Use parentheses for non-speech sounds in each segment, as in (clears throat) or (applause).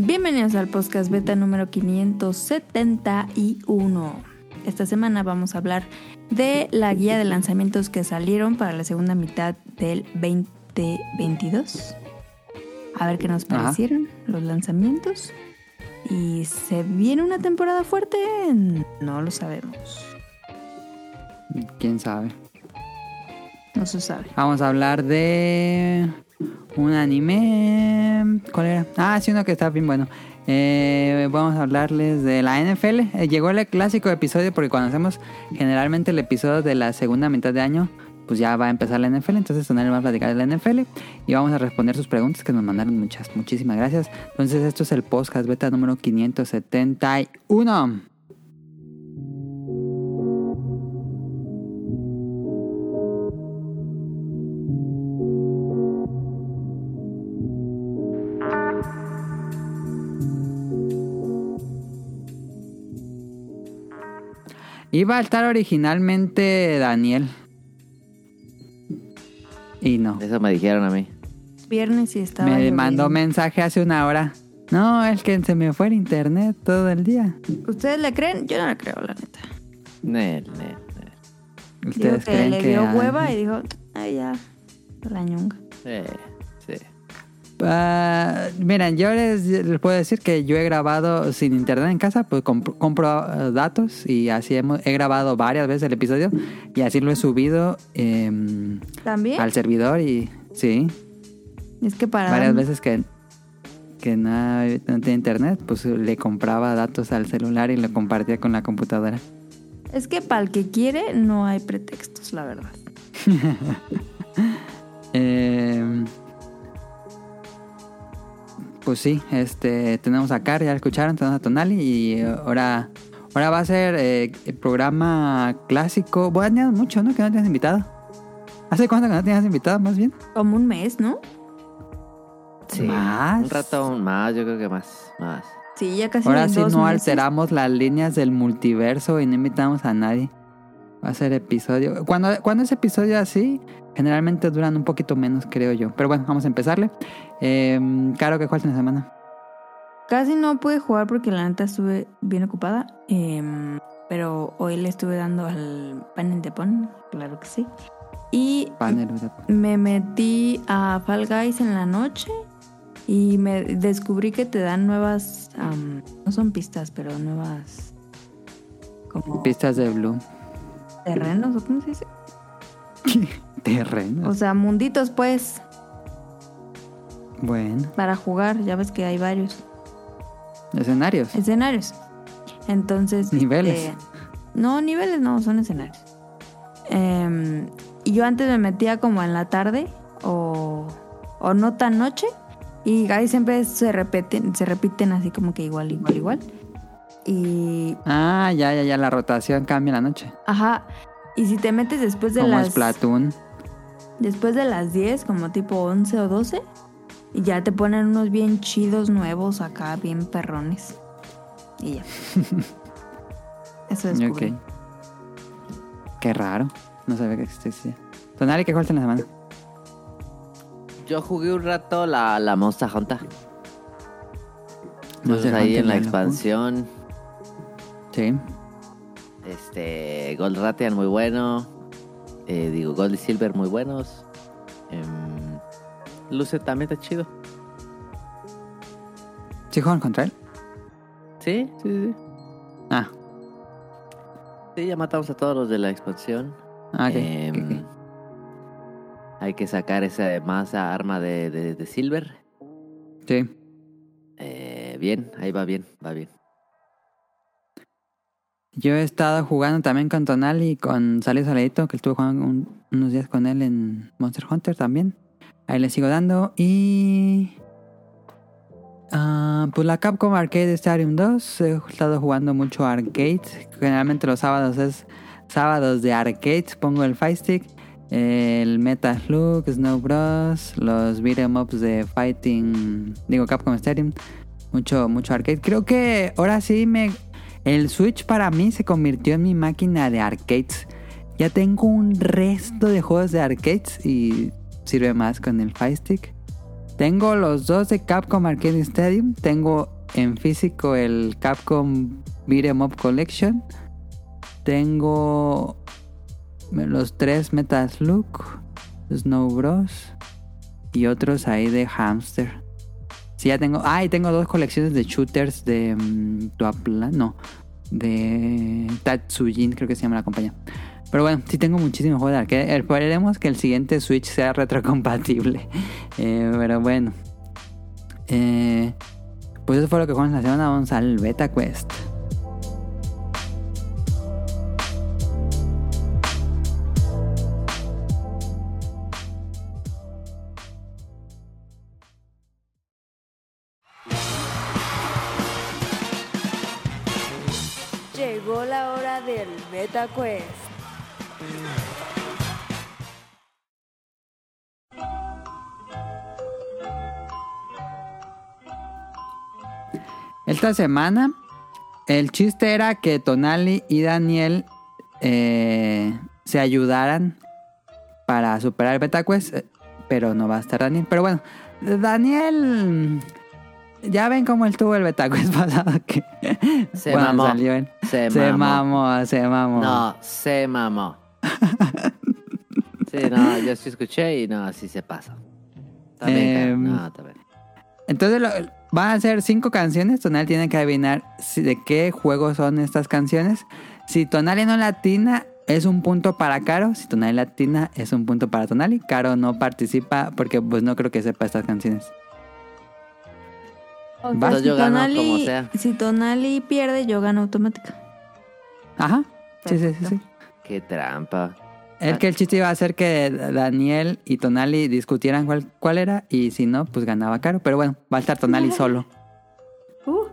Bienvenidos al podcast beta número 571. Esta semana vamos a hablar de la guía de lanzamientos que salieron para la segunda mitad del 2022. A ver qué nos Ajá. parecieron los lanzamientos. ¿Y se viene una temporada fuerte? No lo sabemos. ¿Quién sabe? No se sabe. Vamos a hablar de un anime. ¿Cuál era? Ah, sí, uno que está bien bueno. Eh, vamos a hablarles de la NFL. Eh, llegó el clásico episodio porque cuando hacemos generalmente el episodio de la segunda mitad de año, pues ya va a empezar la NFL. Entonces, Tonali va a platicar de la NFL y vamos a responder sus preguntas que nos mandaron muchas. Muchísimas gracias. Entonces, esto es el podcast beta número 571. Iba a estar originalmente Daniel. Y no. Eso me dijeron a mí. Viernes y estaba. Me lloviendo. mandó mensaje hace una hora. No, es que se me fue el internet todo el día. ¿Ustedes le creen? Yo no le creo, la neta. Nel, nel, nel. Dijo ¿Ustedes que creen le que dio hueva y dijo, ay, ya, la ñunga. Sí. Ah, miren, yo les, les puedo decir que yo he grabado sin internet en casa, pues comp- compro eh, datos y así hemos, he grabado varias veces el episodio y así lo he subido em, ¿También? al servidor y sí, Es que para... varias veces que, que no, no tenía internet, pues le compraba datos al celular y lo compartía con la computadora. Es que para el que quiere no hay pretextos, la verdad. (laughs) Eh, pues sí, este tenemos a Car, ya lo escucharon, tenemos a Tonali y eh, ahora, ahora va a ser eh, el programa clásico. Bueno, ya mucho, ¿no? Que no tienes invitado. ¿Hace cuánto que no tienes invitado, más bien? Como un mes, ¿no? Sí. ¿Más? Un rato aún más, yo creo que más. Más. Sí, ya casi Ahora sí dos no meses. alteramos las líneas del multiverso y no invitamos a nadie. Va a ser episodio. Cuando, cuando es episodio así, generalmente duran un poquito menos, creo yo. Pero bueno, vamos a empezarle. Eh, Caro, ¿qué falta en la semana? Casi no pude jugar porque la neta estuve bien ocupada. em, pero hoy le estuve dando al panel de pon, claro que sí. Y Panel. me metí a Fall Guys en la noche y me descubrí que te dan nuevas, am, no son pistas, pero nuevas como Pistas de Blue. terrenos o cómo se dice. (laughs) Terreno. O sea, munditos pues Bueno, para jugar. Ya ves que hay varios escenarios. escenarios. Entonces, Niveles. este, no, niveles no, son escenarios. Em, y yo antes me metía como en la tarde o, o no tan noche. Y ahí siempre se repiten, se repiten así como que igual, igual, igual. Y, Ah, ya, ya, ya. La rotación cambia en la noche. ajá. Y si te metes después de Como las... Splatoon. Después de las 10, como tipo 11 o 12, y ya te ponen unos bien chidos nuevos acá, bien perrones. Y ya. (laughs) Eso descubrí. Ok. Qué raro. No sabía que existía. Tonali, ¿qué falta en la semana? Yo jugué un rato la, la Monster Hunter. Monster Entonces ahí Hunter en la expansión. Sí. Este. Gold Ratian muy bueno. eh, digo, Gold y Silver muy buenos. Em, Luce también está chido. ¿Sí juegan contra él? Sí, sí, sí. Ah, Sí, ya matamos a todos los de la expansión. ah, ok. Em. Hay que sacar esa más arma de, de, de Silver. Sí. Eh, bien, ahí va bien, va bien. Yo he estado jugando también con Tonal y con Sally Saladito, que estuve jugando un- unos días con él en Monster Hunter también. Ahí le sigo dando. Y. ah, pues la Capcom Arcade Stadium 2. He estado jugando mucho arcade. Generalmente los sábados es sábados de arcade. Pongo el Fight Stick, el Metal Slug, Snow Bros, los beat'em ups de Fighting. Digo, Capcom Stadium. Mucho, mucho arcade. Creo que ahora sí me. El Switch para mí se convirtió en mi máquina de arcades. Ya tengo un resto de juegos de arcades y sirve más con el Fire. Tengo los dos de Capcom Arcade Stadium. Tengo en físico el Capcom Beat'em Up Collection. Tengo los tres Metal Slug, Snow Bros. Y otros ahí de Hamster. Sí, ya tengo. Ah, y tengo dos colecciones de shooters de mm, Tuapla. No. De Tatsujin, creo que se llama la compañía. Pero bueno, sí tengo muchísimos juegos de arcade. Esperemos que el siguiente Switch sea retrocompatible. (laughs) Eh, pero bueno. Eh, pues eso fue lo que jugamos la semana. Vamos al Beta Quest. Llegó la hora del Beta Quest. Esta semana, el chiste era que Tonali y Daniel eh, se ayudaran para superar el Beta Quest, eh, pero no va a estar Daniel. Pero bueno, Daniel. Ya ven cómo él tuvo el Beta Quest (laughs) pasado que Se mamó. salió él. Se, Se mamó. mamó, se mamó. No, se mamó. Sí, no, yo sí escuché y no, sí se pasa. También, Em, no, bien. Entonces lo- van a ser cinco canciones. Tonali tiene que adivinar si- de qué juego son estas canciones. Si Tonali no latina, es un punto para Caro. Si Tonali latina, es un punto para Tonali. Caro no participa porque pues no creo que sepa estas canciones. Ok, Entonces yo gano Tonali- como sea. Si Tonali pierde, yo gano automática. Ajá. Sí, sí, sí, sí. Qué trampa. El que el chiste iba a ser que Daniel y Tonali discutieran cuál, cuál era y si no, pues ganaba Caro. Pero bueno, va a estar Tonali (laughs) solo. Uh,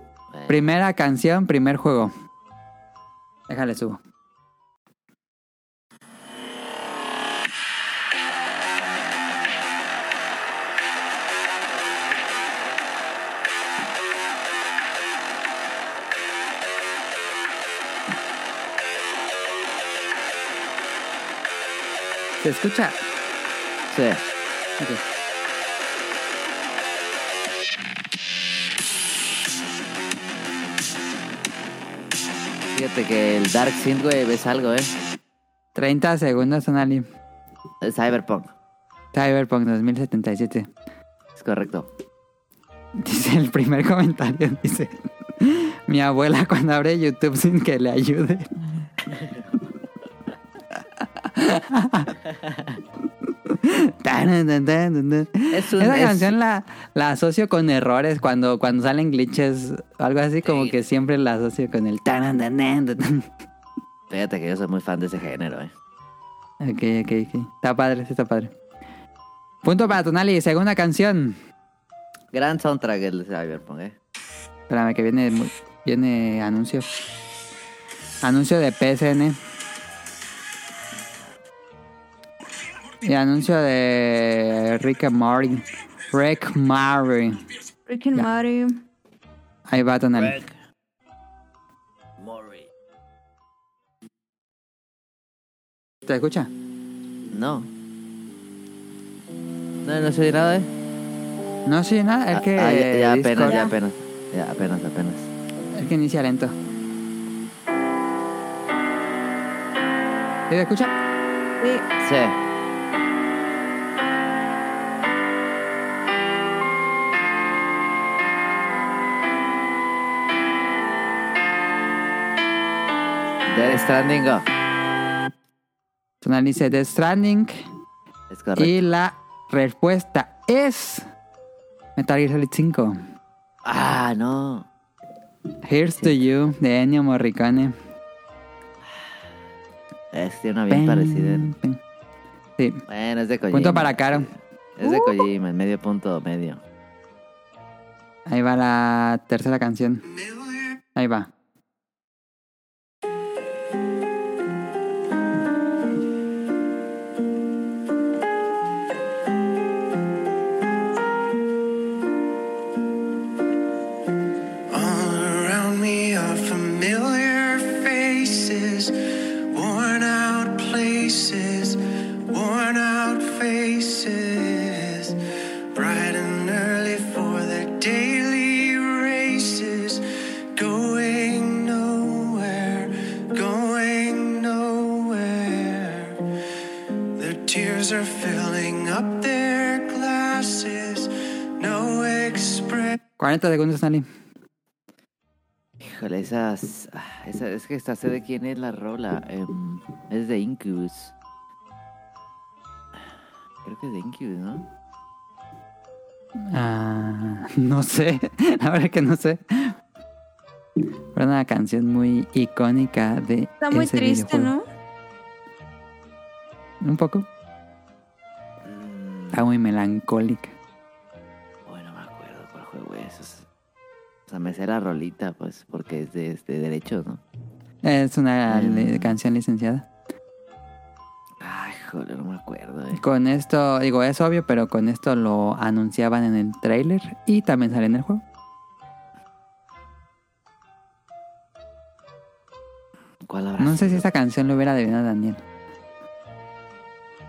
Primera canción, primer juego. Déjale subo. ¿Se escucha? sí. Ok. Fíjate que el Dark Synthwave es algo, ¿eh? 30 segundos, Tonali. Es Cyberpunk. Cyberpunk 2077. Es correcto. Dice el primer comentario, dice... Mi abuela cuando abre YouTube sin que le ayude. (laughs) (laughs) Esa es- canción la, la asocio con errores cuando, cuando salen glitches, algo así como Sí. que siempre la asocio con el tan. Fíjate que yo soy muy fan de ese género, ¿eh? Ok, ok, ok. Está padre, sí está padre. Punto para Tonali, segunda canción. Gran soundtrack el Cyberpunk, ¿eh? Espérame que viene, viene anuncio. Anuncio de PSN. Y anuncio de Rick and Morty. Rick Murray. Rick and. Ahí va Tonali. Murray. ¿Te escucha? No. No, no sé nada, ¿eh? No, sí, nada. Es Ah, que. ah, ya, ya apenas, ya apenas. Ya apenas, apenas. Es que inicia lento. ¿Sí ¿Te escucha? Sí. Sí. Death Stranding, go. Tonali dice The Stranding. Es correcto. Y la respuesta es. Metal Gear Solid 5. Ah, no. Here's to You de Ennio Morricone. Es tiene una bien Pen, parecida. pen. Sí. Bueno, es de Kojima. Punto para Caro. Es de Kojima, en medio punto medio. Ahí va la tercera canción. Ahí va. 40 segundos, Nali. Híjole, esas. ah, esa, es que esta sé de quién es la rola. em, es de Incubus. Creo que es de Incubus, ¿no? Ah, (laughs) no sé, (laughs) la verdad que no sé. Pero una canción muy icónica de Está muy ese triste, videojuego. ¿no? Un poco. Mm, Está muy melancólica. O sea, me sé la rolita, pues, porque es de, es de derechos, ¿no? Es una li- canción licenciada. Ay, joder, no me acuerdo, eh. Con esto, digo, es obvio, pero con esto lo anunciaban en el trailer y también sale en el juego. ¿Cuál habrá No sé si esa canción le hubiera debido a Daniel.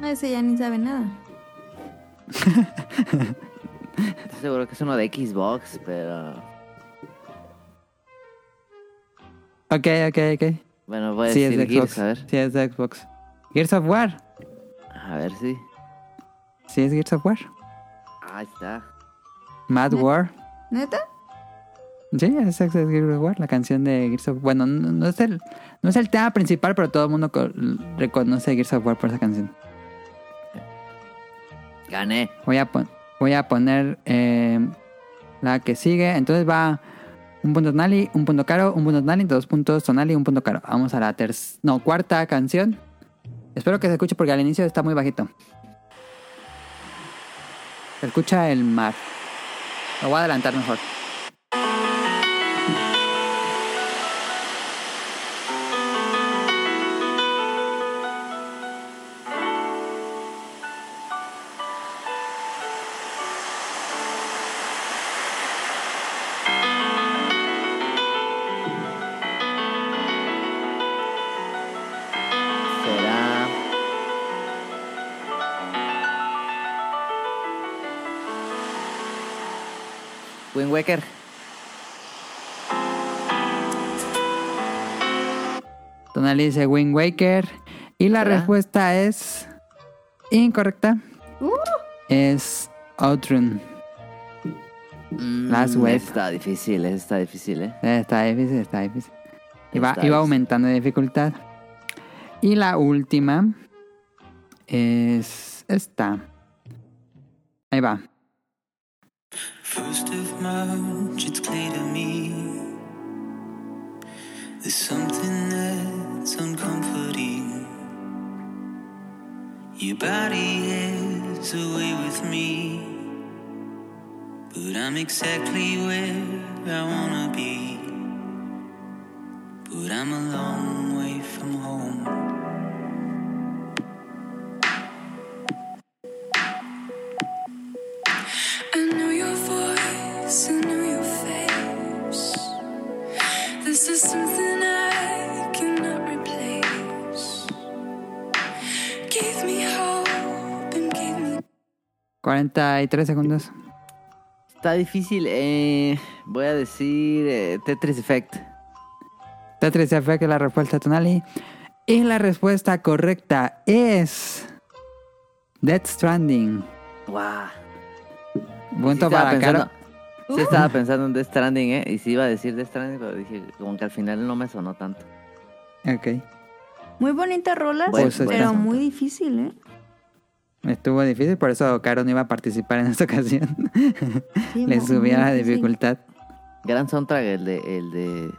No, ese ya ni sabe nada. (laughs) Estoy seguro que es uno de Xbox, pero. Ok, ok, ok. Bueno, voy a Sí, es decir de Gears, Xbox. a ver. Sí, es de Xbox. Gears of War. A ver si. Sí, es Gears of War. Ahí está. Mad ¿Neta? War. ¿Neta? Sí, es Gears of War, la canción de Gears of Bueno, no, no es el, no es el tema principal, pero todo el mundo co- reconoce Gears of War por esa canción. Gané. Voy a, pon- voy a poner eh, la que sigue. Entonces va un punto Tonali, un punto Caro, un punto Tonali, dos puntos Tonali, un punto Caro. Vamos a la tercera, no, cuarta canción. Espero que se escuche porque al inicio está muy bajito. Se escucha el mar. Lo voy a adelantar mejor. Wind Waker. Tonali dice Wind Waker. Y la respuesta es incorrecta. Uh. Es Outrun. Last Mm, Wave. Está difícil, esa está difícil, ¿eh? Eh, Está difícil, está difícil. Iba, Está iba difícil. aumentando de dificultad. Y la última es esta. Ahí va. First of March, it's clear to me. There's something that's uncomforting. Your body is away with me, but I'm exactly where I wanna be. But I'm a long way from home. 43 segundos. Está difícil, eh. Voy a decir eh, Tetris Effect. Tetris Effect es la respuesta Tonali. Y la respuesta correcta es. Death Stranding. Guau. Punto Sí estaba para Caro. pensando- Sí estaba pensando en Death Stranding, ¿eh? Y sí iba a decir Death Stranding, pero dije, como que al final no me sonó tanto. Ok. Muy bonita rola, Bueno, pues, pero muy difícil, ¿eh? Estuvo difícil, por eso Caro no iba a participar en esta (laughs) ocasión. Sí, Le subía la dificultad. Gran soundtrack el de, el de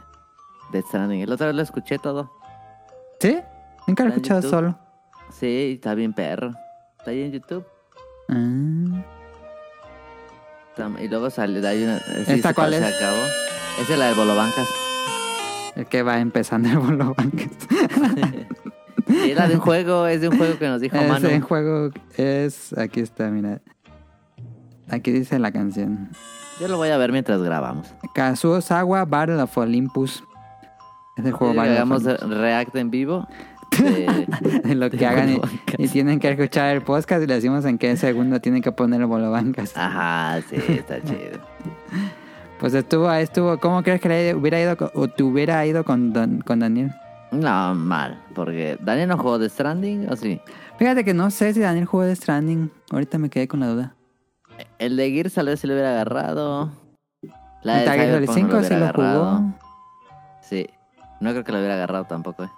Death Stranding. El otro vez lo escuché todo. ¿Sí? Nunca lo he escuchado YouTube. solo. Sí, está bien perro. Está ahí en YouTube. Ah. Está- Y luego sale, hay una... sí, ¿Esta cuál se es? acabó. Esa es la del Bolobancas. El que va empezando el Bolo (laughs) Es la de un juego, es de un juego que nos dijo (laughs) Manu. Ese juego es. Aquí está, mira. Aquí dice la canción: Yo lo voy a ver mientras grabamos. Kazuo Sawa Battle of Olympus. Es el juego Battle of Olympus. React en vivo. de- (laughs) De lo que de hagan y, y tienen que escuchar el podcast y le decimos en qué segundo tienen que poner el Bolo Bancas. Ajá, sí, está (laughs) chido. Pues estuvo, estuvo. ¿Cómo crees que le hubiera ido o te hubiera ido con, Don- con Daniel? No, mal. Porque Daniel no jugó de Stranding, ¿o sí? Fíjate que no sé si Daniel jugó de Stranding. Ahorita me quedé con la duda. El de Gears tal vez se lo hubiera agarrado. La de Metal Gear Solid Cyberpunk no 5 lo sí lo jugó. Sí. No creo que lo hubiera agarrado tampoco, eh.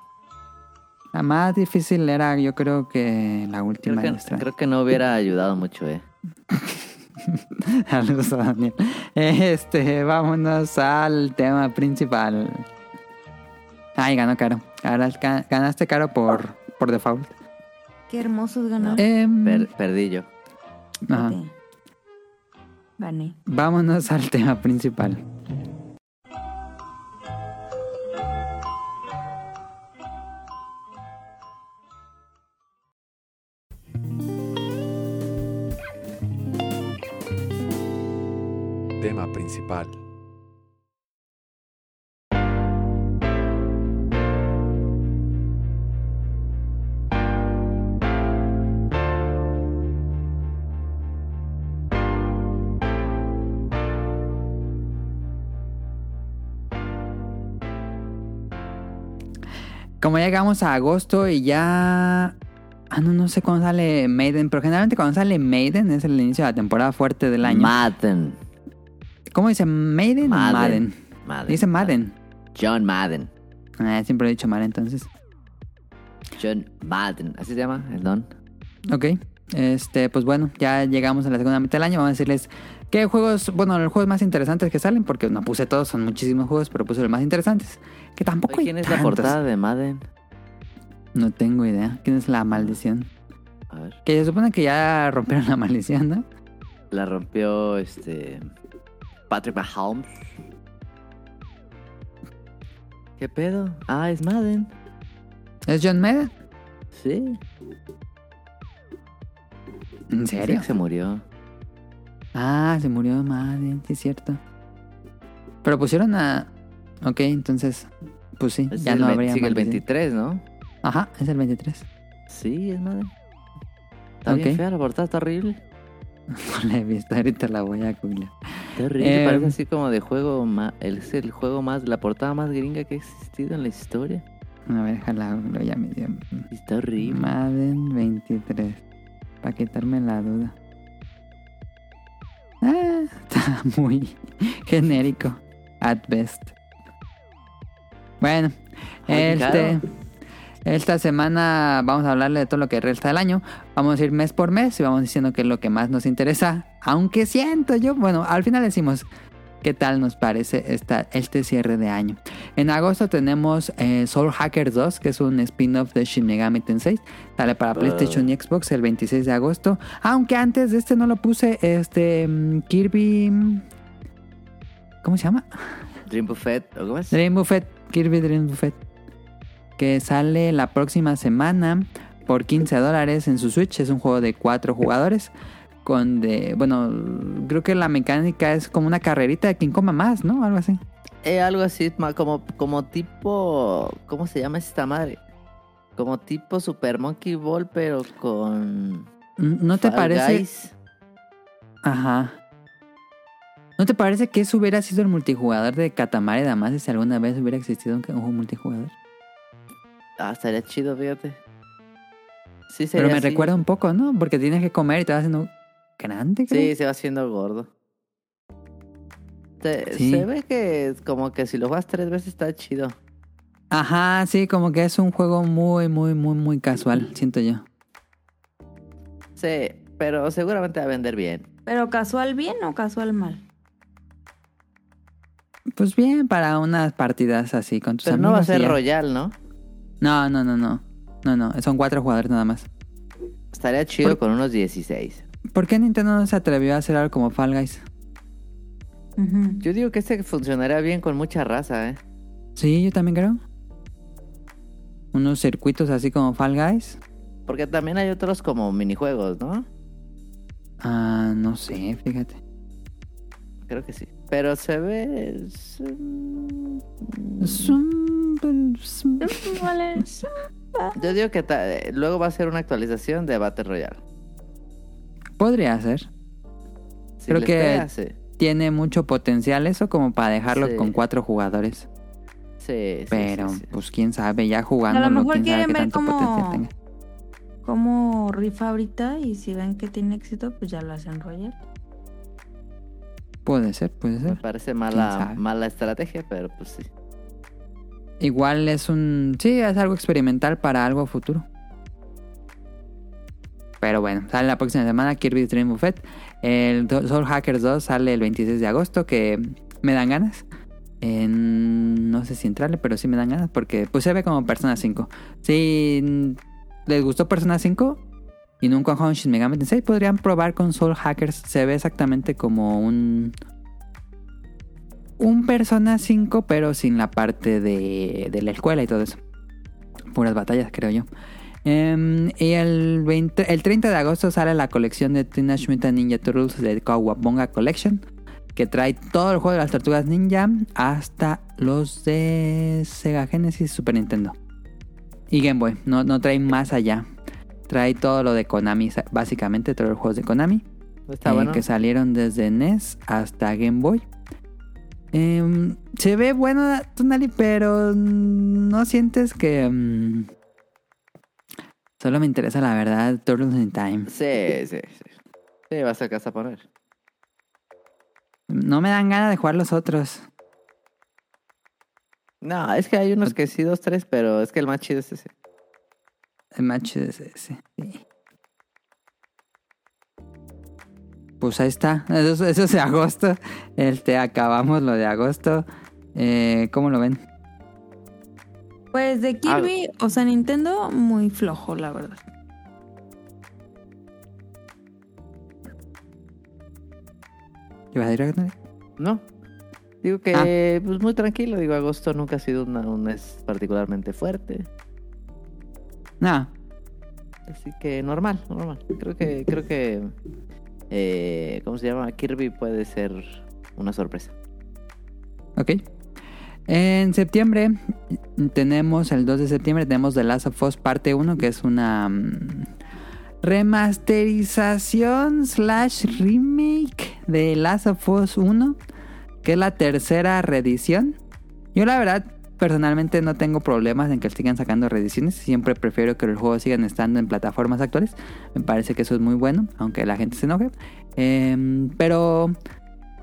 La más difícil era, yo creo que la Creo última que, de Stranding. creo que no hubiera ayudado mucho, eh. (laughs) Saludos a Daniel. Este, vámonos al tema principal. Ay, ganó Caro. Ahora ga- ganaste Caro por, por default. Qué hermosos ganó. Em, Per- perdí yo. ajá. Gané. Vámonos al tema principal. Tema principal. Como ya llegamos a agosto y ya... Ah, no, no sé cuándo sale Maiden, pero generalmente cuando sale Maiden es el inicio de la temporada fuerte del año. Madden. ¿Cómo dice? ¿Maiden, o Madden. Madden? Madden. Dice Madden. John Madden. Ah, siempre he dicho Madden entonces. John Madden. ¿Así se llama el don? Ok. Este, pues bueno, ya llegamos a la segunda mitad del año. Vamos a decirles qué juegos, bueno, los juegos más interesantes que salen, porque no puse todos, son muchísimos juegos, pero puse los más interesantes. Que tampoco hay ¿Quién es la portada de Madden? No tengo idea. ¿Quién es la maldición? A ver. Que se supone que ya rompieron la maldición, ¿no? La rompió este. Patrick Mahomes. ¿Qué pedo? Ah, es Madden. ¿Es John Madden? Sí. ¿En serio? se murió. Ah, se murió Madden, sí es cierto. Pero pusieron a... Ok, entonces, pues sí, Es ya no habría Sigue el maldición. 23, ¿no? Ajá, es el 23. Sí, es Madden. Está Ok. bien fea la portada, está horrible. (laughs) No la he visto, ahorita la voy a googlear. Está horrible, Eh, parece así como de juego Es el juego más, la portada más gringa que ha existido en la historia. A ver, déjala, ya me dio. Está horrible. Madden 23. Para quitarme la duda. Ah, (laughs) está muy genérico. At best. Bueno, este. Esta semana vamos a hablarle de todo lo que resta del año. Vamos a ir mes por mes y vamos diciendo qué es lo que más nos interesa. Aunque siento yo, bueno, al final decimos qué tal nos parece esta, este cierre de año. En agosto tenemos eh, Soul Hackers 2, que es un spin-off de Shin Megami Tensei. Sale para PlayStation y Xbox el 26 de agosto. Aunque antes de este no lo puse, este mm, Kirby... mm, ¿Cómo se llama? Dream Buffet, ¿o cómo es? Dream Buffet, Kirby Dream Buffet. Que sale la próxima semana por 15 dólares en su Switch. Es un juego de 4 jugadores. Con de. Bueno, creo que la mecánica es como una carrerita de quien coma más, ¿no? Algo así. Eh, algo así, como, como tipo. ¿Cómo se llama esta madre? Como tipo Super Monkey Ball, pero con. ¿No te Fall parece? Guys. Ajá. ¿No te parece que eso hubiera sido el multijugador de Katamari Damacy si alguna vez hubiera existido un, multijugador? Ah, estaría chido, fíjate. Sí, Pero sería me así. recuerda un poco, ¿no? Porque tienes que comer y te vas haciendo grande, creo. Sí, se va haciendo gordo. Se, Sí. se ve que como que si lo juegas tres veces está chido. Ajá, sí, como que es un juego muy, muy, muy, muy casual, siento yo. Sí, pero seguramente va a vender bien. ¿Pero casual bien o casual mal? Pues bien, para unas partidas así con tus Pero amigos. no va a ser ya. Royal, ¿no? No, no, no, no. No, no, son cuatro jugadores nada más. Estaría chido Por- con unos 16. ¿Por qué Nintendo no se atrevió a hacer algo como Fall Guys? Yo digo que este funcionaría bien con mucha raza, ¿eh? Sí, yo también creo. Unos circuitos así como Fall Guys. Porque también hay otros como minijuegos, ¿no? Ah, no sé, fíjate. Creo que sí. Pero se ve... Yo digo que ta- eh, luego va a ser una actualización de Battle Royale. Podría ser. Si Creo que- pega, sí. Tiene mucho potencial eso como para dejarlo Sí. con cuatro jugadores. Sí, Sí, Pero, sí, sí. pues quién sabe, ya jugando, mejor quién sabe quieren qué ver tanto cómo- potencial tenga. Cómo rifa ahorita y si ven que tiene éxito, pues ya lo hacen Royal. Puede ser, puede Me ser. parece ¿Quién mala, mala estrategia, pero pues sí. Igual es un. Sí, es algo experimental para algo futuro. Pero bueno, sale la próxima semana Kirby Dream Buffet. El Soul Hackers 2 sale el 26 de agosto, que me dan ganas. No sé si entrarle, pero sí me dan ganas porque pues se ve como Persona 5. Si les gustó Persona 5 y nunca jugado Shin Megami Tensei, podrían probar con Soul Hackers. Se ve exactamente como un un Persona 5, pero sin la parte de, de la escuela y todo eso. Puras batallas, creo yo. Em, y el, 20 el 30 de agosto sale la colección de Teenage Mutant Ninja Turtles de Kawabonga Collection. Que trae todo el juego de las tortugas ninja hasta los de Sega Genesis y Super Nintendo. Y Game Boy. No, no trae más allá. Trae todo lo de Konami, básicamente todos los juegos de Konami. Está eh, bueno. que salieron desde NES hasta Game Boy. Em, se ve bueno Tonali, pero no sientes que... mm, solo me interesa la verdad Turtles in Time. Sí, sí, sí. Sí, vas a casa a poner. No me dan ganas de jugar los otros. No, es que hay unos que sí, dos, tres, pero es que el más chido es ese. El match es ese. sí. Pues ahí está. Eso, eso es de agosto. Este, acabamos lo de agosto. Eh, ¿Cómo lo ven? Pues de Kirby, o sea, Nintendo, muy flojo, la verdad. ¿Ibas a decir algo? No. Digo que, pues muy tranquilo. Digo, agosto nunca ha sido una- un mes particularmente fuerte. No. Así que normal, normal. Creo que, creo que, eh, ¿cómo se llama? Kirby puede ser una sorpresa. Ok. En septiembre tenemos, el 2 de septiembre, tenemos The Last of Us parte 1, que es una mm, remasterización slash remake de Last of Us 1, que es la tercera reedición. Yo la verdad, personalmente no tengo problemas en que sigan sacando reediciones. Siempre prefiero que los juegos sigan estando en plataformas actuales. Me parece que eso es muy bueno, aunque la gente se enoje. Em, pero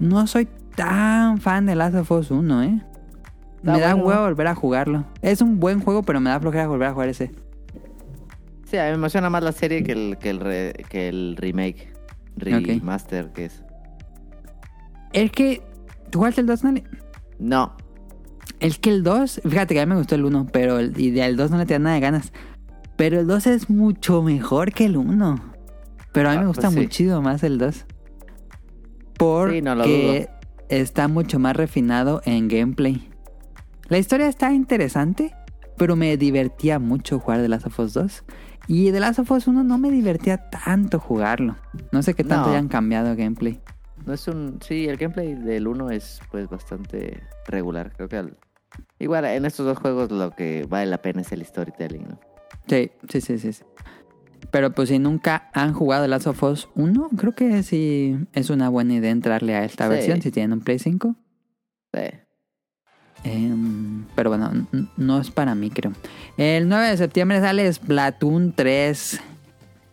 no soy tan fan de Last of Us 1, ¿eh? Está me da bueno. huevo volver a jugarlo. Es un buen juego, pero me da flojera volver a jugar ese. Sí, a mí me emociona más la serie que el, que el, re- que el remake. Remaster que es. Es que. ¿Tú jugaste el 2, Nali? No. Es que el 2, fíjate que a mí me gustó el 1, pero el, y del 2 no le tenía nada de ganas. Pero el 2 es mucho mejor que el 1. Pero a mí Ah, me pues gusta sí. muchísimo más el 2. Porque Sí, no lo dudo. está mucho más refinado en gameplay. La historia está interesante, pero me divertía mucho jugar The Last of Us 2. Y The Last of Us 1 no me divertía tanto jugarlo. No sé qué tanto No. hayan cambiado gameplay. No es un. Sí, el gameplay del 1 es pues bastante regular. Creo que al- igual en estos dos juegos lo que vale la pena es el storytelling, ¿no? Sí, sí, sí, sí. sí. Pero pues si nunca han jugado The Last of Us 1, creo que sí es una buena idea entrarle a esta Sí. versión si tienen un Play 5. Sí. Em, pero bueno, no es para mí, creo. El 9 de septiembre sale Splatoon 3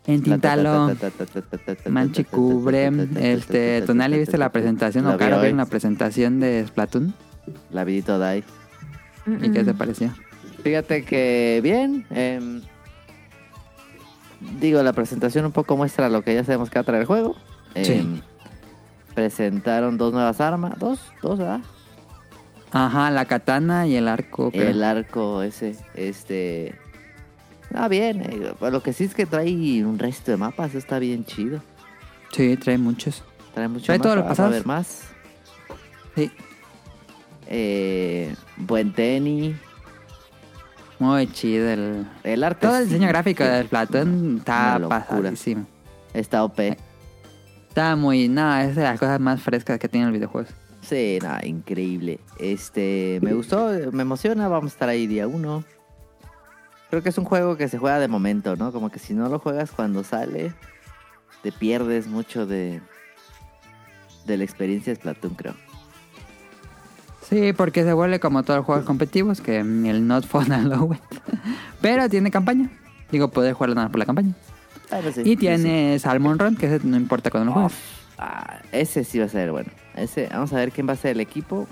en Tintalo. Manchi cubre. Este, Tonali, ¿viste la presentación? ¿O Caro vieron la presentación de Splatoon? La vidito Dai. ¿Y qué te pareció? Fíjate que bien. em, digo, la presentación un poco muestra lo que ya sabemos que va a traer el juego. Sí. Em, Presentaron dos nuevas armas. Dos, dos, ¿verdad? Ajá, la katana y el arco. creo. El arco ese, este... Ah, bien. eh, Lo que sí es que trae un resto de mapas. Está bien chido. Sí, trae muchos. Trae mucho Trae mapa, todos los vamos a ver más. Sí, Eh, buen tenis. muy chido. El... El arte. Todo el sí, diseño gráfico sí, de Splatoon está pasadísimo. Está OP. Está muy... No, es de las cosas más frescas que tiene el videojuego. Sí, nada, increíble. Este, me gustó, me emociona, vamos a estar ahí día uno. Creo que es un juego que se juega de momento, ¿no? Como que si no lo juegas cuando sale, te pierdes mucho de, de la experiencia de Splatoon, creo. Sí, porque se vuelve como todos los juegos competitivos, que el Not Fun Allowed. (laughs) Pero tiene campaña. Digo, puedes jugarlo nada más por la campaña. Ah, no sé, Y tiene Salmon Run, que ese no importa cuando lo sí. juegues. Ah, ese sí va a ser bueno. Ese, vamos a ver quién va a ser el equipo.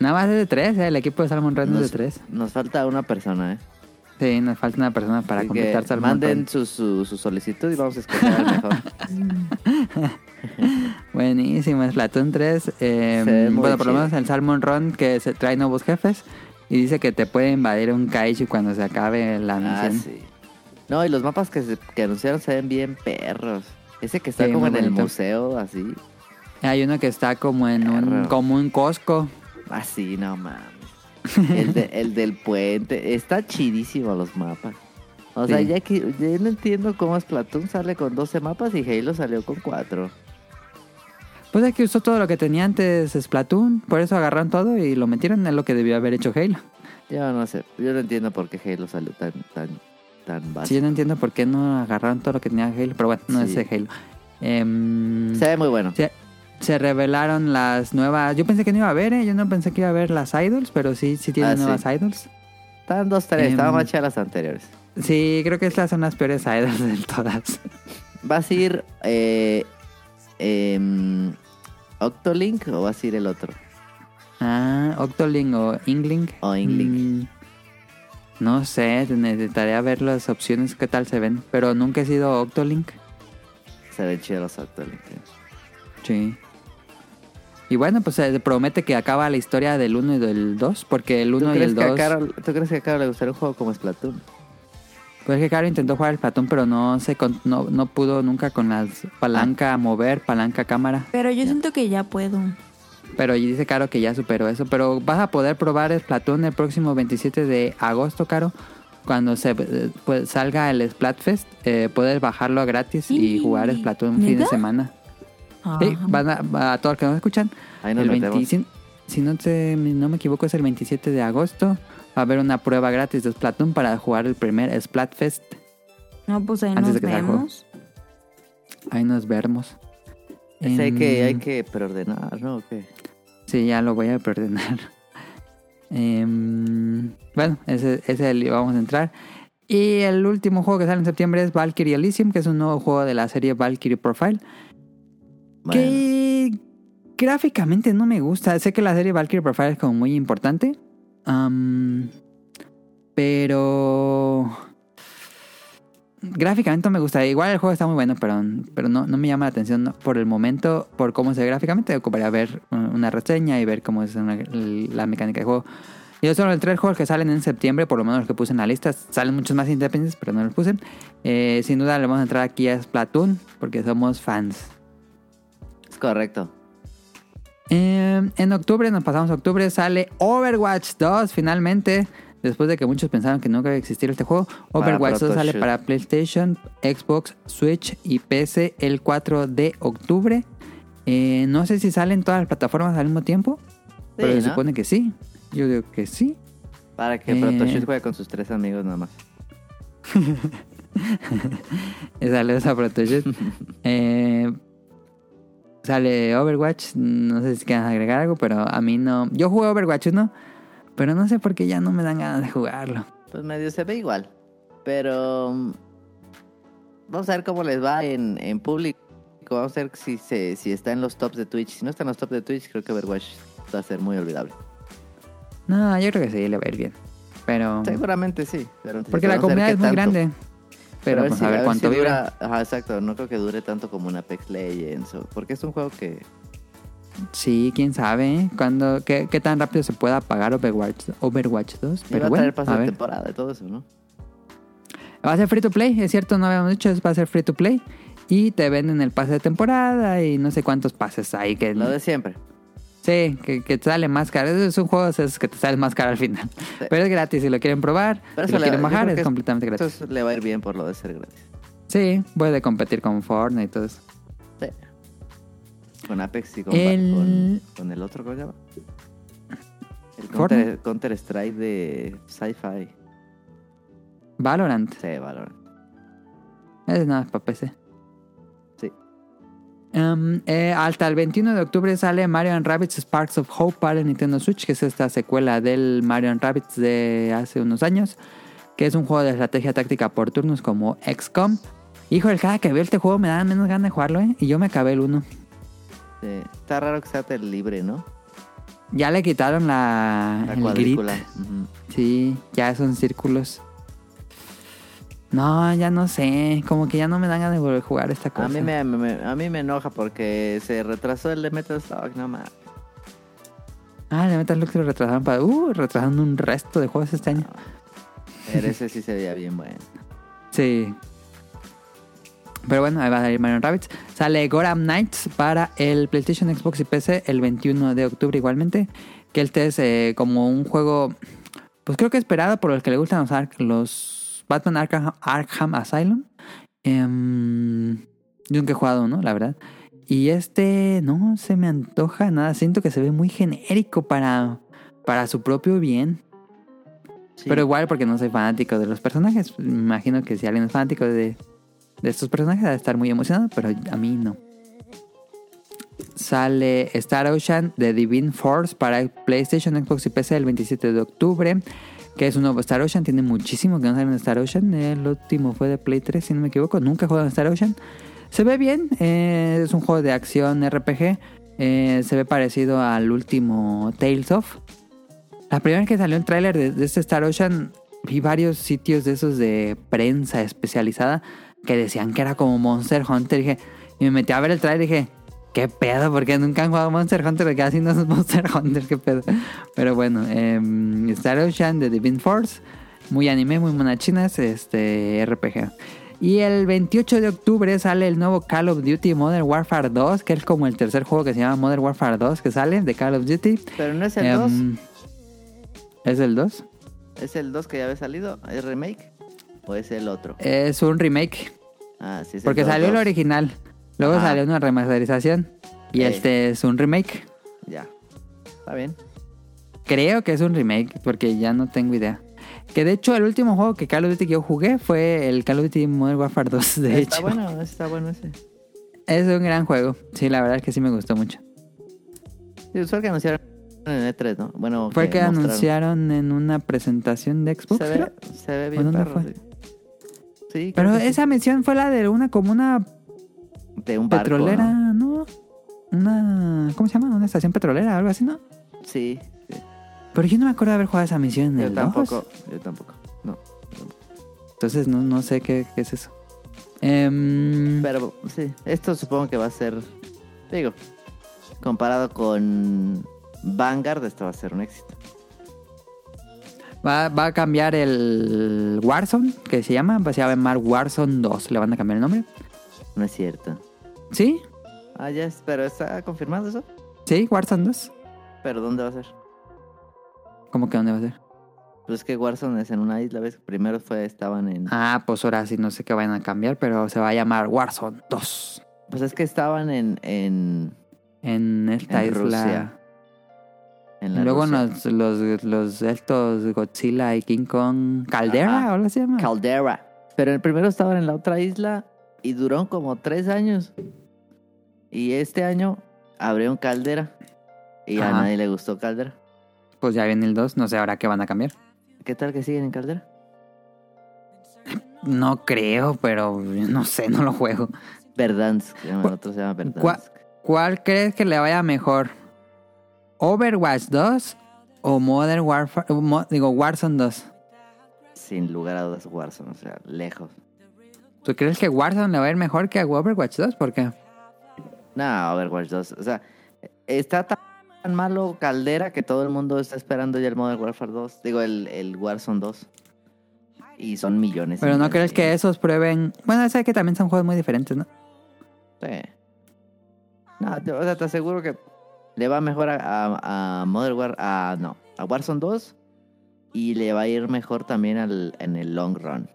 Nada más es de tres, ¿eh? el equipo de Salmon Run es de Nos, tres. nos falta una persona, ¿eh? Sí, nos falta una persona para Así completar Salmon manden Run. su, su, su solicitud y vamos a escoger al mejor. (laughs) Buenísimo, Splatoon 3. eh, bueno, por lo menos el Salmon Run que se trae nuevos jefes. Y dice que te puede invadir un Kaiju cuando se acabe la ah, misión. sí. No, y los mapas que, se- que anunciaron se ven bien perros. Ese que está Sí, como en el museo, así. Hay uno que está como en un, como un Costco. Así, no mames. El, de- el del puente. Está chidísimo los mapas. O sea, Sí. ya que ya no entiendo cómo Splatoon sale con 12 mapas y Halo salió con 4. Pues es que usó todo lo que tenía antes Splatoon. Por eso agarraron todo y lo metieron en lo que debió haber hecho Halo. Yo no sé, yo no entiendo por qué Halo salió tan, tan, tan Sí, básico. yo no entiendo por qué no agarraron todo lo que tenía Halo. Pero bueno, no Sí. es Halo. Em, Se ve muy bueno. se, se revelaron las nuevas... Yo pensé que no iba a haber, ¿eh? Yo no pensé que iba a haber las idols, pero sí, sí tienen Ah, sí. nuevas idols. Estaban dos, tres, Em, estaban más chidas las anteriores. Sí, creo que estas son las peores idols de todas. (laughs) ¿Vas a ir eh, em, Octolink o vas a ir el otro? Ah, Octoling o Ingling. O Inkling. Mm, no sé, necesitaría ver las opciones, qué tal se ven. Pero nunca he sido Octolink. Se ven chidos los Octolink. sí. Y bueno, pues se promete que acaba la historia del 1 y del 2, porque el ¿Tú 1 y el que a 2... Carol, ¿Tú crees que a Carol le gustaría un juego como Splatoon? Pues es que Caro intentó jugar el Platón, pero no se con- no, no pudo nunca con las palanca mover, palanca cámara. Pero yo siento que ya puedo. Pero y dice Caro que ya superó eso. Pero vas a poder probar el Platón el próximo 27 de agosto, Caro. Cuando se eh, pues, salga el Splatfest, eh, puedes bajarlo gratis y jugar el Platón un fin de semana. Sí, van a, a todos los que nos escuchan. Ahí nos el metemos. 20 si, si no, te- no me equivoco, es el 27 de agosto. Va a haber una prueba gratis de Splatoon para jugar el primer Splatfest. No, pues ahí Antes nos vemos. Ahí nos vemos. Ese hay que, hay que preordenar, ¿no? ¿O qué? Sí, ya lo voy a perdonar. (laughs) Em, bueno, ese, ese vamos a entrar. Y el último juego que sale en septiembre es Valkyrie Elysium, que es un nuevo juego de la serie Valkyrie Profile. Bueno, Que gráficamente no me gusta. Sé que la serie Valkyrie Profile es como muy importante. Pero... Gráficamente no me gusta. Igual el juego está muy bueno, pero, pero no, no me llama la atención no, por el momento, por cómo se ve gráficamente. Ocuparía ver una reseña y ver cómo es una- la mecánica de juego. Yo solo el tres juegos que salen en septiembre, por lo menos los que puse en la lista. Salen muchos más independientes, pero no los puse. Eh, sin duda le vamos a entrar aquí a Splatoon, porque somos fans. Correcto. Eh, en octubre, nos pasamos a octubre, sale Overwatch 2 finalmente. Después de que muchos pensaron que nunca iba a existir este juego, Overwatch 2 sale para PlayStation, Xbox, Switch y PC el 4 de octubre. Eh, no sé si salen todas las plataformas al mismo tiempo, pero se supone que sí. Yo digo que sí. Para que Eh. Protoshoot juegue con sus tres amigos nada más. Y (laughs) sale esa Protoshoot. (laughs) Eh, sale Overwatch. No sé si quieran agregar algo, pero a mí no. Yo jugué Overwatch 1, pero no sé por qué ya no me dan ganas de jugarlo. Pues medio se ve igual. Pero mm, vamos a ver cómo les va en, en público. Vamos a ver si, se, si está en los tops de Twitch. Si no está en los tops de Twitch, creo que Overwatch va a ser muy olvidable. No, yo creo que sí, le va a ir bien. Pero. Seguramente sí. Pero Porque la comunidad es muy tanto. grande. Pero, ver pues si- a ver cuánto dura. Ajá, exacto. No creo que dure tanto como un Apex Legends. o- porque es un juego que. Sí, quién sabe. ¿eh? Cuándo, qué, qué tan rápido se pueda apagar Overwatch, Overwatch 2. iba Pero a bueno, traer pase a de temporada y todo eso, ¿no? Va a ser free to play, es cierto, no habíamos dicho, va a ser free to play. Y te venden el pase de temporada y no sé cuántos pases hay. Que, Lo de siempre. Sí, que, que te sale más caro. Es un juego esos que te sale más caro al final. Sí. Pero es gratis, si lo quieren probar, Pero si lo quieren bajar, es completamente gratis. Eso le va a ir bien por lo de ser gratis. Sí, puede competir con Fortnite y todo eso. Sí. Con Apex y con, El- con, con el otro, ¿cómo se llama? El. Counter, Counter Strike de Sci-Fi. Valorant, Sí, valor. es nada más para PC. Um, eh, hasta el 21 de octubre sale Mario Rabbids Sparks of Hope para el Nintendo Switch, que es esta secuela del Mario Rabbids de hace unos años, que es un juego de estrategia táctica por turnos como XCOM. Híjole, cada que veo este juego me da menos ganas de jugarlo, ¿eh? Y yo me acabé el 1. Sí, Está raro que sea tel- libre, ¿no? Ya le quitaron la, La el. Sí, ya son círculos. No, ya no sé. Como que ya no me dan ganas de volver a jugar esta cosa. A mí me, a mí me enoja porque se retrasó el de Metal Slug, no más. Ah, le Metal Slug se lo retrasaron para... Uh, retrasando un resto de juegos este año. Pero ese sí se veía bien bueno. (laughs) Sí. Pero bueno, ahí va a salir Mario Rabbids. Sale Gotham Knights para el PlayStation, Xbox y PC el 21 de octubre igualmente. Que este es eh, como un juego, pues creo que esperado por los que le gustan los, Ar- los Batman Arkham, Arkham Asylum. Em, yo nunca he jugado, ¿no? La verdad. Y este no se me antoja nada. Siento que se ve muy genérico para, para su propio bien. Sí. Pero igual porque no soy fanático de los personajes. Me imagino que si alguien es fanático de, de estos personajes, va a estar muy emocionado, pero a mí no. Sale Star Ocean de Divine Force para PlayStation, Xbox y PC el 27 de octubre. Que es un nuevo Star Ocean. Tiene muchísimo que no sale en Star Ocean. El último fue de Play 3, si no me equivoco. Nunca en Star Ocean. Se ve bien. eh, es un juego de acción RPG. eh, se ve parecido al último Tales of. La primera vez que salió el tráiler de, de este Star Ocean, vi varios sitios de esos de prensa especializada que decían que era como Monster Hunter. Dije, y me metí a ver el tráiler y dije, ¿qué pedo? Porque nunca han jugado Monster Hunter, casi no es Monster (laughs) Hunter, ¿qué pedo? Pero bueno, em, Star Ocean de Divine Force, muy anime, muy monachinas, este RPG. Y el 28 de octubre sale el nuevo Call of Duty Modern Warfare 2, que es como el tercer juego que se llama Modern Warfare 2 que sale de Call of Duty. Pero no es el 2, Em, ¿Es el 2? es el 2 que ya había salido, ¿es remake? ¿O es el otro? Es un remake. Ah, sí, es Porque el 2, salió el 2. original. Luego Ajá. salió una remasterización. Y este es un remake. Ya. Está bien. Creo que es un remake, porque ya no tengo idea. Que de hecho el último juego que Call of Duty que yo jugué fue el Call of Duty Modern Warfare 2, de está hecho. bueno, está bueno ese. Es un gran juego. Sí, la verdad es que sí me gustó mucho. Sí, fue el que anunciaron en E3, ¿no? Bueno, Fue el que anunciaron en una presentación de Xbox. Se ve, creo. se ve bien perro, fue? sí. Sí, Pero que sí. esa mención fue la de una como una de un barco, petrolera, ¿no? Una... ¿Cómo se llama? Una estación petrolera, algo así, ¿no? Sí, sí. Pero yo no me acuerdo de haber jugado esa misión en Yo el tampoco, 2. yo tampoco. No. Entonces no, no sé qué, qué es eso. Em, Pero sí, esto supongo que va a ser, digo, comparado con Vanguard, esto va a ser un éxito. va, va a cambiar el Warzone, que se llama, va a llamar Warzone 2. Le van a cambiar el nombre. No es cierto. ¿Sí? Ah, ya, pero está confirmado eso. Sí, Warzone 2. Pero ¿dónde va a ser? ¿Cómo que dónde va a ser? Pues es que Warzone es en una isla, ¿ves? Primero fue, estaban en... Ah, pues ahora sí, no sé qué vayan a cambiar, pero se va a llamar Warzone 2. Pues es que estaban en... en, En esta En isla. Rusia. en la Luego Rusia. los, los, los estos Godzilla y King Kong Caldera algo se llama. Caldera. Pero el primero estaban en la otra isla y duró como tres años. Y este año abrieron Caldera. Y a nadie le gustó Caldera. pues ya viene el 2, no sé ahora qué van a cambiar. ¿Qué tal que siguen en Caldera? No creo, pero no sé, no lo juego. Verdansk. El otro se llama ¿Cuál, Verdansk. cuál crees que le vaya mejor? ¿Overwatch 2 o Modern Warfare? digo, Warzone 2. Sin lugar a dudas Warzone, o sea, lejos. ¿Tú crees que Warzone le va a ir mejor que a Overwatch 2? ¿Por qué? No, Overwatch 2. O sea, está tan malo Caldera que todo el mundo está esperando ya el Modern Warfare 2. Digo, el, el Warzone 2. Y son millones. Pero no crees que esos prueben... Bueno, sé que también son juegos muy diferentes, ¿no? Sí. No, te, o sea, te aseguro que le va mejor a, a, a Modern War... A, no, a Warzone 2. Y le va a ir mejor también al, en el long run.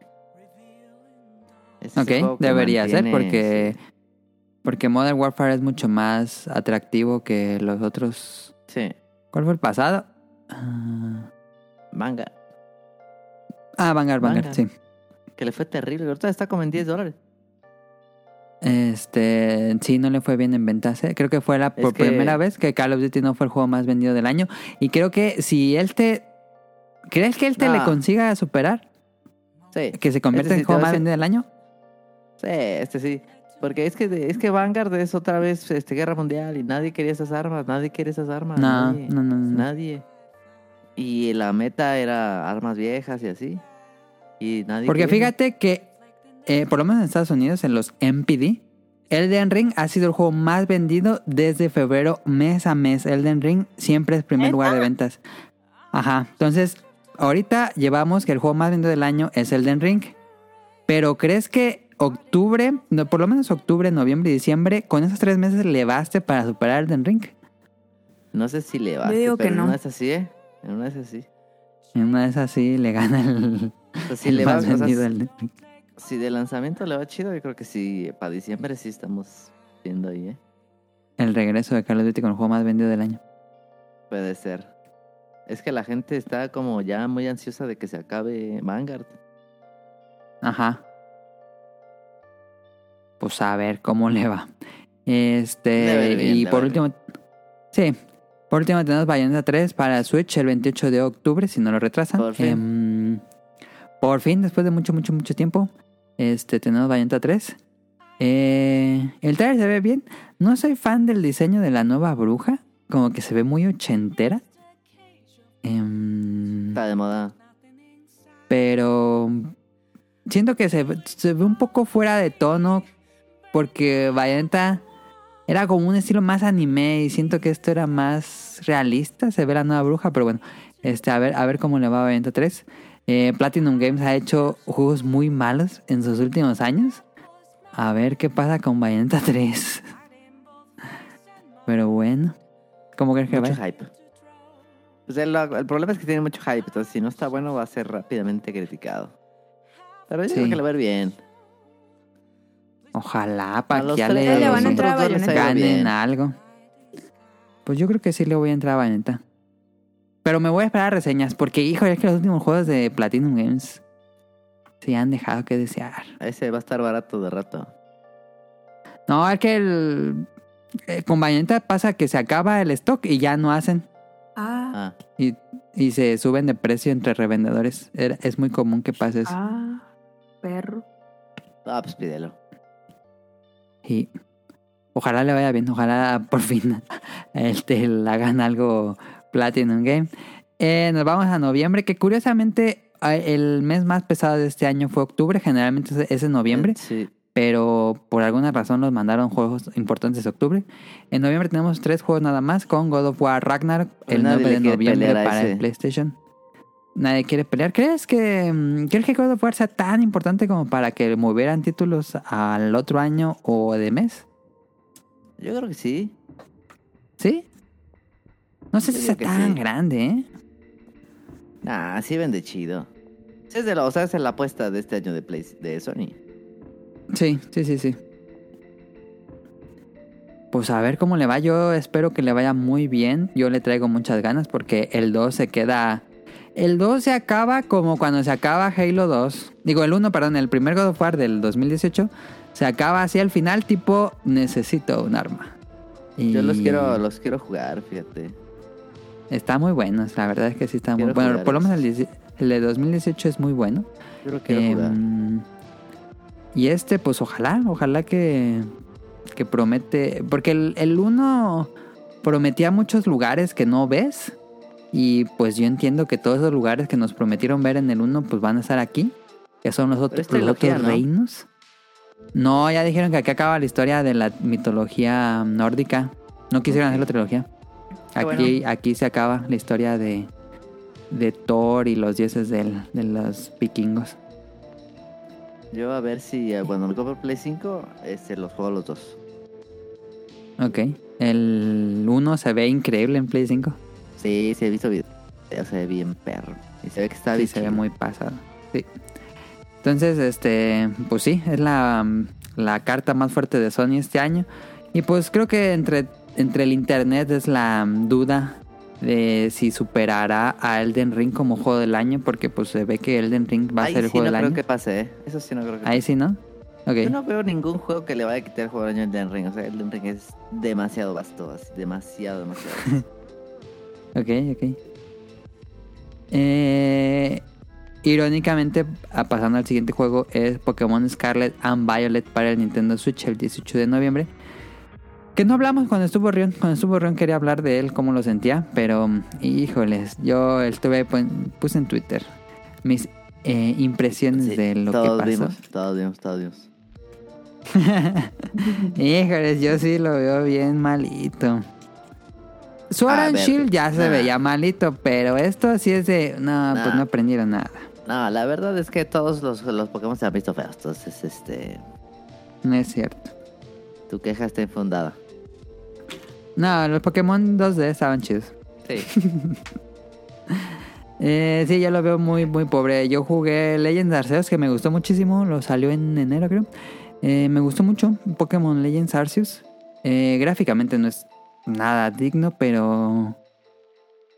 Es Ok, debería ser mantiene- porque... Porque Modern Warfare es mucho más atractivo que los otros... Sí, ¿Cuál fue el pasado? Ah, manga. Ah, Vanguard, Vanguard, Vanguard. sí. Que le fue terrible. Ahorita está como en 10 dólares. Este, sí, no le fue bien en ventas. ¿eh? Creo que fue la por que- primera vez que Call of Duty no fue el juego más vendido del año. Y creo que si él te... ¿Crees que él te No. le consiga superar? Sí. ¿Que se convierta Este en el juego más vendido del año? Sí, este sí. Porque es que, es que Vanguard es otra vez este, guerra mundial y nadie quería esas armas, nadie quiere esas armas. No, nadie, no, no, no. Nadie. Y la meta era armas viejas y así. Y nadie Porque quiere. fíjate que, eh, por lo menos en Estados Unidos, en los MPD, Elden Ring ha sido el juego más vendido desde febrero, mes a mes. Elden Ring siempre es primer lugar de ventas. Ajá. Entonces, ahorita llevamos que el juego más vendido del año es Elden Ring. Pero ¿crees que octubre, no, por lo menos octubre, noviembre y diciembre, con esos tres meses le baste para superar Elden Ring? No sé si le Yo va. que pero en no. una es así, ¿eh? En una es así. En una de esas sí le gana el, O sea, si el le va, más o sea, vendido Elden Ring. si de lanzamiento le va chido, yo creo que sí, para diciembre sí estamos viendo ahí, ¿eh? El regreso de Call of Duty con el juego más vendido del año. Puede ser. Es que la gente está como ya muy ansiosa de que se acabe Vanguard. Ajá. Pues a ver cómo le va. Este, bien, y por último, sí, por último tenemos Bayonetta 3 para Switch el 28 de octubre, si no lo retrasan. Por fin. Em, por fin, después de mucho, mucho, mucho tiempo, este, tenemos Bayonetta 3. Eh, el trailer se ve bien. No soy fan del diseño de la nueva bruja, como que se ve muy ochentera. Em, Está de moda. pero siento que se, se ve un poco fuera de tono porque Bayonetta era como un estilo más anime y siento que esto era más realista, se ve la nueva bruja, pero bueno, este a ver a ver cómo le va a Bayonetta 3. Eh, Platinum Games ha hecho juegos muy malos en sus últimos años. A ver qué pasa con Bayonetta 3. Pero bueno, ¿cómo crees que Mucho hype. Pues el, el problema es que tiene mucho hype, entonces si no está bueno va a ser rápidamente criticado. Pero yo Sí. creo que va a ir bien. Ojalá para que ya le, van a entrar a ganen algo. Pues yo creo que sí le voy a entrar a Bayonetta. Pero me voy a esperar a reseñas, porque híjole, es que los últimos juegos de Platinum Games sí han dejado que desear. Ese va a estar barato de rato. No, es que el, eh, con Bayonetta pasa que se acaba el stock y ya no hacen. Ah, Ah, Y, y se suben de precio entre revendedores. Era- Es muy común que pase eso. ah, perro. ah pues pídelo. Y ojalá le vaya bien, ojalá por fin (laughs) este, le hagan algo Platinum Game. Eh, nos vamos a noviembre, que curiosamente el mes más pesado de este año fue octubre, generalmente es- en noviembre, Sí. pero por alguna razón nos mandaron juegos importantes de octubre. En noviembre tenemos tres juegos nada más con God of War Ragnarok el Nadie 9 le de noviembre para el PlayStation. Nadie quiere pelear. ¿Crees que, mm, ¿Crees que God of War sea tan importante como para que movieran títulos al otro año o de mes? Yo creo que sí. ¿Sí? No sé Yo si sea tan sí. grande, ¿eh? Nah, sí vende chido. Es de lo, o sea, es la apuesta de este año de, Play, de Sony. Sí, sí, sí, sí. Pues a ver cómo le va. Yo espero que le vaya muy bien. Yo le traigo muchas ganas porque el 2 se queda... El 2 se acaba como cuando se acaba Halo 2. Digo, el 1, perdón, el primer God of War del 2018. Se acaba así al final tipo necesito un arma. Y Yo los quiero, los quiero jugar, fíjate. Está muy bueno, la verdad es que sí está muy bueno. jugar Por lo menos el, 10 el de 2018 es muy bueno. Yo quiero jugar. Em, y este, pues ojalá, ojalá que, que promete. Porque el, el uno prometía muchos lugares que no ves. Y pues yo entiendo que todos esos lugares que nos prometieron ver en el uno, pues van a estar aquí. Que son los los otros ¿no? reinos. No, ya dijeron que aquí acaba la historia de la mitología nórdica. No quisieron hacer la trilogía. Aquí, aquí se acaba la historia de, de Thor y los dioses del- de los vikingos. Yo a ver si eh, cuando me compro Play 5, este, los juego los dos. Ok. El 1 se ve increíble en Play 5. Sí, sí he visto videos. Se ve bien perro. Y se ve que está Sí, bien se ve muy pasado. Sí. Entonces, este, pues sí, es la, la carta más fuerte de Sony este año. Y pues creo que entre, entre el internet es la duda de si superará a Elden Ring como juego del año, porque pues se ve que Elden Ring va a Ahí ser el sí juego no del creo año. que pase, ¿eh? Eso sí no creo que Ahí pase. sí, ¿no? Ok. Yo no veo ningún juego que le vaya a quitar el juego del año a Elden Ring. O sea, Elden Ring es demasiado vasto, así, demasiado, demasiado. (laughs) Ok, ok. Eh, irónicamente, a- pasando al siguiente juego, es Pokémon Scarlet and Violet para el Nintendo Switch el 18 de noviembre. Que no hablamos cuando estuvo Rion. Cuando estuvo Rion quería hablar de él, cómo lo sentía. Pero, híjoles, yo estuve, pon- puse en Twitter mis eh, impresiones Sí, de lo que pasó. vimos, todos vimos, todos vimos. (laughs) Híjoles, yo sí lo veo bien malito. Sword A and Shield ya se veía malito, pero esto sí es de... No, pues no aprendieron nada. No, la verdad es que todos los, los Pokémon se han visto feos. Entonces, este. No es cierto. Tu queja está infundada. No, los Pokémon 2D estaban chidos. Sí. (laughs) Eh, sí, yo lo veo muy, muy pobre. Yo jugué Legends Arceus, que me gustó muchísimo. Lo salió en enero, creo. Eh, me gustó mucho Pokémon Legends Arceus. Eh, gráficamente no es nada digno, pero...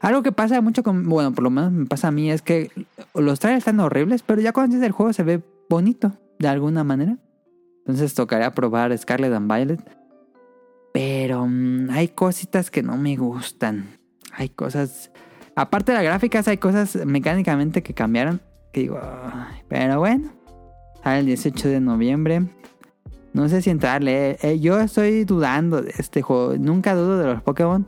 Algo que pasa mucho con... Bueno, por lo menos me pasa a mí es que los trailers están horribles, pero ya cuando el juego se ve bonito, de alguna manera. Entonces tocaría probar Scarlet and Violet. Pero mm, hay cositas que no me gustan. Hay cosas... Aparte de las gráficas, hay cosas mecánicamente que cambiaron. Que digo, pero bueno. Sale el 18 de noviembre. No sé si entrarle. eh, eh, yo estoy dudando de este juego. Nunca dudo de los Pokémon.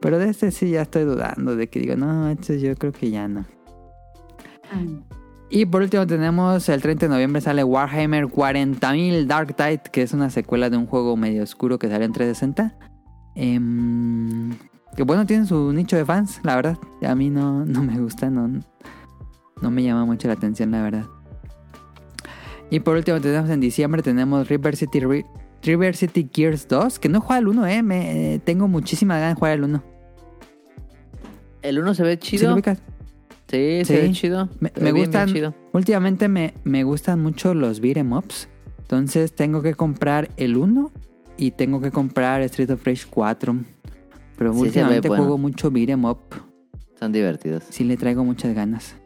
Pero de este sí ya estoy dudando. De que digo, no, este yo creo que ya no. Y por último tenemos el 30 de noviembre sale Warhammer 40.000 Dark Tide, que es una secuela de un juego medio oscuro que sale en 360. Em, que bueno, tiene su nicho de fans, la verdad. A mí no, no me gusta, no, no me llama mucho la atención, la verdad. Y por último tenemos en diciembre, tenemos River City, Ri- River City Gears 2, que no juega el 1, eh. Me, eh, tengo muchísima ganas de jugar el 1. El uno se ve ¿Sí lo chido. Sí, se ve chido. Me, me bien gustan, chido. últimamente me, me gustan mucho los beat'em ups. Entonces tengo que comprar el 1 y tengo que comprar Street of Rage 4. Pero Sí, últimamente bueno. juego mucho beat'em up. Son divertidos. Sí le traigo muchas ganas.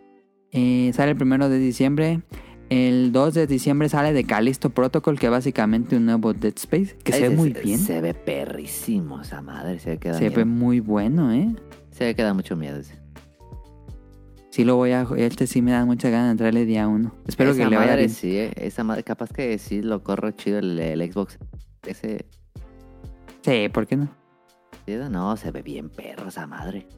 Eh, sale el primero de diciembre. El 2 de diciembre sale de Callisto Protocol, que es básicamente un nuevo Dead Space, que se ve muy se- bien. Se, Se ve perrísimo esa madre. Se ve que da ve miedo. muy bueno, ¿eh? Se ve que da mucho miedo ese. Sí lo voy a... Este sí me da muchas ganas de entrarle día 1. Espero esa que le vaya madre bien. sí, eh, esa madre, capaz que sí lo corro chido el, el Xbox. Ese, Sí, ¿por qué no? no, se ve bien perro esa madre.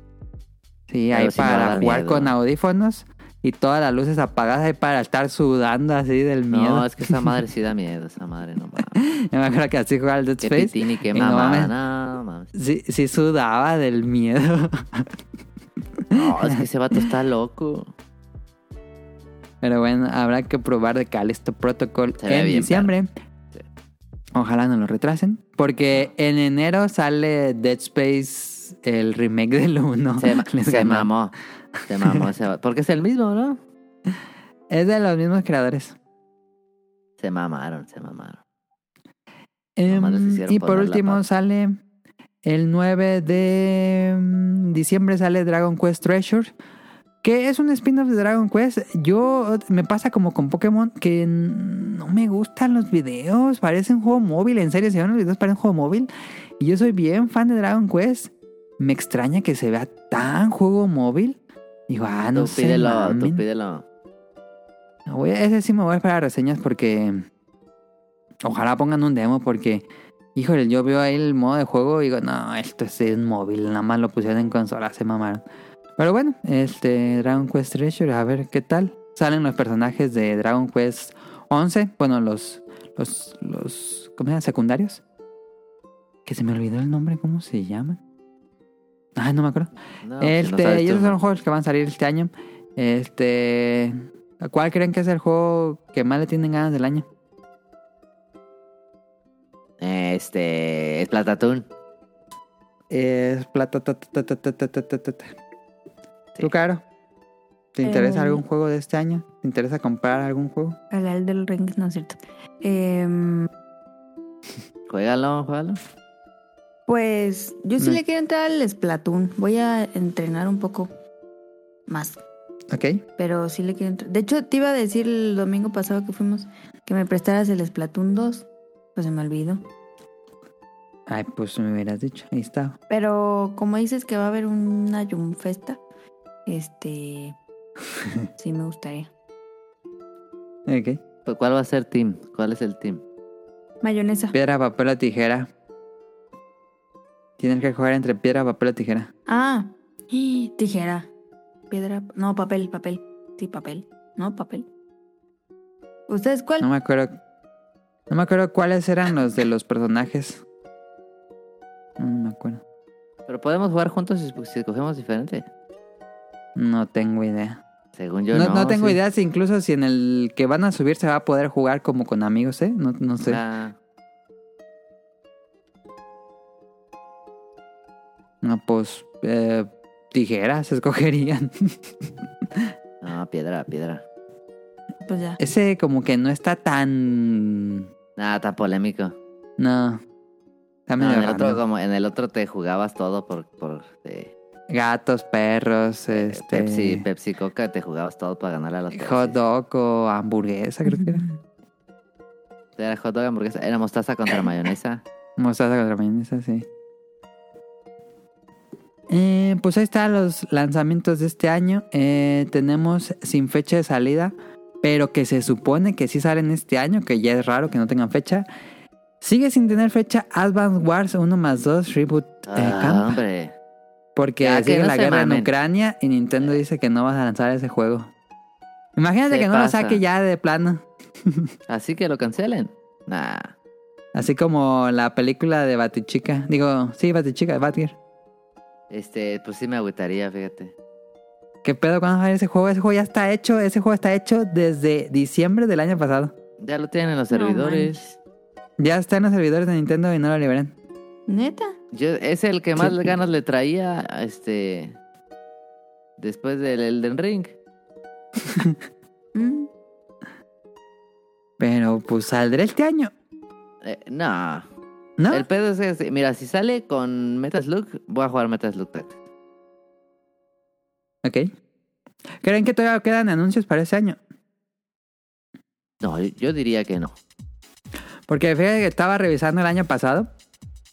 Sí, Pero ahí sí para jugar miedo. con audífonos y todas las luces apagadas ahí para estar sudando así del miedo. No, es que esa madre sí da (laughs) miedo, esa madre no mames. Me acuerdo que así jugaba el Dead Qué Space. pitín y qué no mamada, mames. no mames. Sí, sí sudaba del miedo. No, es que ese vato está loco. Pero bueno, habrá que probar de Callisto Protocol Se ve en diciembre. Sí. Ojalá no lo retrasen. Porque en enero sale Dead Space, el remake del 1. Se, (laughs) se mamó. Se mamó (laughs) ese vato. Porque es el mismo, ¿no? Es de los mismos creadores. Se mamaron, se mamaron. Em, y por último sale el 9 de mm, diciembre sale Dragon Quest Treasure. Que es un spin-off de Dragon Quest. Yo me pasa como con Pokémon que no me gustan los videos. Parece un juego móvil. En serio, si ven los videos parecen un juego móvil. Y yo soy bien fan de Dragon Quest. Me extraña que se vea tan juego móvil. Digo, ah, no tú sé. pídelo, mamen. tú pídelo. Voy a- ese sí me voy a esperar reseñas porque ojalá pongan un demo porque, híjole, yo veo ahí el modo de juego y digo, no, esto es en móvil, nada más lo pusieron en consola, se mamaron. Pero bueno, este Dragon Quest Treasure, a ver qué tal. Salen los personajes de Dragon Quest 11, bueno, los, los, los, ¿cómo se llaman? Secundarios. Que se me olvidó el nombre, ¿cómo se llaman? Ah, no me acuerdo. Pues, este, no esos son los juegos que van a salir este año. Este. ¿Cuál creen que es el juego que más le tienen ganas del año? Este. Es Platatún. Es plata. ¿Tú, Caro? ¿Te interesa eh, algún juego de este año? ¿Te interesa comprar algún juego? El del Rings, no es cierto. Eh... juégalo, juégalo pues yo sí Mm. le quiero entrar al Splatoon. Voy a entrenar un poco más. Ok. Pero sí le quiero entrar. De hecho, te iba a decir el domingo pasado que fuimos que me prestaras el Splatoon 2. Pues se me olvidó. Ay, pues me hubieras dicho. Ahí está. Pero como dices que va a haber una Festa, este. (laughs) sí me gustaría. Ok. Pues, ¿Cuál va a ser team? ¿Cuál es el team? Mayonesa. Piedra, papel o tijera. Tienen que jugar entre piedra, papel o tijera. Ah, ¡y! tijera. Piedra. No, papel, papel. Sí, papel. No, papel. ¿Ustedes cuál? No me acuerdo. No me acuerdo cuáles eran los de los personajes. No me acuerdo. Pero podemos jugar juntos si, si escogemos diferente. No tengo idea. Según yo no, no. no tengo sí. idea si incluso si en el que van a subir se va a poder jugar como con amigos, ¿eh? No, no sé. Ah, No, pues eh, tijeras (laughs) escogerían. no, piedra, piedra. Pues ya. Ese como que no está tan... Nada, tan polémico. No. Está No, en, el otro, como, en el otro te jugabas todo por, por eh, Gatos, perros, este... Pepsi, Pepsi Coca, te jugabas todo para ganar a los Hot dog o hamburguesa, creo que era. (laughs) Era hot dog, hamburguesa. Era mostaza contra (coughs) mayonesa. Mostaza contra mayonesa, sí. Eh, pues ahí están los lanzamientos de este año. Eh, tenemos sin fecha de salida, pero que se supone que sí salen este año, que ya es raro que no tengan fecha. Sigue sin tener fecha Advance Wars 1 más 2 Reboot eh, Ah, Camp, porque ya, sigue no la guerra en. Ucrania y Nintendo dice que no vas a lanzar ese juego. Imagínate Se que no lo saque ya de plano. (laughs) Así que lo cancelen. Nah. Así como la película de Batichica. Digo, sí, Batichica, Batgirl. Este, pues sí me agüitaría, fíjate. ¿Qué pedo cuando sale ese juego? Ese juego ya está hecho. Ese juego está hecho desde diciembre del año pasado. Ya lo tienen en los No servidores. Ya está en los servidores de Nintendo y no lo liberan. ¿Neta? Yo, es el que más Sí. ganas le traía, este... Después del Elden Ring. Mm. (laughs) Pero pues saldrá este año. Eh, no. ¿No? El pedo es que, mira, si sale con Metaslug, voy a jugar Metaslug Tactics. Ok. ¿Creen que todavía quedan anuncios para ese año? No, yo- yo diría que no. Porque fíjate que estaba revisando el año pasado.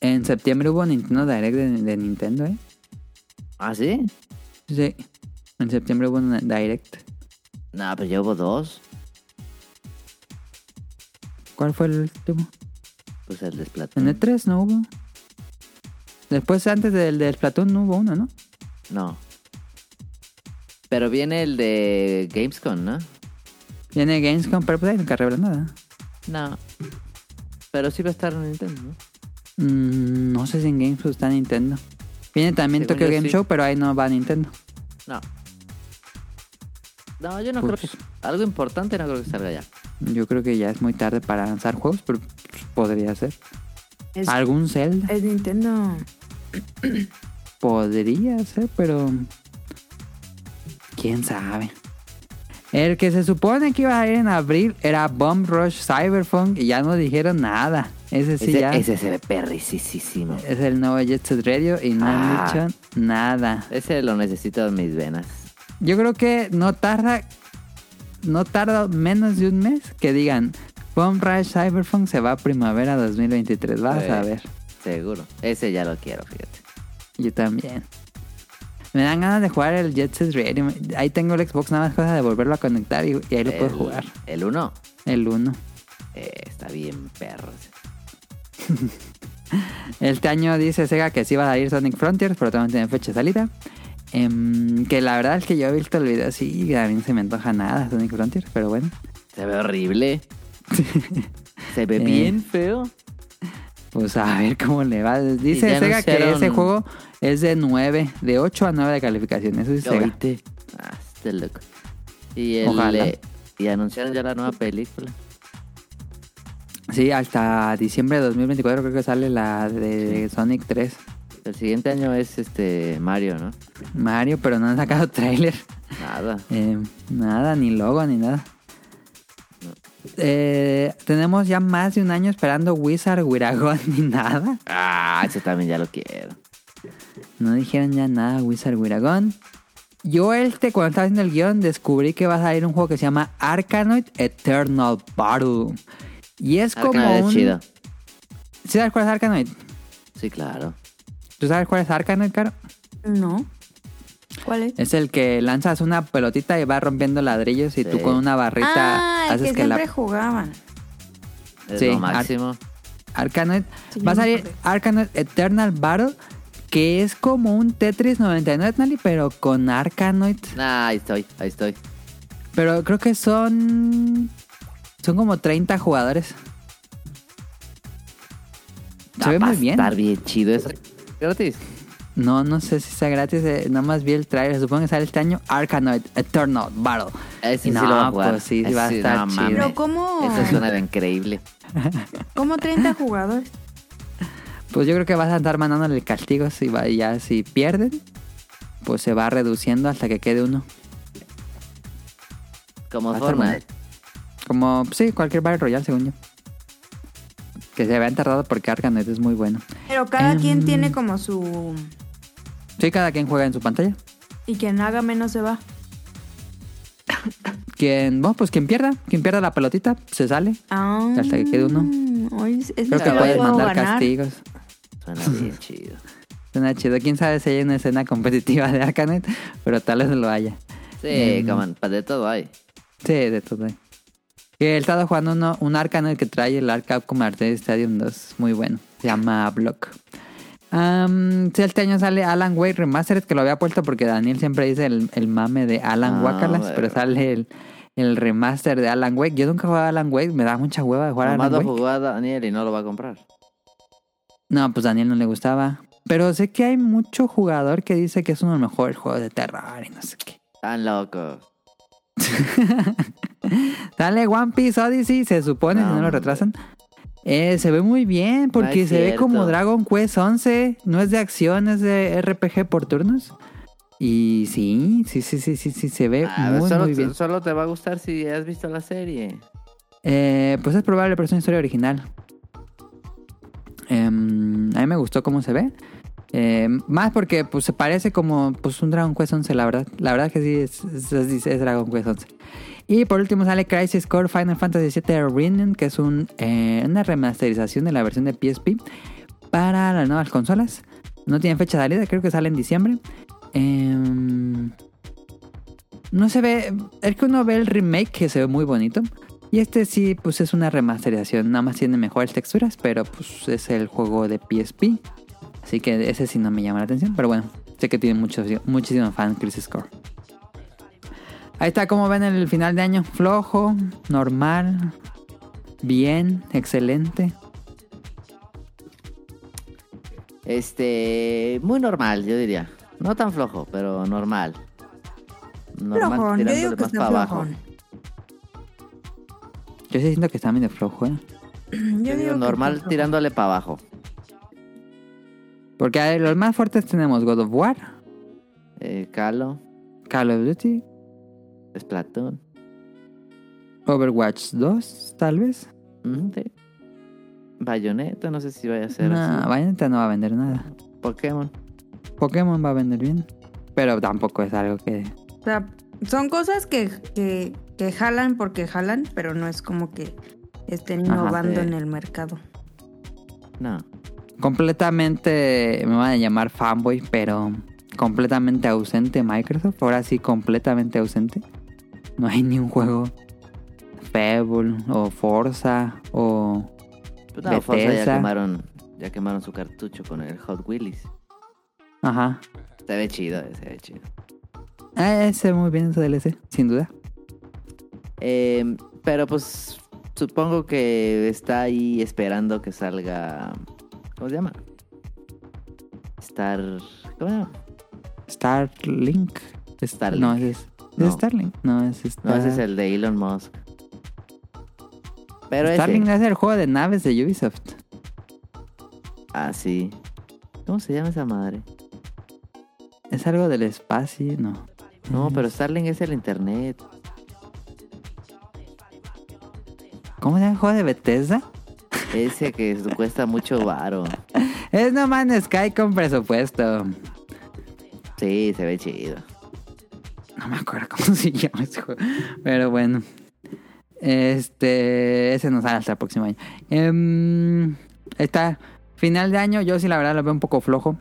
En septiembre hubo Nintendo Direct de, de Nintendo, ¿eh? ¿Ah, sí? Sí. En septiembre hubo un Direct. No, pero ya hubo dos. ¿Cuál fue el último? Pues el de En Splatoon. E3 no hubo. Después, antes del de Splatoon, no hubo uno, ¿no? No. Pero viene el de Gamescom, ¿no? Viene Gamescom, pero pues ahí nunca revela nada. No. Pero sí va a estar en Nintendo, ¿no? Mm, no sé si en Games está Nintendo. Viene también Según Tokyo yo, Game sí. Show, pero ahí no va Nintendo. No. No, yo no Pues- creo que... Algo importante no creo que salga ya. Yo creo que ya es muy tarde para lanzar juegos, pero podría ser. Es, ¿Algún Zelda? es Nintendo. Podría ser, pero... ¿Quién sabe? El que se supone que iba a ir en abril era Bomb Rush Cyberpunk y ya no dijeron nada. Ese sí ese, ya ese se ve perricisísimo. es el nuevo Jet Set Radio y no han Ah. dicho nada. Ese lo necesito en mis venas. Yo creo que no tarda, no tarda menos de un mes que digan Bomb Rush Cyberpunk se va a primavera 2023. Vas a ver. Seguro. Ese ya lo quiero, fíjate. Yo también. Me dan ganas de jugar el Jet Set Radio. Ahí tengo el Xbox, nada más cosa de volverlo a conectar y, y ahí lo puedo jugar. El 1. El 1. está bien perro. (laughs) Este año dice Sega que sí va a salir Sonic Frontiers, pero no tiene fecha de salida. Em, que la verdad es que yo he visto el video así y a mí no se me antoja nada Sonic Frontiers, pero bueno. Se ve horrible. (laughs) se ve Eh. bien feo. Pues a ver cómo le va. Dice Sega que ese juego es de 9, de 8 a 9 de calificación. Eso es Sega. Ah, este loco. Y, el, Ojalá. eh, y anunciaron ya la nueva película. Sí, hasta diciembre de 2024 creo que sale la de Sonic 3. El siguiente año es este Mario, ¿no? Mario, pero no han sacado tráiler. Nada. (laughs) Eh, nada, ni logo, ni nada. Eh, tenemos ya más de un año esperando Wizard, Wiragon, (laughs) ni nada. Ah, ese también ya lo quiero. No dijeron ya nada Wizard, Wiragon. yo este, cuando estaba haciendo el guion, descubrí que va a salir un juego que se llama Arkanoid Eternal Battle. Y es como es un... chido. ¿Sí sabes cuál es Arkanoid? Sí, claro. ¿Tú sabes cuál es Arkanoid, Caro? No. ¿Cuál es? Es el que lanzas una pelotita y va rompiendo ladrillos y tú con una barrita ah, el haces que que, la siempre jugaban. Es Sí, lo Ar- máximo. Arkanoid Sí, va a salir. Arkanoid Eternal Battle que es como un Tetris 99 Nali, pero con Arkanoid. Nah, ahí estoy, ahí estoy. Pero creo que son son como 30 jugadores. Se Ah, ve va muy a bien. estar bien chido eso. Gratis. No, no sé si sea gratis. eh, nada más vi el trailer. Supongo que sale este año Arkanoid Eternal Battle. Ese sí no, lo voy a jugar. pues sí, Ese va a estar no chido. Pero ¿cómo? Eso suena increíble. (laughs) ¿Cómo 30 jugadores? Pues yo creo que vas a andar mandándole castigos y va- y ya si pierden, pues se va reduciendo hasta que quede uno. Como Va a estar Fortnite. Como, sí, cualquier Battle Royale, según yo. Que se vea enterrado porque Arkanoid es muy bueno. Pero cada Em. quien tiene como su... Sí, cada quien juega en su pantalla. Y quien haga menos se va. (coughs) Quien, bueno, pues quien pierda, quien pierda la pelotita, se sale. Ah, Hasta que quede uno. Es- es Creo que puedes mandar ganar. castigos. Suena bien (laughs) chido. Suena chido. Quién sabe si hay una escena competitiva de Arkanoid, pero tal vez lo haya. Sí, pa- de todo hay. Sí, de todo. hay. Y He estado jugando uno, un Arkanoid que trae el Arc Capcom Arcade Stadium 2. Muy bueno. Se llama Block. Sí, este año sale Alan Wake Remastered, que lo había puesto porque Daniel siempre dice el, el mame de Alan Ah, Wakalas, bueno. pero sale el, el remaster de Alan Wake. Yo nunca he jugado a Alan Wake, me da mucha hueva de jugar a Alan Wake. jugó a Daniel y no lo va a comprar. No, pues Daniel no le gustaba. Pero sé que hay mucho jugador que dice que es uno de los mejores juegos de terror y no sé qué. Tan loco. (laughs) Dale One Piece Odyssey, se supone, No, si no lo retrasan. Eh, se ve muy bien porque se ve como Dragon Quest 11. No es de acción, es de RPG por turnos. Y sí, sí, sí, sí, sí, sí, se ve Ah, muy, solo, muy bien. solo te va a gustar si has visto la serie. Eh, pues es probable, pero es una historia original. Em, a mí me gustó cómo se ve. Eh, más porque pues se parece como pues un Dragon Quest 11, la verdad. La verdad que sí, es, Dragon Quest 11. Y por último sale Crisis Core Final Fantasy VII Reunion, que es eh, una remasterización de la versión de PSP para las nuevas consolas. No tiene fecha de salida, creo que sale en diciembre. Em, no se ve, es que uno ve el remake que se ve muy bonito. Y este sí, pues es una remasterización, nada más tiene mejores texturas, pero pues es el juego de PSP. Así que ese sí no me llama la atención, pero bueno, sé que tiene muchos, muchísimos fans Crisis Core. Ahí está como ven el final de año, flojo, normal, bien, excelente. Este, muy normal, yo diría. No tan flojo, pero normal. Normal, Flojón, yo tirándole digo que más está para abajo. Yo sí siento que está medio flojo, ¿eh? (clears throat) Yo Yo digo normal tirándole para abajo. Porque a ver, los más fuertes tenemos God of War, Eh, Calo, Call of Duty, Splatoon. Overwatch 2, tal vez. Sí. Bayonetta, no sé si vaya a ser No, así. Bayonetta no va a vender nada. Pokémon. Pokémon va a vender bien. Pero tampoco es algo que... O sea, son cosas que, que, que jalan porque jalan, pero no es como que estén Ajá, innovando sí. en el mercado. No. Completamente me van a llamar fanboy, pero completamente ausente Microsoft. Ahora sí, completamente ausente. No hay ni un juego Fable o Forza o... Pues no, Forza ya quemaron, ya quemaron su cartucho con el Hot Wheelies. Ajá. Se ve chido, se ve chido. Ah, ese muy bien ese DLC, sin duda. Eh, pero pues supongo que está ahí esperando que salga. ¿Cómo se llama? Star. ¿Cómo se llama? Starlink. Es- Starlink. No, ese es, ¿es No. Starlink. No, es Star... No, ese es el de Elon Musk. Pero Starlink ese. es el juego de naves de Ubisoft. Ah, sí. ¿Cómo se llama esa madre? Es algo del espacio, no. No, pero Starlink es el internet. ¿Cómo se llama el juego de Bethesda? Ese que cuesta mucho varo. Es No Man's Sky con presupuesto. Sí, se ve chido. No me acuerdo cómo (laughs) se llama ese juego. Pero bueno. Este. Ese nos sale hasta el próximo año. Em, está. Final de año, yo sí la verdad lo veo un poco flojo.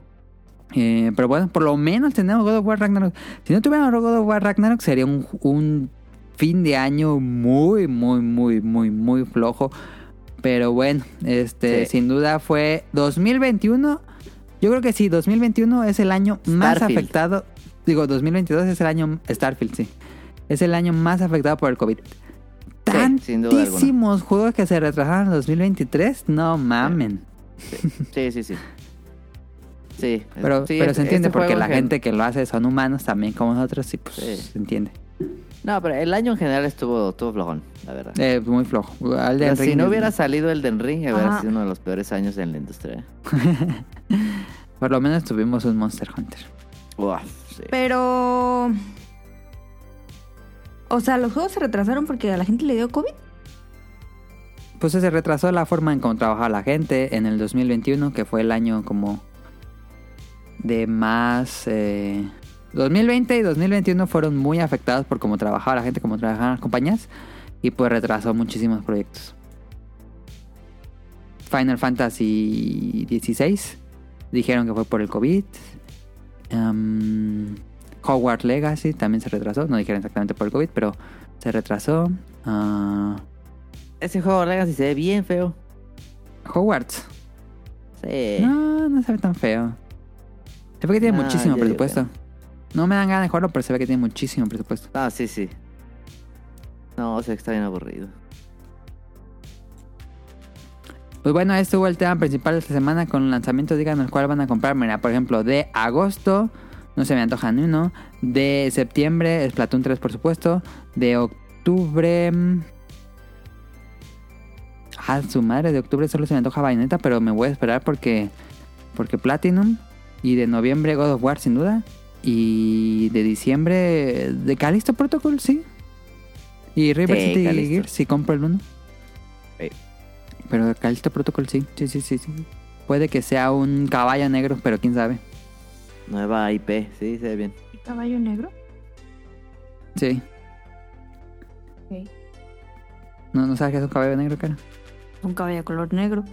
Eh, pero bueno, por lo menos tenemos God of War Ragnarok. Si no tuviéramos God of War Ragnarok, sería un, un fin de año muy, muy, muy, muy, muy flojo. Pero bueno, este, Sí. sin duda fue 2021. Yo creo que sí, 2021 es el año más afectado. Digo, 2022 es el año Starfield, sí. Es el año más afectado por el COVID. Tantísimos juegos que se retrasaron en 2023. No mamen. Sí, sí, sí. Sí, Pero, sí, pero se entiende este porque la en gen- gente que lo hace son humanos también como nosotros y pues se entiende. No, pero el año en general estuvo, estuvo flojón, la verdad. Eh, muy flojo. Si no hubiera salido el Den Ring, hubiera Ajá. sido uno de los peores años en la industria. (laughs) Por lo menos tuvimos un Monster Hunter. Uf, sí. Pero. O sea, los juegos se retrasaron porque a la gente le dio COVID. Pues se retrasó la forma en cómo trabajaba la gente en el 2021, que fue el año como de más... eh, 2020 y 2021 fueron muy afectados por cómo trabajaba la gente, cómo trabajaban las compañías, y pues retrasó muchísimos proyectos. Final Fantasy XVI dijeron que fue por el COVID. Um, Hogwarts Legacy también se retrasó, no dijeron exactamente por el COVID, pero se retrasó. Ah, Ese juego Legacy se ve bien feo. Hogwarts. Sí. No, no se ve tan feo. Se ve que tiene No, muchísimo digo presupuesto. No me dan ganas de jugarlo, pero se ve que tiene muchísimo presupuesto. Ah, sí, sí. No, o sea, está bien aburrido. Pues bueno, este fue el tema principal de esta semana con lanzamientos. Díganos cuál van a comprar. Mira, por ejemplo, de agosto, no se me antoja ni uno. De septiembre, Splatoon 3, por supuesto. De octubre. mm, Ah, su madre, de octubre solo se me antoja Bayonetta, pero me voy a esperar porque. Porque Platinum. Y de noviembre, God of War, sin duda. Y de diciembre, de Callisto Protocol, sí. Y River Sí, City. Gears, si compro el uno. Sí. Pero de Callisto Protocol, sí. Sí, sí, sí, sí. Puede que sea un caballo negro, pero quién sabe. Nueva IP, sí, se ve bien. Caballo negro. Sí. ¿No, no sabes qué es un caballo negro, cara? Un caballo de color negro.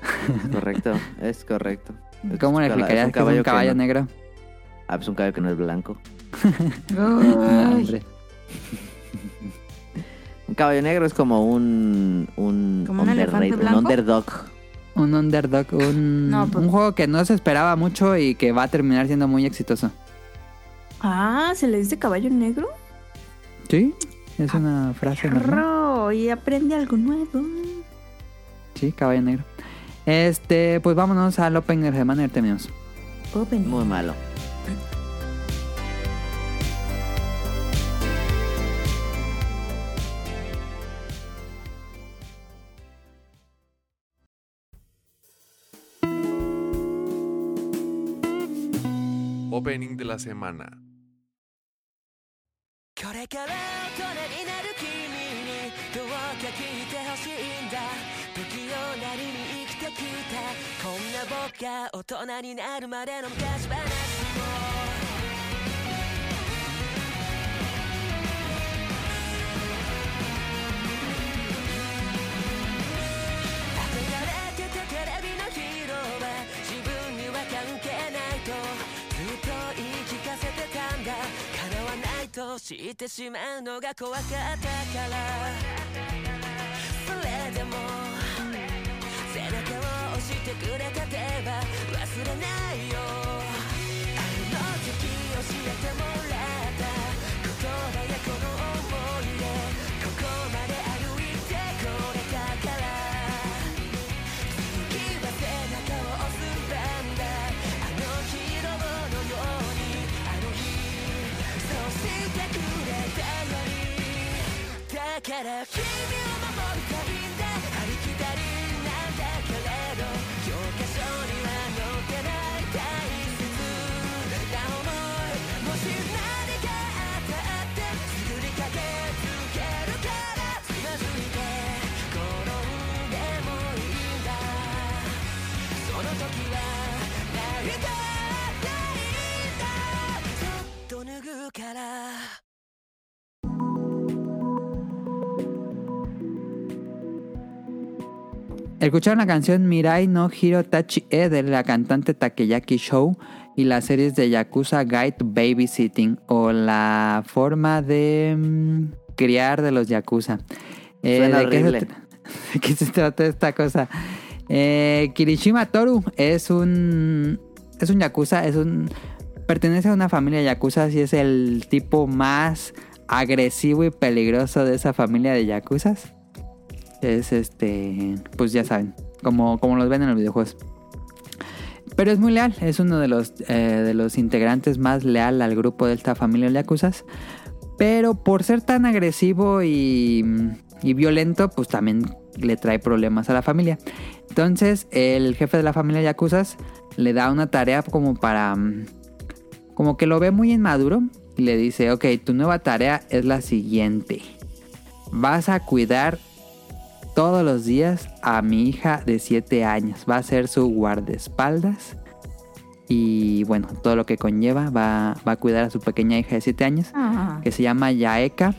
(laughs) Correcto, es correcto. ¿Cómo le explicarías que es un que caballo no- negro? Ah, pues un caballo que no es blanco. Hombre. Un caballo negro es como un. Un, ¿Como un elefante underrated, un blanco? underdog. Un underdog, un, No, pues- un juego que no se esperaba mucho y que va a terminar siendo muy exitoso. Ah, ¿se le dice caballo negro? ¿Sí? Es una frase normal. Perro, y aprende algo nuevo. Sí, caballo negro. Este, pues vámonos al Open ya terminamos. Opening. Muy malo. la semana. これから大人になる君にどわか聞いてほしいんだ不器用なりに生きてきたこんな僕が大人になるまでの昔話知ってしまうのが怖かったから。それでも背中を押してくれた手は忘れないよ。から君を守りたいんだありきたりなんだけれど教科書には載ってない大切な想いもし何かあったってすぐに駆けつけるからつまずいて転んでもいいんだその時は泣いたっていいんだそっと脱ぐから。Escucharon la canción Mirai no Hiro Tachi E de la cantante Takeyaki Show y las series de Yakuza Guide to Babysitting o la forma de mm, criar de los Yakuza. Eh, Suena (laughs) ¿de qué se ¿De qué trata esta cosa? Eh, Kirishima Toru es un es un yakuza, es un pertenece a una familia yakuza y es el tipo más agresivo y peligroso de esa familia de yakuzas. Es este, pues ya saben, como, como los ven en los videojuegos. Pero es muy leal, es uno de los, eh, de los integrantes más leal al grupo de esta familia de yakuzas. Pero por ser tan agresivo y, y violento, pues también le trae problemas a la familia. Entonces, el jefe de la familia Yakuzas le da una tarea como para. Como que lo ve muy inmaduro. Y le dice: Ok, tu nueva tarea es la siguiente. Vas a cuidar todos los días a mi hija de 7 años. Va a ser su guardaespaldas. Y bueno, todo lo que conlleva. Va, va a cuidar a su pequeña hija de 7 años Ah. que se llama Yaeka.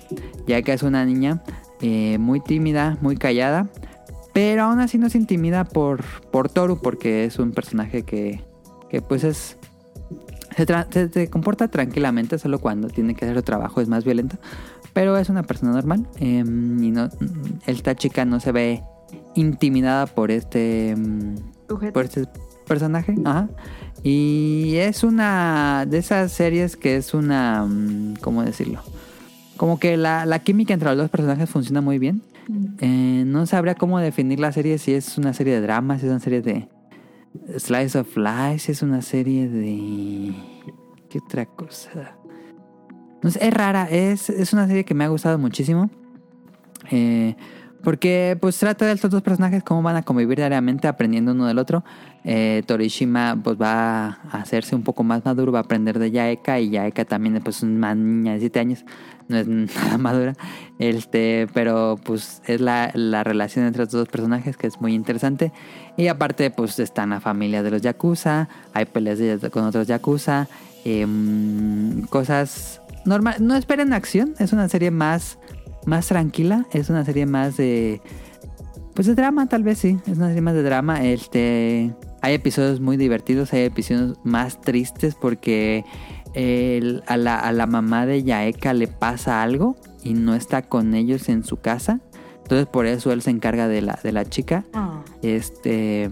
Yaeka es una niña eh, muy tímida, muy callada, pero aún así no se intimida por, por Toru porque es un personaje que, que pues es... Se, se- se comporta tranquilamente, solo cuando tiene que hacer su trabajo es más violento, pero es una persona normal eh, y no, esta chica no se ve intimidada por este... mm, Sujeto. por este personaje. Ajá. Y es una de esas series que es una... mm, ¿Cómo decirlo? Como que la, la química entre los dos personajes funciona muy bien. Eh, no sabría cómo definir la serie, si es una serie de drama, si es una serie de Slice of Life, si es una serie de... ¿Qué otra cosa? Sé, es rara, es, es una serie que me ha gustado muchísimo. Eh, porque pues trata de estos dos personajes cómo van a convivir diariamente aprendiendo uno del otro. Eh, Torishima pues va a hacerse un poco más maduro, va a aprender de Yaeka y Yaeka también pues es una niña de 7 años, no es (laughs) nada madura. Este, pero pues es la, la relación entre estos dos personajes que es muy interesante. Y aparte pues está en la familia de los Yakuza, hay peleas de- con otros Yakuza, em, cosas normal. No esperen acción, es una serie más más tranquila, es una serie más de pues de drama, tal vez sí, es una serie más de drama. Este hay episodios muy divertidos, hay episodios más tristes porque el- a, la, a la mamá de Yaeka le pasa algo y no está con ellos en su casa. Entonces por eso él se encarga de la, de la chica. Ah. Este.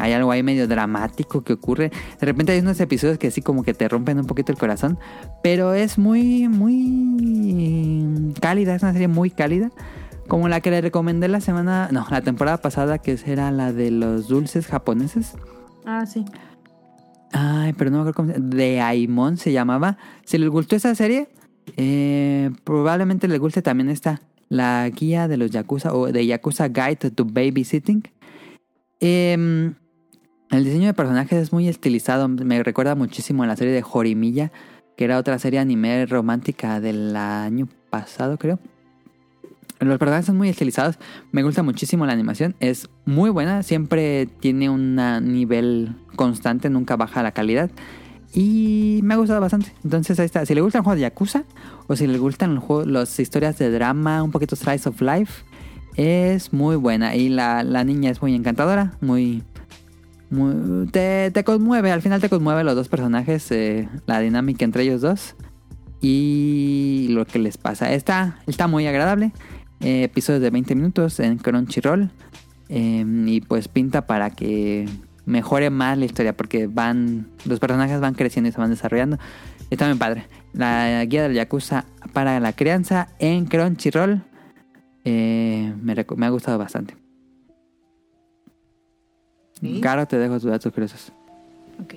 Hay algo ahí medio dramático que ocurre. De repente hay unos episodios que sí como que te rompen un poquito el corazón. Pero es muy, muy cálida. Es una serie muy cálida. Como la que le recomendé la semana. No, la temporada pasada, que era la de los dulces japoneses. Ah, sí. Ay, pero no me acuerdo cómo se De Aimon se llamaba. Si les gustó esa serie, eh, probablemente les guste también esta. La guía de los Yakuza o de Yakuza Guide to Babysitting. Em, el diseño de personajes es muy estilizado. Me recuerda muchísimo a la serie de Jorimilla, que era otra serie anime romántica del año pasado, creo. Los personajes son muy estilizados. Me gusta muchísimo la animación. Es muy buena. Siempre tiene un nivel constante. Nunca baja la calidad. Y me ha gustado bastante. Entonces ahí está. Si le gustan juegos de Yakuza. O si le gustan los juegos- las historias de drama. Un poquito Slice of Life. Es muy buena. Y la, la niña es muy encantadora. Muy... te, conmueve. Al final te conmueve los dos personajes. eh, la dinámica entre ellos dos. Y lo que les pasa. Está, está muy agradable. Eh, episodios de 20 minutos en Crunchyroll. Eh, y pues pinta para que mejore más la historia. Porque van. Los personajes van creciendo y se van desarrollando. Está muy padre. La guía del Yakuza para la crianza en Crunchyroll. eh, me, me ha gustado bastante. Sí. Caro, te dejo tus datos curiosos. Ok.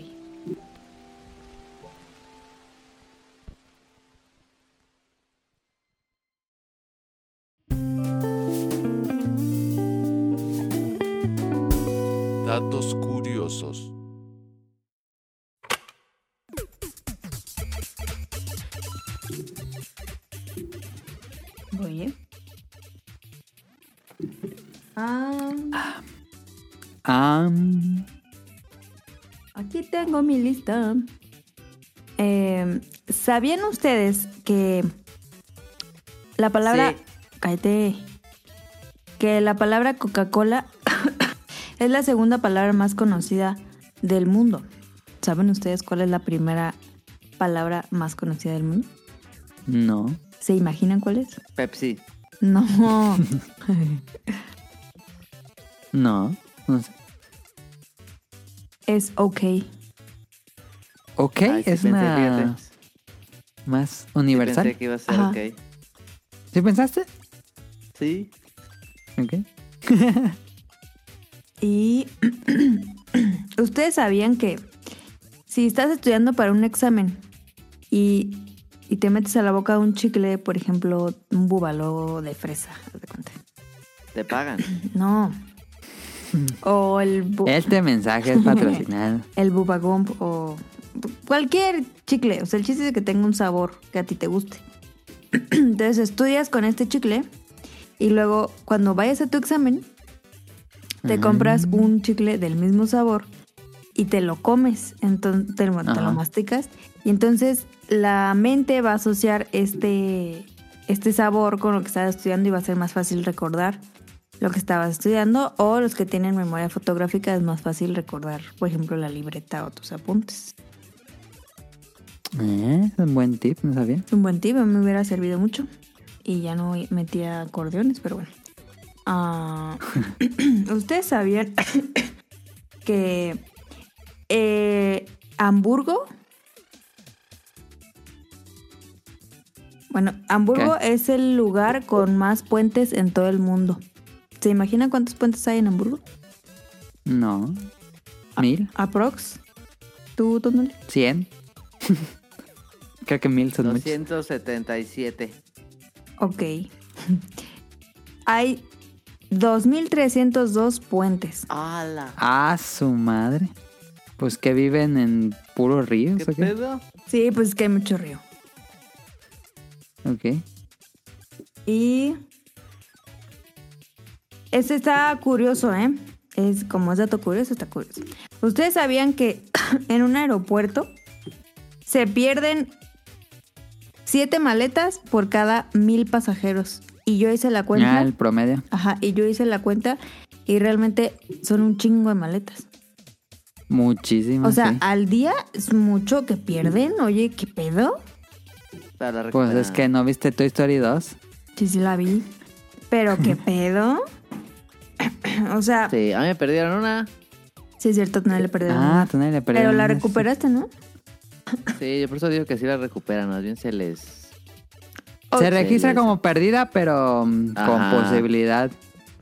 Datos curiosos. Muy bien. Ah, Am, aquí tengo mi lista. Eh, ¿Sabían ustedes que la palabra... Sí. Cállate. Que la palabra Coca-Cola (coughs) Es la segunda palabra más conocida del mundo. ¿Saben ustedes cuál es la primera palabra más conocida del mundo? No. ¿Se imaginan cuál es? Pepsi. No. (laughs) No. No sé. es ok. Ok, Ay, sí es pensé, una fíjate. más Sí universal. Pensé que iba a ser Ajá. ok. ¿Sí pensaste? Sí. Ok. (laughs) Y (clears throat) ustedes sabían que si estás estudiando para un examen y, y te metes a la boca un chicle, por ejemplo, un búbalo de fresa, de cuenta. Te pagan. (clears throat) No. (laughs) O el, Este mensaje es (laughs) patrocinado. el bubagump o cualquier chicle. O sea, el chiste es que tenga un sabor que a ti te guste. (clears throat) Entonces estudias con este chicle y luego cuando vayas a tu examen te compras un chicle del mismo sabor y te lo comes, entonces te, lo- te lo masticas y entonces la mente va a asociar este, este sabor con lo que estás estudiando y va a ser más fácil recordar lo que estabas estudiando o los que tienen memoria fotográfica es más fácil recordar, por ejemplo, la libreta o tus apuntes. Eh, es un buen tip, no sabía. Es un buen tip, a mí me hubiera servido mucho. Y ya no metía acordeones, pero bueno. Ah, (laughs) Ustedes sabían (coughs) que eh, Hamburgo. Bueno, Hamburgo es el lugar con más puentes en todo el mundo. ¿Se imaginan cuántos puentes hay en Hamburgo? No. ¿Mil? Aprox. ¿Tú, Tonali? ¿Cien? (laughs) Creo que mil son muchos. 277. Ok. Hay 2.302 puentes. ¡Hala! Ah, su madre. Pues que viven en puros ríos, ¿Qué pedo? Sí, pues es que hay mucho río. Ok. Y... Este está curioso, ¿eh? Es como es dato curioso, está curioso. ¿Ustedes sabían que (clears throat) en un aeropuerto se pierden siete maletas por cada mil pasajeros? Y yo hice la cuenta. Ah, el promedio. Ajá, y yo hice la cuenta y realmente son un chingo de maletas. Muchísimo. O sea, sí. al día es mucho que pierden. Oye, ¿qué pedo? Para Pues es que no viste Toy Story 2. Sí, sí la vi. Pero, ¿qué (laughs) pedo? (clears throat) o sea, sí. Sí, a mí me perdieron una. es cierto, no le perdieron. Ah, nadie le Pero perdieron la ese. recuperaste, ¿no? Sí, yo por eso digo que sí la recuperan. Más bien se les. Se registra Sí, como perdida, pero mm, con posibilidad.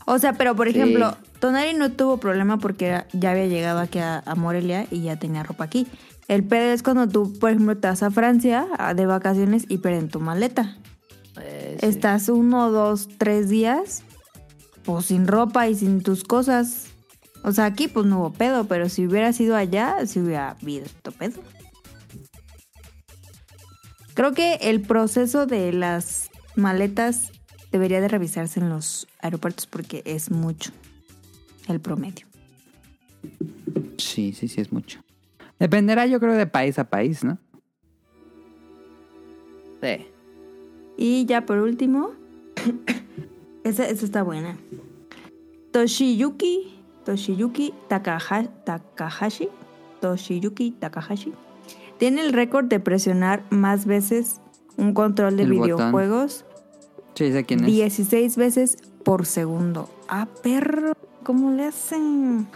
O sea, pero por Sí. ejemplo, Tonari no tuvo problema porque ya había llegado aquí a, a Morelia y ya tenía ropa aquí. El pedo es cuando tú, por ejemplo, te vas a Francia de vacaciones y pierden tu maleta. eh, sí. Estás uno, dos, tres días, pues sin ropa y sin tus cosas. O sea, aquí pues no hubo pedo, pero si hubiera sido allá, si hubiera habido pedo. Creo que el proceso de las maletas debería de revisarse en los aeropuertos porque es mucho el promedio. Sí, sí, sí, es mucho. Dependerá, yo creo, de país a país, ¿no? Sí. Y ya por último, esa, esa está buena. Toshiyuki, Toshiyuki Takaha- Takahashi, Toshiyuki Takahashi, tiene el récord de presionar más veces un control de El videojuegos Sí, sé quién es. 16 veces por segundo. Ah, perro, ¿cómo le hacen?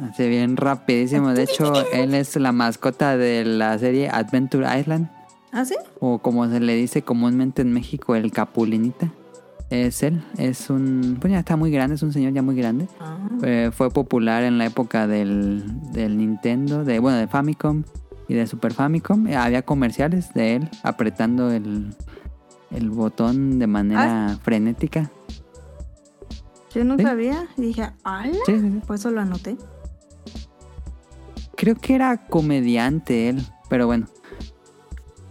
Así bien rapidísimo. De hecho, él es la mascota de la serie Adventure Island. ¿Ah, sí? O como se le dice comúnmente en México, el Capulinita. Es él. Es un... Pues ya está muy grande, es un señor ya muy grande. Ah, Eh, fue popular en la época del, del Nintendo, de bueno, de Famicom y de Super Famicom. Eh, había comerciales de él apretando el, el botón de manera frenética. yo no ¿Sí? sabía. Dije, ¡ala! Sí, sí. Por eso lo anoté. Creo que era comediante él, pero bueno.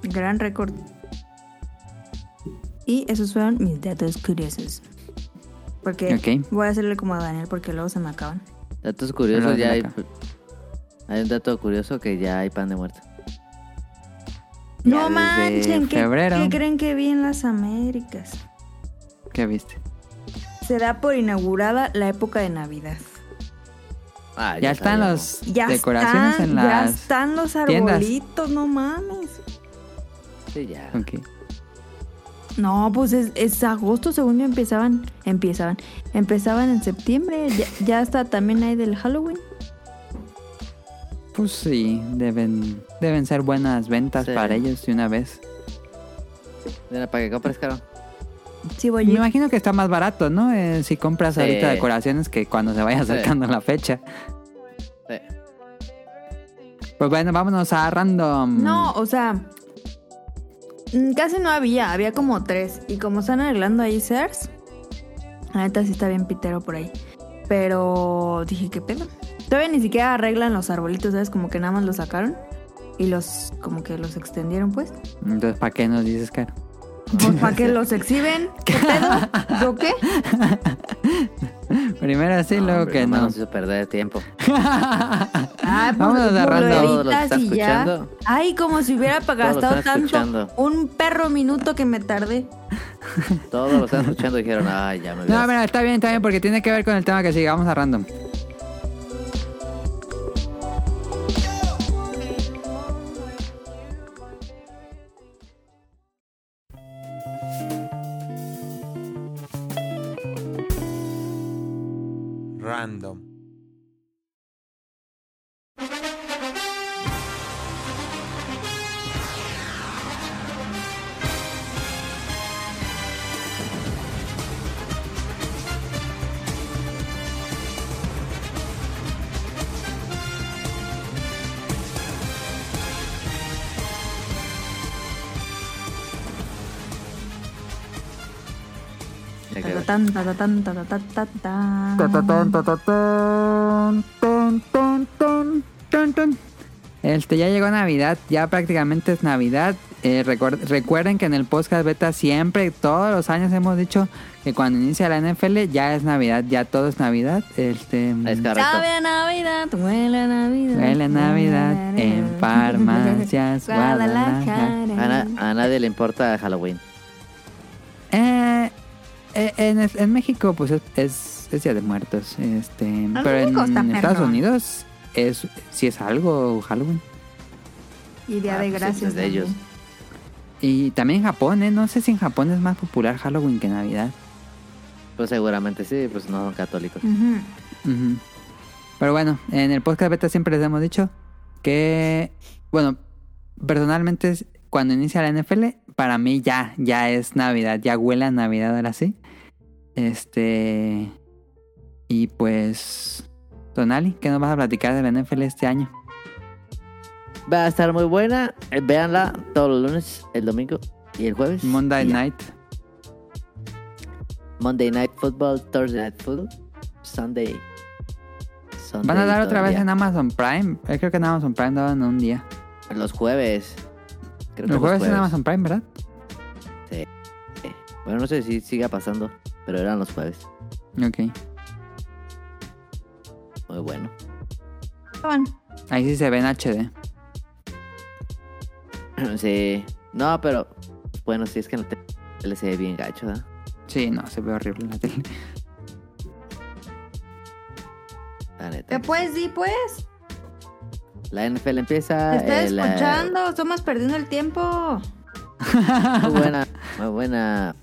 Gran récord. Y esos fueron mis datos curiosos. Porque voy a hacerle como a Daniel porque luego se me acaban. Datos curiosos, ya hay. Hay un dato curioso que ya hay pan de muerto. no manchen, ¿qué, creen que vi en las Américas? ¿Qué viste? Será por inaugurada la época de Navidad. Ah, Ya están Ya decoraciones están, en ya las están los tiendas. arbolitos, no mames. Sí, ya. Ok. No, pues es, es agosto, según yo empezaban, empezaban, empezaban en septiembre, ya, ya está también ahí del Halloween. Pues sí, deben, deben ser buenas ventas Sí. para ellos de una vez. Mira, para que compres, caro. Sí, voy Me imagino que está más barato, ¿no? Eh, si compras Sí. ahorita decoraciones que cuando se vaya Sí. acercando la fecha. Sí. Pues bueno, vámonos a random. No, o sea, casi no había, había como tres. Y como están arreglando ahí Sears, la neta sí está bien pitero por ahí. Pero dije, ¿qué pedo? Todavía ni siquiera arreglan los arbolitos, ¿sabes? Como que nada más los sacaron y los, como que los extendieron, pues. Entonces, ¿para qué nos dices, Caro? Pues para que los (laughs) exhiben. ¿Qué pedo? ¿Yo qué? (laughs) (laughs) Primero sí, luego hombre, que no. Nos hizo perder tiempo. (laughs) Ah, pues, pues, agarrando. lo Todos los que editas están y ya. escuchando. Ay, como si hubiera gastado tanto. escuchando. Un perro minuto que me tardé. Todos lo están escuchando y dijeron, ay, ya me No, mira, está bien, está bien, porque tiene que ver con el tema que sigue. Vamos a random. Random. Este, ya llegó Navidad, ya prácticamente es Navidad. Eh, recuer- recuerden que en el podcast beta siempre, todos los años hemos dicho que cuando inicia la NFL ya es Navidad, ya todo es Navidad. Este, Es correcto. Sabe a Navidad, huele a Navidad. Huele a Navidad en (laughs) farmacias Guadalajara. A, na- a nadie le importa Halloween. Eh, eh, en, en México, pues es, es, es Día de Muertos. Este, pero en Estados. Unidos es si es algo Halloween. Y Día Ah, de pues, Gracias. de ellos. Y también en Japón, ¿eh? No sé si en Japón es más popular Halloween que Navidad. Pues seguramente sí, pues no son católicos. Pero bueno, en el podcast beta siempre les hemos dicho que, bueno, personalmente cuando inicia la NFL, para mí ya, ya es Navidad, ya huele a Navidad ahora sí. Este... Y pues... Tonali, ¿qué nos vas a platicar de la NFL este año? Va a estar muy buena. eh, Véanla todos los lunes, el domingo y el jueves. Monday. Night. Monday Night Football, Thursday Night Football, Sunday. Sunday ¿Van a dar otra vez en Amazon Prime? Yo creo que en Amazon Prime daban un día. Los jueves. Creo que Los jueves en Amazon Prime, ¿verdad? Bueno, no sé si siga pasando, pero eran los jueves. Ok. Muy bueno. Estaban. Ahí sí se ve en HD. (clears throat) Sí. No, pero bueno, sí es que en la tele se ve bien gacho, ¿verdad? Sí, no, se ve horrible en la tele. La neta. ¿Qué pues, di pues? La NFL empieza. Te estoy eh, escuchando, estamos perdiendo el tiempo. (laughs) Muy buena, muy buena,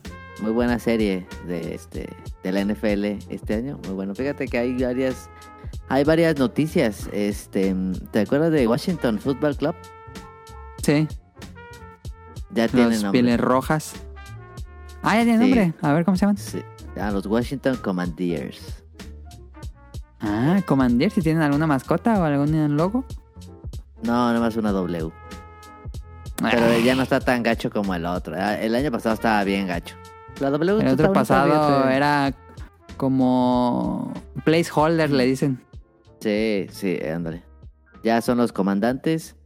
muy buena serie de este de la NFL este año. Muy bueno. Fíjate que hay varias, hay varias noticias. Este, ¿te acuerdas de Washington Football Club? Sí, Ya tienen los nombre. pieles rojas. Ah, ya tiene Sí. nombre. A ver cómo se llaman. Sí. Ah, los Washington Commanders. Ah, Commander, si tienen alguna mascota o algún logo. No, nomás una W. Pero Ah, ya no está tan gacho como el otro. Ah, El año pasado estaba bien gacho. La W el otro pasado era como placeholder, le dicen. Sí, sí, ándale. Ya son los comandantes.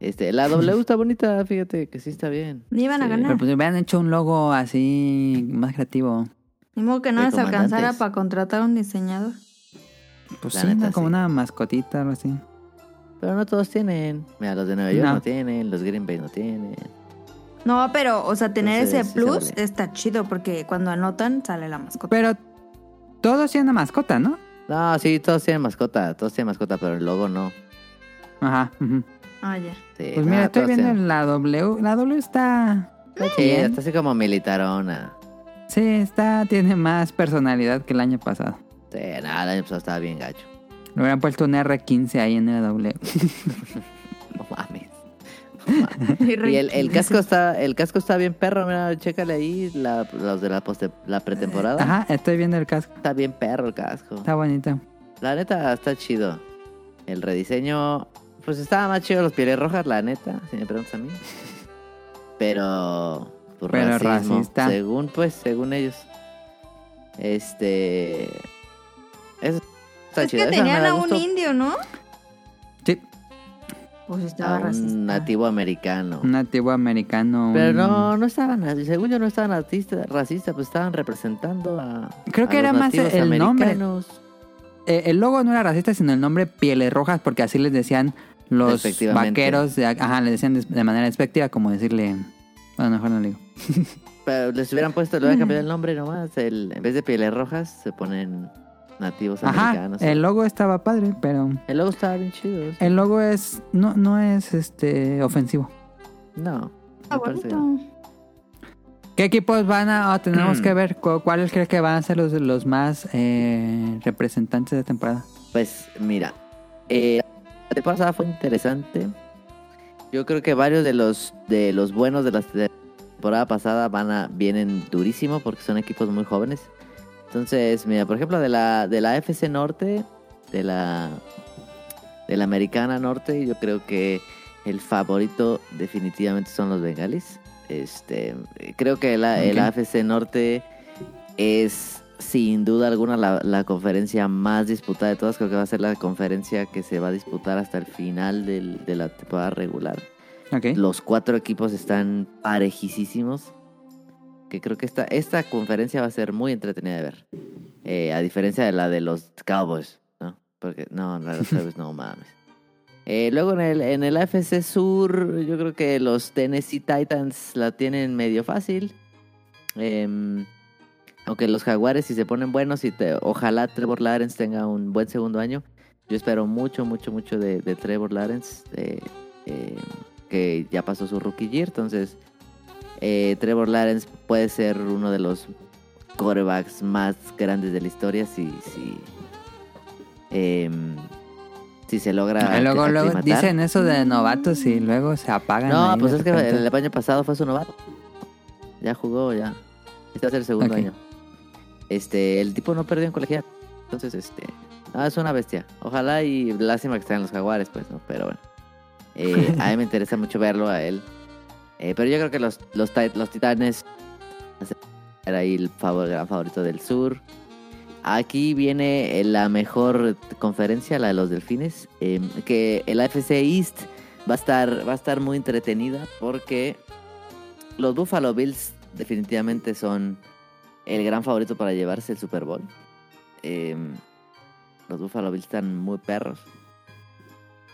Este, la W (laughs) está bonita, fíjate que sí está bien. Ni iban a ganar. Pero pues hubieran hecho un logo así más creativo. Ni modo que no les alcanzara para contratar un diseñador. Pues La sí, neta, como sí. una mascotita, algo así. Pero no todos tienen. Mira, los de Nueva York no, No. tienen, los Green Bay no tienen. No, pero, o sea, tener Entonces, ese plus está chido porque cuando anotan sale la mascota. Pero todos tienen una mascota, ¿no? No, sí, todos tienen mascota, todos tienen mascota, pero el logo no. Ajá. ujú. Ah, ya. Sí, Pues mira, estoy viendo tienen- la W. La W está. Está Sí, bien. está así como militarona. Sí, está, tiene más personalidad que el año pasado. Sí, nada, el año pasado estaba bien gacho. Le hubieran puesto un R15 ahí en la W. (laughs) No mames. Y el, el casco está, el casco está bien perro, mira, chécale ahí la- los de la, poste- la pretemporada. Ajá, estoy viendo el casco. Está bien perro el casco. Está bonito. La neta está chido. El rediseño, pues estaba más chido los pieles rojas, la neta, si me preguntas a mí. Pero, pues, Pero racismo, racista. según pues, según ellos. Este, eso está Es chido. que tenían a un indio, ¿no? Sí, Pues A estaba racista. un nativo americano. un nativo americano. Pero no, no estaban, según yo no estaban artistas, racistas, pues estaban representando a. Creo a que los era más el nombre. americanos. Eh, el logo no era racista, sino el nombre Pieles Rojas, porque así les decían los vaqueros. de- ajá, les decían de, de manera despectiva, como decirle. Bueno, mejor no le digo. Pero les hubieran puesto, le hubieran (laughs) cambiado el nombre nomás. El, en vez de pieles rojas, se ponen nativos Ajá, americanos. el logo estaba padre, pero El logo estaba bien chido. sí. el logo es. No, no es este ofensivo. No. Bonito. ¿Qué equipos van a.? oh, Mm. tenemos que ver cu- cuáles crees que van a ser los, los más eh, representantes de temporada. Pues mira, eh, la temporada pasada fue interesante. Yo creo que varios de los de los buenos de la temporada pasada van a vienen durísimo porque son equipos muy jóvenes. Entonces, mira, por ejemplo, de la de la FC Norte, de la de la Americana Norte, yo creo que el favorito definitivamente son los Bengalis. Este, creo que la, el Ok. AFC Norte es sin duda alguna la, la conferencia más disputada de todas. Creo que va a ser la conferencia que se va a disputar hasta el final del- de la temporada regular. Los cuatro equipos están parejísimos. Que creo que esta, esta conferencia va a ser muy entretenida de ver. Eh, a diferencia de la de los Cowboys, ¿no? Porque, no, de los Cowboys no (laughs) mames. Eh, luego en el, en el AFC Sur, yo creo que los Tennessee Titans la tienen medio fácil. Em, aunque los Jaguares, si se ponen buenos, y te, ojalá Trevor Lawrence tenga un buen segundo año. Yo espero mucho, mucho, mucho de, de Trevor Lawrence. eh, que ya pasó su rookie year. Entonces, eh, Trevor Lawrence puede ser uno de los quarterbacks más grandes de la historia si, si, em, si se logra. Y luego, luego dicen eso de novatos y luego se apagan. No, pues es que el, el año pasado fue su novato. Ya jugó, ya. Este va a ser el segundo año. Este, el tipo no perdió en colegial. Entonces, este. Ah, es una bestia. Ojalá y lástima que estén en los jaguares, pues, ¿no? Pero bueno. Eh, a mí me (laughs) interesa mucho verlo a él. Eh, pero yo creo que los, los, los titanes era ahí el gran favorito del sur. Aquí viene la mejor conferencia, la de los delfines. eh, que el AFC East va a estar, va a estar muy entretenida porque los Buffalo Bills definitivamente son el gran favorito para llevarse el Super Bowl. Eh, los Buffalo Bills están muy perros.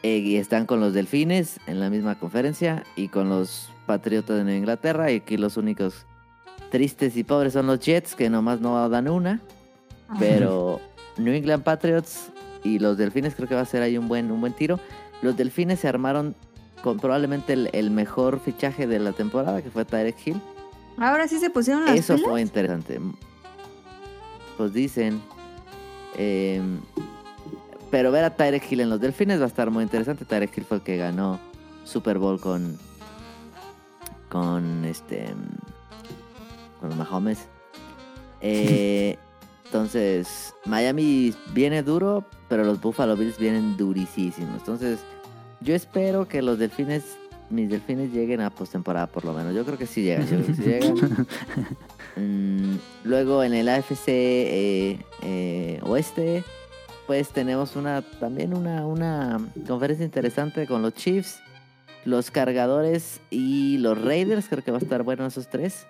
Eh, y están con los Delfines en la misma conferencia y con los Patriotas de Nueva Inglaterra. Y aquí los únicos tristes y pobres son los Jets, que nomás no dan una. Pero New England Patriots y los Delfines creo que va a ser ahí un buen, un buen tiro. Los Delfines se armaron con probablemente el, el mejor fichaje de la temporada, que fue Tyreek Hill. Ahora sí se pusieron las Eso pilas. fue interesante. Pues dicen. eh, pero ver a Tyreek Hill en los Delfines va a estar muy interesante. Tyreek Hill fue el que ganó Super Bowl con. Con este. Con los Mahomes. (laughs) Eh, entonces, Miami viene duro, pero los Buffalo Bills vienen durísimos. Entonces, yo espero que los Delfines. Mis delfines lleguen a postemporada por lo menos. Yo creo que sí llegan. Yo creo que sí llegan. (laughs) Mm, luego en el AFC eh, eh, Oeste, pues tenemos una también una, una conferencia interesante con los Chiefs, los Cargadores y los Raiders. Creo que va a estar bueno esos tres.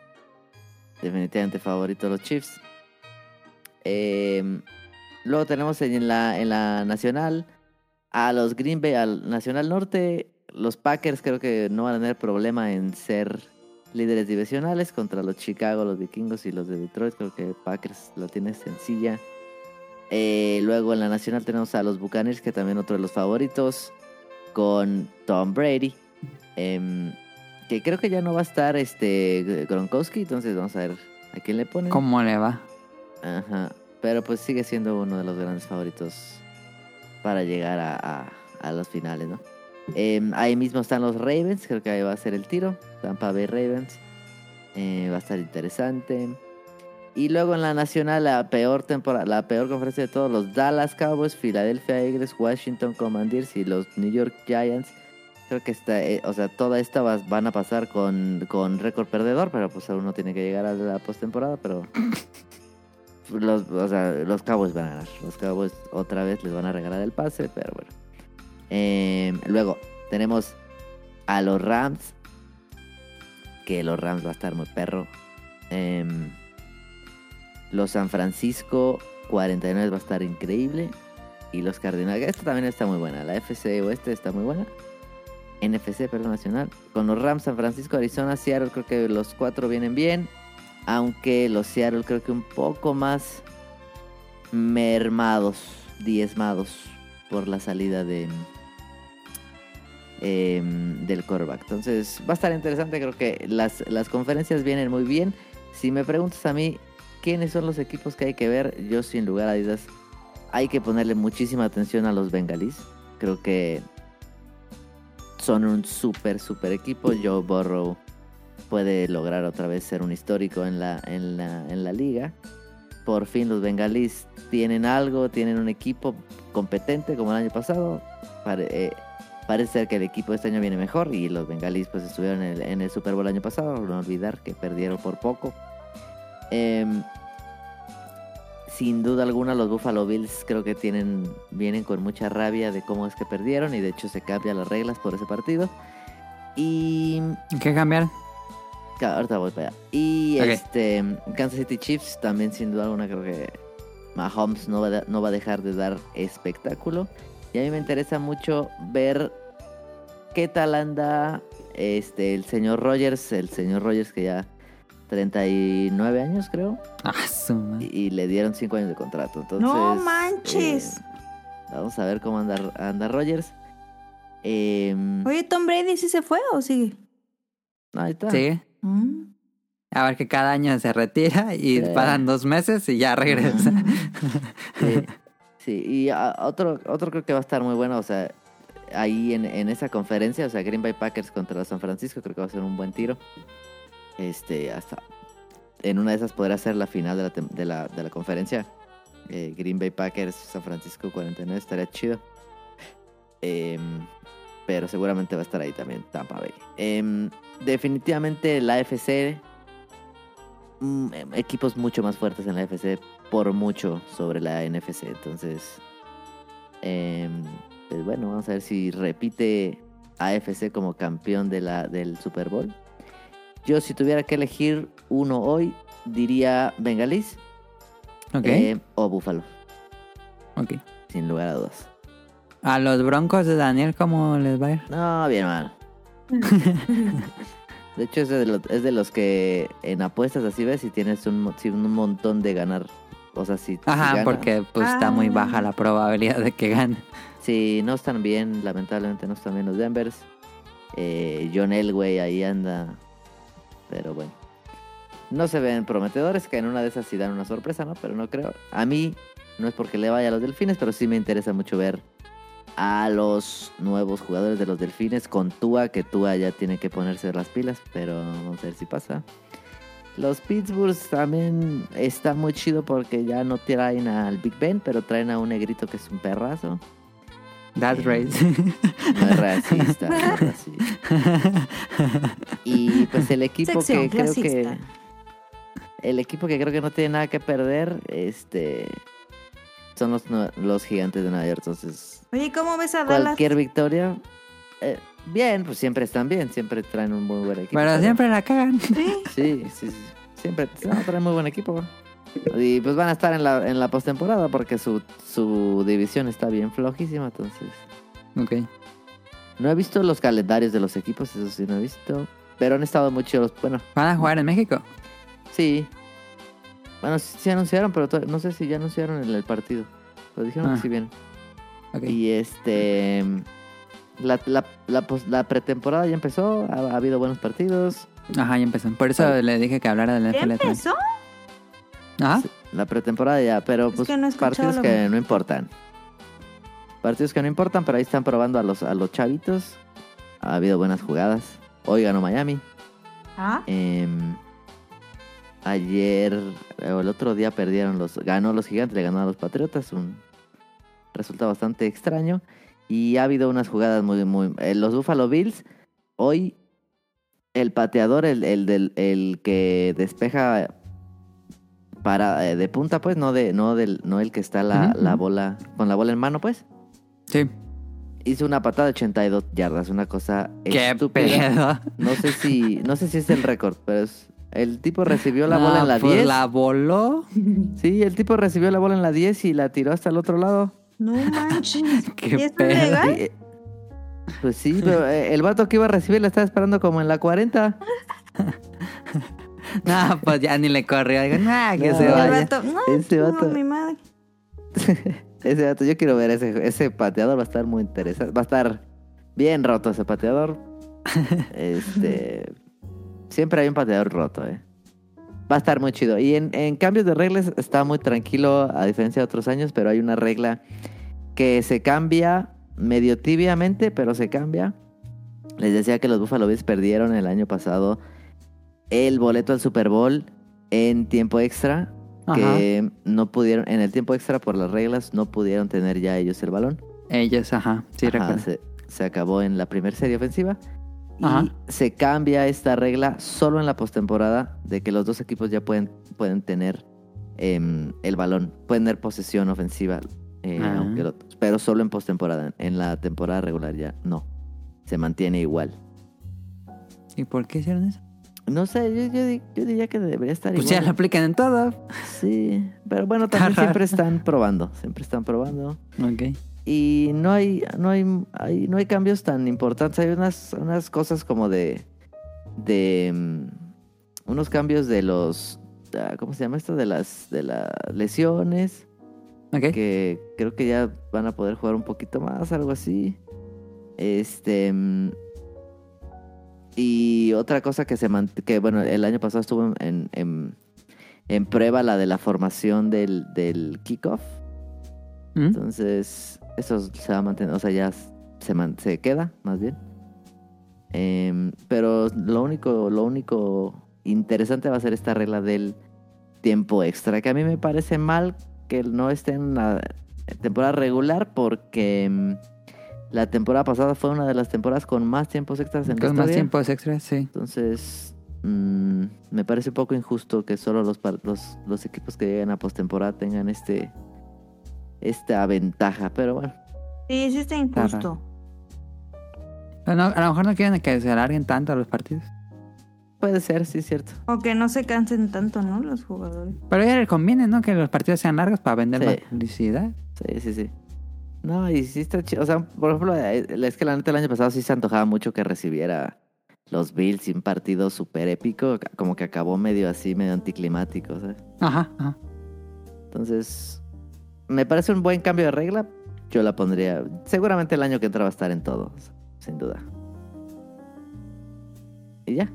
Definitivamente favorito los Chiefs. Eh, luego tenemos en la, en la Nacional a los Green Bay, al Nacional Norte. Los Packers creo que no van a tener problema en ser líderes divisionales contra los Chicago, los Vikingos y los de Detroit. Creo que Packers lo tiene sencilla. Eh, luego en la nacional tenemos a los Buccaneers, que también otro de los favoritos, con Tom Brady. Em, que creo que ya no va a estar este Gronkowski, entonces vamos a ver a quién le ponen. ¿Cómo le va? Ajá. Pero pues sigue siendo uno de los grandes favoritos para llegar a, a- a los finales, ¿no? Em, ahí mismo están los Ravens, creo que ahí va a ser el tiro. Tampa Bay Ravens. Eh, va a estar interesante. Y luego en la nacional, la peor temporada, la peor conferencia de todos, los Dallas Cowboys, Philadelphia Eagles, Washington Commanders y los New York Giants. Creo que está, eh, o sea, toda esta va- van a pasar con, con récord perdedor, pero pues aún no tiene que llegar a la postemporada, pero (laughs) los, o sea, los Cowboys van a ganar. Los Cowboys otra vez les van a regalar el pase, pero bueno. Eh, luego tenemos a los Rams. Que los Rams va a estar muy perro. Em, los San Francisco 49 va a estar increíble. Y los Cardinals. Esta también está muy buena. La FC Oeste está muy buena. NFC, perdón, nacional. Con los Rams, San Francisco, Arizona, Seattle, creo que los cuatro vienen bien. Aunque los Seattle creo que un poco más mermados, diezmados por la salida de em, del quarterback. Entonces va a estar interesante, creo que las, las conferencias vienen muy bien. Si me preguntas a mí quiénes son los equipos que hay que ver, yo sin lugar a dudas hay que ponerle muchísima atención a los bengalís. Creo que son un súper, súper equipo. Joe Burrow puede lograr otra vez ser un histórico en la, en la, en la liga. Por fin los bengalís tienen algo, tienen un equipo competente como el año pasado. Pare- eh, parece ser que el equipo de este año viene mejor y los bengalís pues estuvieron en el, en el Super Bowl el año pasado. No olvidar que perdieron por poco. Em, sin duda alguna los Buffalo Bills creo que tienen vienen con mucha rabia de cómo es que perdieron y de hecho se cambian las reglas por ese partido. Y ¿Qué cambiar? Claro, ahorita voy para allá. Y este Kansas City Chiefs también sin duda alguna creo que Mahomes no va, no va a dejar de dar espectáculo. Y a mí me interesa mucho ver qué tal anda este el señor Rogers, el señor Rogers que ya 39 años creo, Ah, su madre. y, y le dieron 5 años de contrato. Entonces, no manches. eh, vamos a ver cómo anda, anda Rogers. Em, Oye, Tom Brady sí se fue o sigue? ahí está. Sí. Mm. A ver que cada año se retira y Sí. pasan dos meses y ya regresa. (laughs) Sí, sí, y ah, otro, otro creo que va a estar muy bueno, o sea, ahí en, en esa conferencia, o sea, Green Bay Packers contra San Francisco, creo que va a ser un buen tiro. Este, hasta en una de esas podrá ser la final de la, de la, de la conferencia. Eh, Green Bay Packers, San Francisco 49, estaría chido. Em, pero seguramente va a estar ahí también Tampa Bay. Em, definitivamente la AFC, mm, em, equipos mucho más fuertes en la AFC por mucho sobre la NFC. Entonces, pues bueno, vamos a ver si repite AFC como campeón de la, del Super Bowl. Yo si tuviera que elegir uno hoy, diría Bengalis ok. eh, o Buffalo, ok. sin lugar a dudas. A los broncos de Daniel, ¿cómo les va a ir? No, bien mal. (laughs) De hecho, es de, los, es de los que en apuestas así ves si tienes un, mo- si un montón de ganar. O sea, si, si Ajá, gana- porque pues está muy Ah. baja la probabilidad de que gane. Si no están bien, lamentablemente no están bien los Denvers. Eh, John Elway ahí anda. Pero bueno. No se ven prometedores, que en una de esas sí dan una sorpresa, ¿no? Pero no creo. A mí, no es porque le vaya a los delfines, pero sí me interesa mucho ver a los nuevos jugadores de los delfines con Tua, que Tua ya tiene que ponerse las pilas, pero vamos a ver si pasa. Los Pittsburgh también está muy chido porque ya no traen al Big Ben, pero traen a un negrito que es un perrazo. That's Eh, right. No es racista, no es (laughs) racista. Y pues el equipo Sección que creo que el equipo que creo que no tiene nada que perder, este son los, los gigantes de Nueva York. Entonces, Oye, ¿cómo ves a Dallas? cualquier victoria, eh, bien, pues siempre están bien, siempre traen un muy buen equipo. Pero siempre la cagan. Sí. Sí, sí, sí. Siempre no, traen muy buen equipo. Y pues van a estar en la, en la postemporada porque su, su división está bien flojísima. Entonces, Ok. no he visto los calendarios de los equipos, eso sí no he visto. Pero han estado muy chidos. Bueno, ¿Van a jugar en México? sí. Bueno, sí, sí anunciaron, pero no sé si ya anunciaron el, el partido. Lo dijeron Ah. que sí vienen. Ok. Y este. La, la, la, pretemporada ya empezó. Ha, ha habido buenos partidos. Ajá, ya empezó. Por eso le dije que hablara del ¿Ya NFL. también. Ajá. La pretemporada ya, pero Es pues que no partidos que no importan. Partidos que no importan, pero ahí están probando a los, a los chavitos. Ha habido buenas jugadas. Hoy ganó Miami. Ah, Em, ayer o el otro día perdieron los. Ganó los gigantes, le ganó a los patriotas. Un resultado bastante extraño. Y ha habido unas jugadas muy, muy. eh, los Buffalo Bills. Hoy el pateador, el, el, del, el que despeja para eh, de punta, pues, no de, no del, no el que está la, la bola, con la bola en mano, pues. Sí. Hizo una patada de 82 yardas, una cosa Qué estúpida. pedo. No sé si, no sé si es el récord, pero es- el tipo recibió la No, bola en la pues 10. la voló. (laughs) Sí, el tipo recibió la bola en la 10 y la tiró hasta el otro lado. no manches. (laughs) Qué ¿Y es legal? eh, pues sí, pero eh, el vato que iba a recibir la estaba esperando como en la 40. (laughs) (laughs) No, pues ya ni le corrió. Digo, nah, que No. se vaya. vato, no, Ese no, vato. mi madre. (laughs) Ese vato, yo quiero ver ese, ese pateador, va a estar muy interesante. Va a estar bien roto ese pateador. (laughs) Este. Siempre hay un pateador roto, eh. Va a estar muy chido. Y en, en cambios de reglas está muy tranquilo, a diferencia de otros años, pero hay una regla que se cambia medio tibiamente, pero se cambia. Les decía que los Buffalo Bills perdieron el año pasado el boleto al Super Bowl en tiempo extra. Ajá. Que no pudieron, en el tiempo extra por las reglas, no pudieron tener ya ellos el balón. Ellos, ajá. Sí, Ajá, recuerdo. se, se acabó en la primera serie ofensiva. Y Ajá. se cambia esta regla solo en la postemporada de que los dos equipos ya pueden, pueden tener em, el balón, pueden tener posesión ofensiva, eh, Ah. aunque lo- pero solo en postemporada. En la temporada regular ya no. Se mantiene igual. ¿Y por qué hicieron eso? No sé, yo, yo yo diría que debería estar Pues ya lo aplican en todo. Sí, pero bueno, también siempre están probando, siempre están probando. Ok. Y no hay, no hay, hay- no hay cambios tan importantes. Hay unas, unas cosas como de, de mm, unos cambios de los, ah, ¿cómo se llama esto? De las, de las lesiones, Ok. que creo que ya van a poder jugar un poquito más, algo así. Este, mm, y otra cosa que se mant que bueno, el año pasado estuvo en, en, en prueba la de la formación del, del kickoff. ¿Mm? Entonces, eso se va a mantener, o sea, ya se, man- se queda, más bien. Em, pero lo único, lo único interesante va a ser esta regla del tiempo extra, que a mí me parece mal que no esté en la temporada regular porque em, la temporada pasada fue una de las temporadas con más tiempos extras en la Con más historia. tiempos extras, sí. Entonces, mm, me parece un poco injusto que solo los, los, los equipos que lleguen a postemporada tengan este esta ventaja. Pero bueno, Sí, sí está injusto. No, a lo mejor no quieren que se alarguen tanto los partidos. puede ser, sí es cierto. O que no se cansen tanto, ¿no? Los jugadores. Pero a ella le conviene, ¿no? Que los partidos sean largos para vender Sí. más publicidad. Sí, sí, sí. No, y sí está chido. O sea, por ejemplo, eh, es que la neta el año pasado sí se antojaba mucho que recibiera los Bills un partido súper épico. Como que acabó medio así, medio anticlimático, ¿sabes? Ajá, ajá. Entonces, me parece un buen cambio de regla. Yo la pondría. Seguramente el año que entra va a estar en todos, sin duda. Y ya.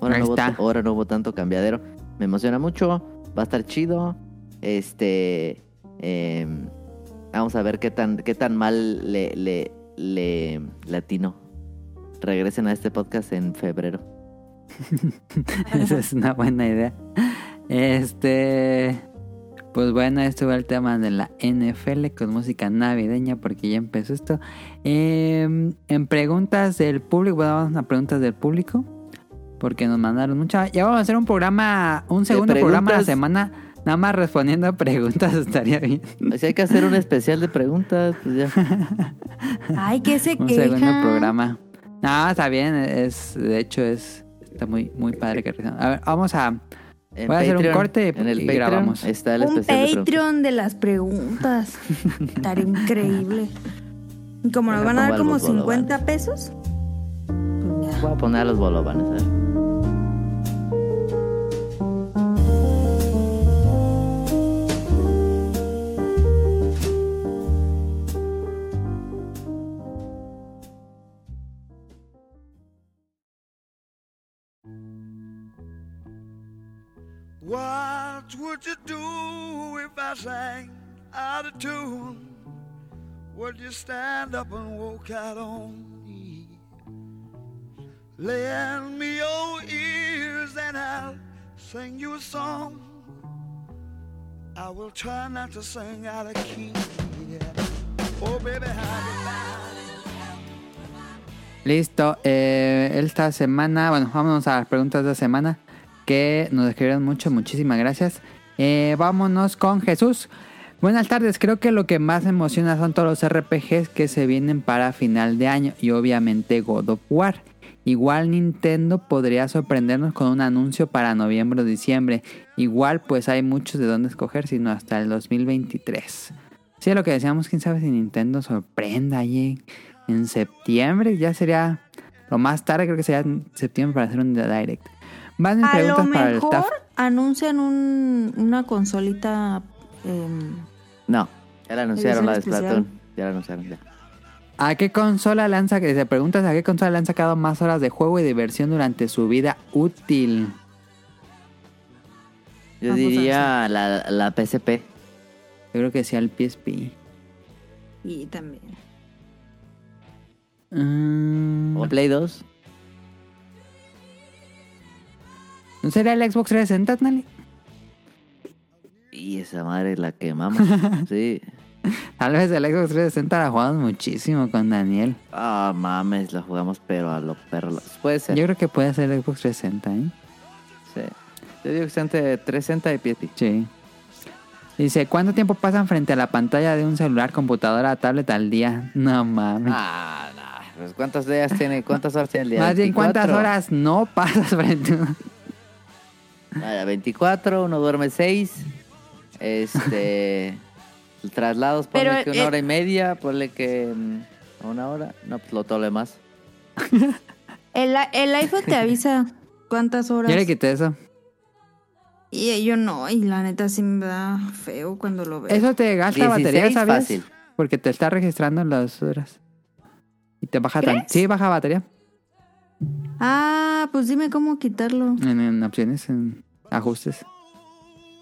Ahora no, hubo, ahora no hubo tanto cambiadero. Me emociona mucho. Va a estar chido. Este. em, vamos a ver qué tan, qué tan mal le, le, le latino. Regresen a este podcast en febrero. (laughs) Esa es una buena idea. Este. Pues bueno, esto fue el tema de la NFL con música navideña porque ya empezó esto. Eh, en preguntas del público, bueno, vamos a preguntas del público porque nos mandaron muchas. Ya vamos a hacer un programa, un segundo programa a la semana, nada más respondiendo a preguntas, (laughs) estaría bien. Si hay que hacer un especial de preguntas, pues ya. Ay, que se (laughs) Un queja. segundo programa. No, está bien, es, de hecho es, está muy, muy padre que A ver, vamos a, En Voy a hacer un Patreon, corte en el y Patreon grabamos. Está el Un especial de. Patreon de las preguntas. Estaría increíble. Y como nos van a dar como algo, Bolo, 50 pesos, pues ya. Voy a poner a los bolovanes, a ver. What would you do if I sang out of tune? Would you stand up and walk out on me? Lend me your ears and I'll sing you a song. I will try not to sing out of key. Oh, baby, how Listo. eh, esta semana, bueno, vámonos a las preguntas de la semana que nos escribieron mucho. Muchísimas gracias. Eh, vámonos con Jesús. Buenas tardes. Creo que lo que más emociona son todos los RPGs que se vienen para final de año y obviamente God of War. Igual Nintendo podría sorprendernos con un anuncio para noviembre o diciembre. Igual pues hay muchos de dónde escoger, sino hasta el 2023. Sí, lo que decíamos, quién sabe si Nintendo sorprenda ahí en, septiembre. Ya sería lo más tarde, creo que sería septiembre para hacer un direct. A lo preguntas para el mejor anuncian un, una consolita. em, No, ya la anunciaron la de Splatoon. Ya la anunciaron, ya. ¿A qué consola sacado? Se preguntas a qué consola le han sacado más horas de juego y diversión durante su vida útil. Yo Vamos diría la, la PSP. Yo creo que sea el PSP. y también. Mm, O Play 2. ¿No sería el Xbox 360, Nali? Y esa madre la quemamos. (laughs) sí. Tal vez el Xbox 360 la jugamos muchísimo con Daniel. Ah, mames, la jugamos pero a lo perro. Puede ser. Yo creo que puede ser el Xbox 360, ¿eh? Sí. Yo digo que está entre 360 y PSP. Sí. Dice, ¿cuánto tiempo pasan frente a la pantalla de un celular, computadora, tablet al día? No mames. Ah, no. Pues ¿cuántos días tiene? ¿Cuántas horas tiene el día? Más bien, ¿cuántas 24? horas no pasas frente a un- Vaya, 24, uno duerme 6. Este. (laughs) traslados, ponle Pero, que una eh, hora y media, ponle que mm, una hora. No, pues lo tole más. (laughs) El, el iPhone te avisa cuántas horas. Yo le quité eso. Y yo no, y la neta sí me da feo cuando lo veo. Eso te gasta 16 batería, ¿sabes? fácil. Porque te está registrando las horas. Y te baja tan... Sí, baja batería. Ah, pues dime cómo quitarlo. En, en opciones, en ajustes.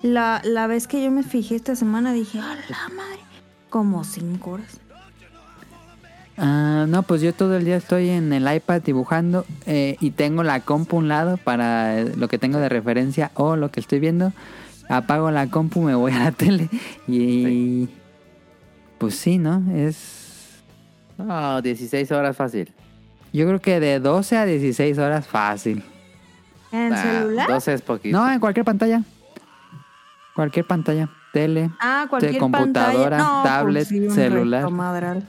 La, la vez que yo me fijé esta semana dije, ¡a la madre! Como cinco horas. Ah, no, pues yo todo el día estoy en el iPad dibujando eh, y tengo la compu a un lado para eh, lo que tengo de referencia o lo que estoy viendo. Apago la compu, me voy a la tele y... Pues sí, ¿no? Es... No, 16 horas fácil. Yo creo que de 12 a 16 horas fácil. ¿En Ah, celular? 12 es poquito. No, en cualquier pantalla. Cualquier pantalla. Tele. Ah, cualquier computadora, pantalla. No, tablet, pues sí, un celular.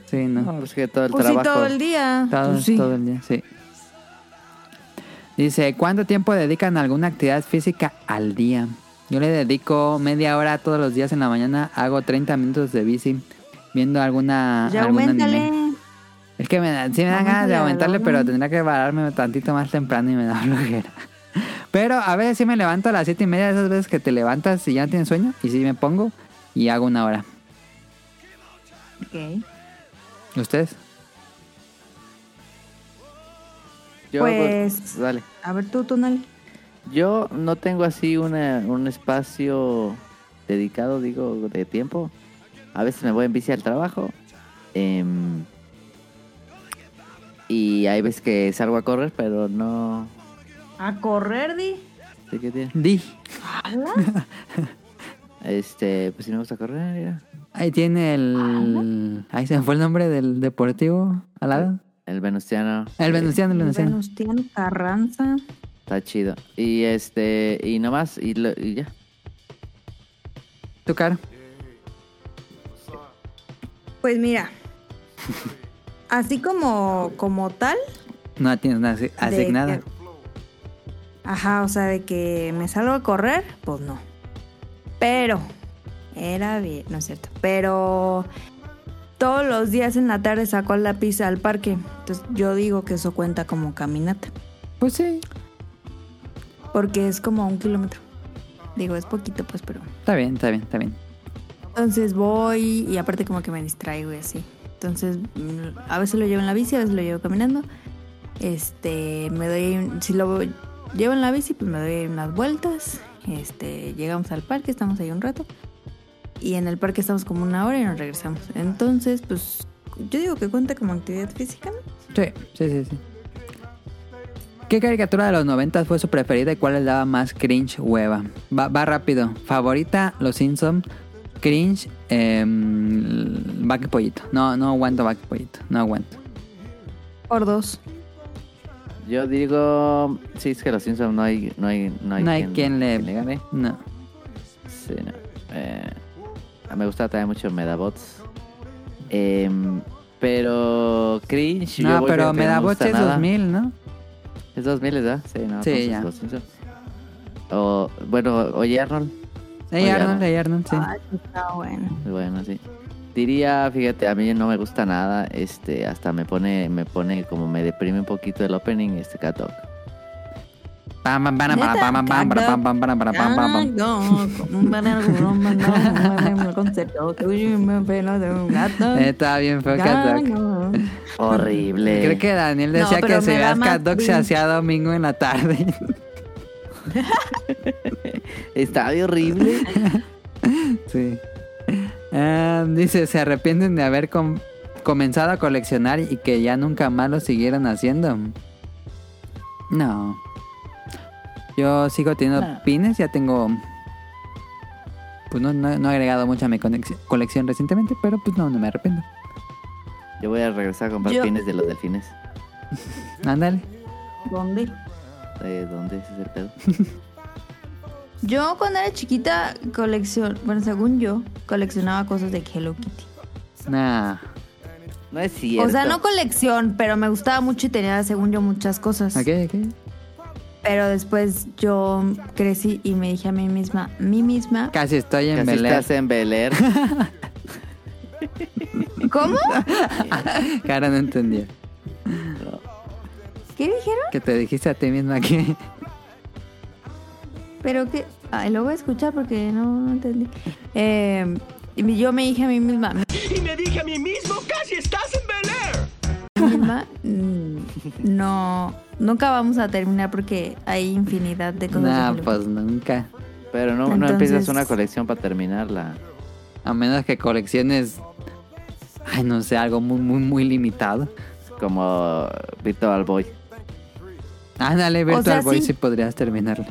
Sí, no. No, pues que todo el Pues sí, trabajo. todo el día. Todo, Pues sí. todo el día, sí. Dice, ¿cuánto tiempo dedican a alguna actividad física al día? Yo le dedico media hora todos los días en la mañana, hago 30 minutos de bici, viendo alguna... Ya algún anime. Es que me, da- sí me dan ganas de aumentarle, pero tendría que pararme tantito más temprano y me da (laughs) flojera. Pero a veces sí me levanto a las siete y media, esas veces que te levantas y ya no tienes sueño, y sí me pongo y hago una hora. Ok. ¿Ustedes? Yo, Pues- Dale. A ver tú, Tonal. Yo no tengo así una, un espacio dedicado, digo, de tiempo. A veces me voy en bici al trabajo. em, y hay veces que salgo a correr, pero no... A correr, Di. ¿sí qué tiene? Di. (laughs) Este, pues si me gusta correr, mira. Ahí tiene el... Ahí se me fue el nombre del deportivo al lado. El venustiano. El Venustiano, el Venustiano. Venustiano Carranza. Está chido. Y este, y nomás, y, lo- y ya. Tu cara. Pues mira. Así como, como tal. No tienes nada asi- de asignada. que- ajá, o sea, de que me salgo a correr, pues no. Pero, era bien, no es cierto. Pero todos los días en la tarde saco la pizza al parque. Entonces yo digo que eso cuenta como caminata. Pues sí. Porque es como un kilómetro. Digo, es poquito, pues, pero. Está bien, está bien, está bien. Entonces voy y aparte como que me distraigo y así. Entonces mm, a veces lo llevo en la bici, a veces lo llevo caminando. Este, me doy, si lo llevo en la bici, pues me doy unas vueltas Este, llegamos al parque, estamos ahí un rato. Y en el parque estamos como una hora y nos regresamos. Entonces, pues, yo digo que cuenta como actividad física, ¿no? Sí, sí, sí, sí. ¿Qué caricatura de los 90 fue su preferida y cuál les daba más cringe hueva? Va, va rápido. Favorita, Los Simpsons. Cringe, eh, Vaca Pollito. No, no aguanto Vaca Pollito. No aguanto. Por dos. Yo digo, sí, es que los Simpsons no hay, no hay, no hay, No hay quien le... gane. No. Sí, no. Eh, me gusta también mucho Medabots. Em, pero cringe. yo No, voy pero con que me da no gusta boche nada. 2000, ¿no? Es 2000, ¿verdad? Sí, no. Sí, ya. Los Simpsons. O, bueno, oye Arnold. Oye, sí. Ay, está bueno. Bueno, sí. Diría, fíjate, a mí no me gusta nada, este, hasta me pone, me pone como me deprime un poquito el opening, este Cat Dog. No, Estaba bien feo Cat Dog. Horrible. Creo que Daniel No, decía pero que da veas Cat Dog se hacía domingo en la tarde. (laughs) Está bien horrible. Sí. Ah, dice, se arrepienten de haber com- comenzado a coleccionar y que ya nunca más lo siguieron haciendo. No. Yo sigo teniendo No. pines, ya tengo... Pues no, no- no he agregado mucho a mi colección recientemente, pero pues no, no me arrepiento. Yo voy a regresar a comprar Yo- pines de los delfines. Ándale. ¿Dónde? Eh, ¿Dónde es ese pedo? (laughs) Yo cuando era chiquita colección, bueno, según yo, coleccionaba cosas de Hello Kitty. Nah. No es cierto. O sea, no colección, pero me gustaba mucho y tenía, según yo, muchas cosas. Ok, ok. Pero después yo crecí y me dije a mí misma, mí misma, Casi estoy en Casi Bel Air. estás en Bel Air. (laughs) ¿cómo? Cara no entendía. ¿Qué dijeron? Que te dijiste a ti misma que... Pero que, ay, lo voy a escuchar porque no, no entendí. Eh, y yo me dije a mí misma, Y me dije a mí mismo, casi estás en Bel Air. misma, mm, no, nunca vamos a terminar porque hay infinidad de cosas. Nah, pues nunca. Pero no, no empiezas una colección para terminarla. A menos que colecciones... Ay, no sé, algo muy, muy, muy limitado. Como Virtual Boy. Ándale, Virtual sea, Boy sí. si podrías terminarlo.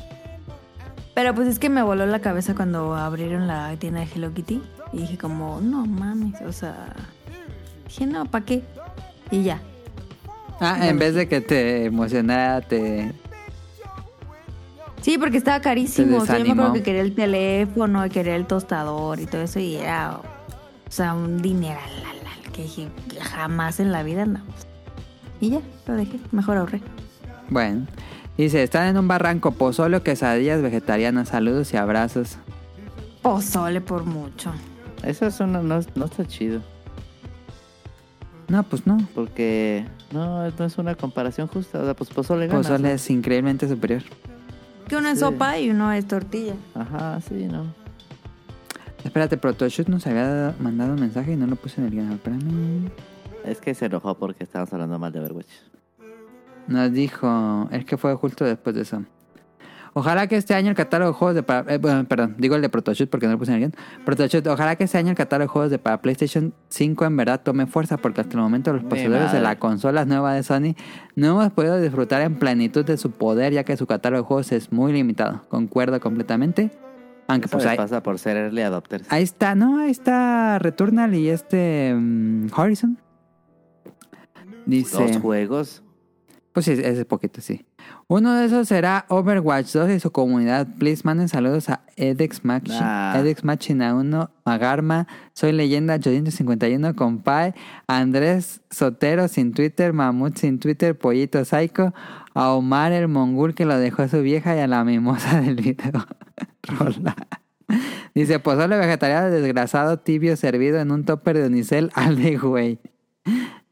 Pero pues es que me voló la cabeza cuando abrieron la tienda de Hello Kitty. Y dije como, no mames, o sea... Dije, no, ¿para qué? Y ya. Ah, en vez de que te emocionara, te... Sí, porque estaba carísimo. O sea, yo me acuerdo que quería el teléfono quería el tostador y todo eso. Y era, o sea, un dineral. Que dije, jamás en la vida, no. Y ya, lo dejé. Mejor ahorré. Bueno. Dice, están en un barranco, pozole o quesadillas vegetarianas. Saludos y abrazos. Pozole por mucho. Eso es una, no, no está chido. No, pues no. Porque no, no es una comparación justa. O sea, pues pozole gana. Pozole es increíblemente superior. Que uno es sopa y uno es tortilla. Ajá, sí, no. Espérate, Protoshoot nos había mandado un mensaje y no lo puse en el guion. Espérame. Es que se enojó porque estábamos hablando mal de Overwatch. Nos dijo, es que fue justo después de eso. Ojalá que este año el catálogo de juegos de para, eh, bueno, perdón, digo el de Protoshoot porque no lo puse en el guion. Protoshoot, ojalá que este año el catálogo de juegos de para PlayStation 5 en verdad tome fuerza porque hasta el momento los poseedores de la consola nueva de Sony no hemos podido disfrutar en plenitud de su poder ya que su catálogo de juegos es muy limitado. Concuerdo completamente. Aunque Eso pues ahí, pasa por ser early adopters. ahí está, ¿no? Ahí está Returnal y este mm, Horizon. Dice... Dos juegos. Pues sí, ese poquito, sí. Uno de esos será Overwatch 2 y su comunidad. Please manden saludos a Edex Machina, Ah. Edex Machina 1, Magarma, Soy Leyenda 851, Compay, Andrés Sotero sin Twitter, Mamut sin Twitter, Pollito Psycho, a Omar el Mongul que lo dejó a su vieja y a la mimosa (laughs) del video. Rola. Dice, pozole vegetariano desgrasado, tibio, servido en un topper de unicel (laughs) al de güey.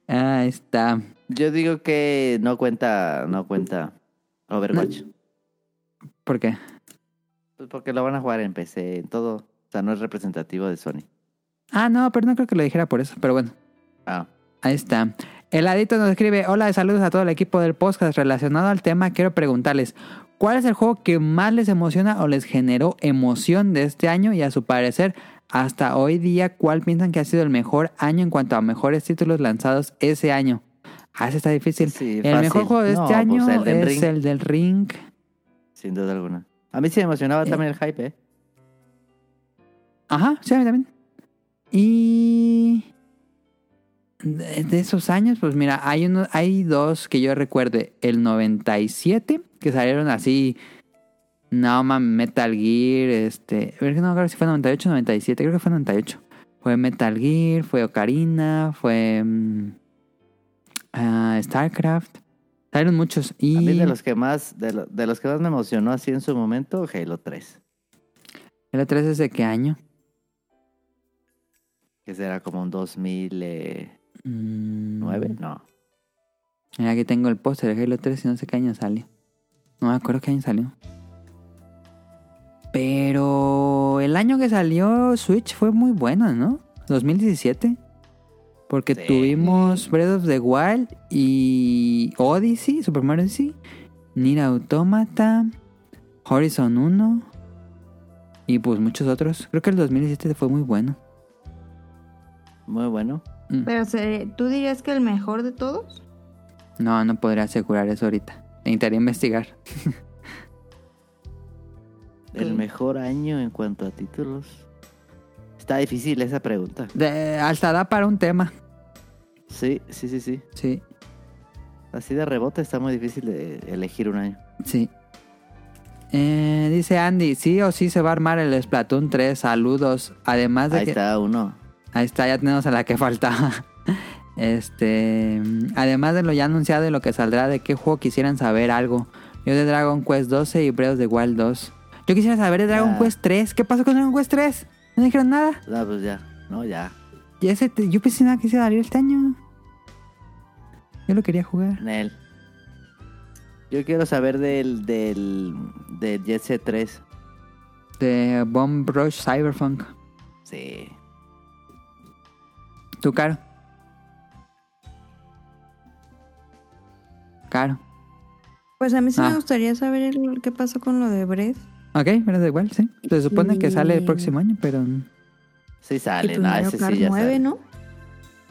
Ahí está. Yo digo que no cuenta, no cuenta Overwatch. ¿Por qué? Pues porque lo van a jugar en PC, en todo. O sea, no es representativo de Sony. Ah, no, pero no creo que lo dijera por eso. Pero bueno, Ah, ahí está. El adito nos escribe, hola, saludos a todo el equipo del podcast. Relacionado al tema, quiero preguntarles, ¿cuál es el juego que más les emociona o les generó emoción de este año? Y a su parecer, hasta hoy día, ¿cuál piensan que ha sido el mejor año en cuanto a mejores títulos lanzados ese año? Ah, ese está difícil. Sí, el fácil. mejor juego de No, este pues año es Ring. el del Ring. Sin duda alguna. A mí sí me emocionaba Eh. también el hype, ¿eh? Ajá, sí, a mí también. Y de, esos años, pues mira, hay uno, hay dos que yo recuerde. El 97, que salieron así. No, man, Metal Gear, este. No acuerdo si fue 98 o 97, creo que fue 98. Fue Metal Gear, fue Ocarina, fue. mm, ah, StarCraft. Salieron muchos. Y. A mí de los que más, de, lo- de los que más me emocionó así en su momento, Halo 3. ¿El 3 es de qué año? Que será como un 2009, Mm, no. Mira, aquí tengo el póster de Halo 3 y no sé qué año salió. No me acuerdo qué año salió. Pero el año que salió Switch fue muy bueno, ¿no? 2017. Porque Sí. tuvimos Breath of the Wild y Odyssey, Super Mario Odyssey, Nier Automata, Horizon 1 y pues muchos otros. Creo que el 2017 fue muy bueno. Muy bueno. Mm. Pero se- ¿tú dirías que el mejor de todos? No, no podría asegurar eso ahorita. Necesitaría investigar. El mejor año en cuanto a títulos. Está difícil esa pregunta. De, hasta da para un tema. Sí, sí, sí, sí. Sí, Así de rebote está muy difícil de elegir un año. sí. Eh, dice Andy, sí o sí se va a armar el Splatoon 3. Saludos. Además de Ahí que... está uno. Ahí está, ya tenemos a la que faltaba. Este, además de lo ya anunciado y lo que saldrá, ¿de qué juego quisieran saber algo? Yo de Dragon Quest 12 y Breath of the Wild 2. Yo quisiera saber de Dragon Ah. Quest 3. ¿Qué pasó con Dragon Quest 3? No dijeron nada. No, pues ya. No, ya. Y ese, te- yo pensé nada que se iba a salir este año. Yo lo quería jugar. Nel. Yo quiero saber del, del, del Jet Set 3. De Bomb Rush Cyberpunk. Sí. ¿Tu caro? Caro. Pues a mí sí Ah. me gustaría saber el- qué pasó con lo de Breath. Ok, pero da igual, sí. Se supone que sale el próximo año, pero... Sí sale, no, ese sí ya 9, sale. ¿no?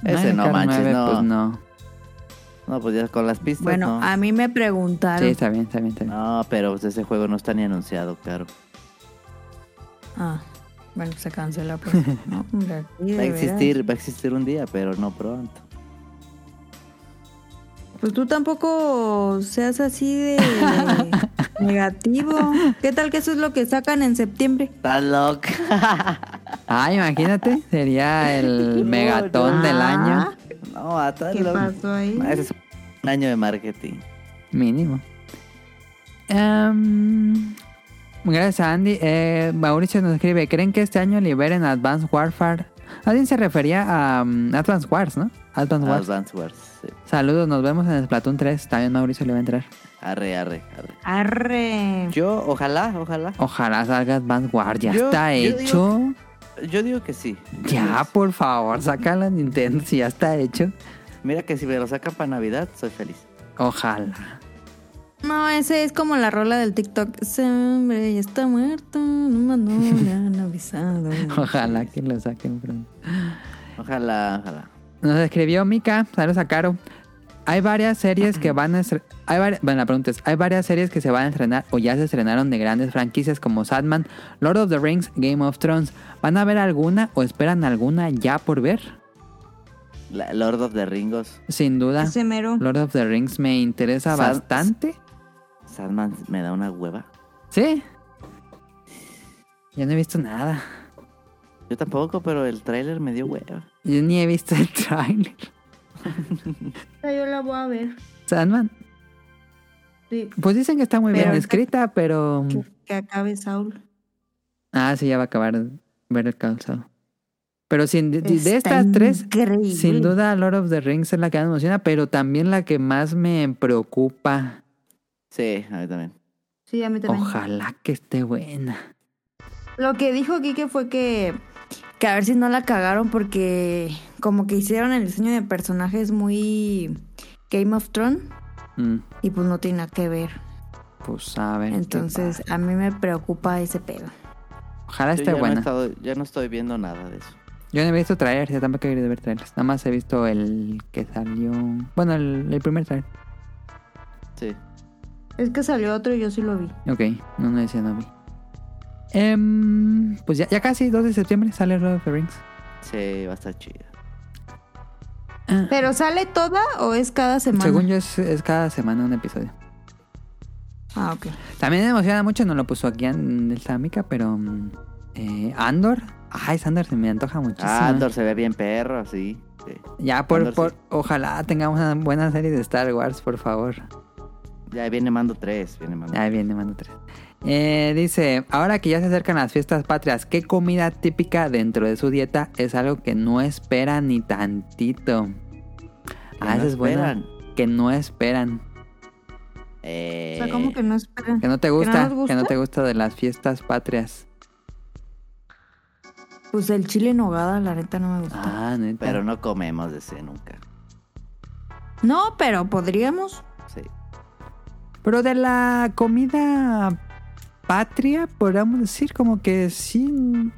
Ese no Kart manches, 9, no. Pues no. No, pues ya con las pistas Bueno, no. a mí me preguntaron. Sí, está bien, está bien, está bien. No, pero pues ese juego no está ni anunciado, claro. Ah, bueno, se cancela pues. (laughs) No, hombre, aquí Va a existir, va a existir un día, pero no pronto. Pues tú tampoco seas así de (laughs) negativo. (laughs) ¿Qué tal que eso es lo que sacan en septiembre? Estás loca. (laughs) Ah, imagínate, sería el (laughs) megatón del año. No, estás ¿Qué pasó ahí? Ese es un año de marketing. Mínimo. Em, gracias a Andy. Eh, Mauricio nos escribe, ¿creen que este año liberen Advanced Warfare? Alguien se refería a um, Advanced Wars, ¿no? Advanced Wars. Advance Wars. sí. Saludos, nos vemos en Splatoon 3. También Mauricio le va a entrar. Arre, arre, arre. Arre. Yo, ojalá, ojalá. Ojalá salga Advanced Wars. Ya Yo- está yo digo- hecho. Yo digo que sí. Ya, por favor, saca la Nintendo si ya está hecho. Mira que si me lo sacan para Navidad, soy feliz. Ojalá. No, ese es como la rola del TikTok. Ese hombre ya está muerto, no, no (laughs) le han avisado. Ojalá que lo saquen pronto. Ojalá, ojalá. Nos escribió Mika, saludos a Caro. Hay varias series que van a estre- hay vari- Bueno, la pregunta es, hay varias series que se van a estrenar o ya se estrenaron de grandes franquicias como Sadman, Lord of the Rings, Game of Thrones. ¿Van a ver alguna o esperan alguna ya por ver? La- Lord of the Ringos. Sin duda. Ese mero. Lord of the Rings me interesa Sad- bastante. Sandman me da una hueva. ¿Sí? Yo no he visto nada. Yo tampoco, pero el tráiler me dio hueva. Yo ni he visto el (laughs) trailer. (laughs) Yo la voy a ver. Sandman. Sí, Pues dicen que está muy Pero- bien escrita, pero... que, que acabe Saul. Ah, sí, ya va a acabar ver el calzado. Pero sin, de, estas tres, increíble. sin duda Lord of the Rings es la que más me emociona, pero también la que más me preocupa. Sí, a mí también. Sí, a mí también. Ojalá que esté buena. Lo que dijo Kike fue que, que a ver si no la cagaron porque como que hicieron el diseño de personajes muy Game of Thrones Mm, y pues no tiene nada que ver. Pues a ver. qué Entonces, a mí me preocupa ese pedo. Ojalá Yo esté ya, no buena. estado- ya no estoy viendo nada de eso. Yo no he visto trailers, ya tampoco he querido ver trailers. Nada más he visto el que salió. Bueno, el, el primer trailer. Sí. Es que salió otro y yo sí lo vi. Ok, no, no decía no vi. Em, pues ya, ya casi, 2 de septiembre sale Lord of the Rings. Sí, va a estar chida. ¿Pero sale toda o es cada semana? Según yo es, es cada semana un episodio. Ah, ok. También me emociona mucho, no lo puso aquí en el Samica, pero mm, eh, Andor. Ay, Andor se me antoja muchísimo. Ah, Andor se ve bien perro, sí. sí. Ya por, Andor, por sí. ojalá tengamos una buena serie de Star Wars, por favor. Ya viene Mando 3, viene Mando Ahí viene, mando tres. Eh, dice, ahora que ya se acercan las fiestas patrias, ¿qué comida típica dentro de su dieta es algo que no esperan ni tantito? Que Ah, no esa es buena. esperan. Que no esperan. Eh, O sea, ¿cómo que no esperan? Que no te no gusta, que no te gusta de las fiestas patrias. Pues el chile en nogada, la neta, no me gusta. Ah, neta. Pero no comemos de ese nunca. No, pero podríamos. Sí. Pero de la comida patria, podríamos decir como que sí.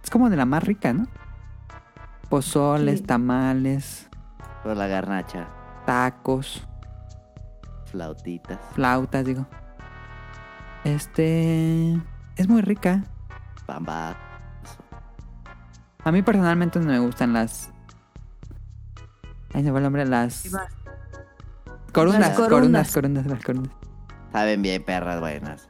Es como de la más rica, ¿no? Pozoles, Sí. tamales, Pero la garnacha, tacos, flautitas. flautas, digo. Este. Es muy rica. Bamba. A mí personalmente no me gustan las. Ahí se fue el nombre, las. Corundas, Las corundas, corundas. corundas, las corundas. Saben bien, perras buenas.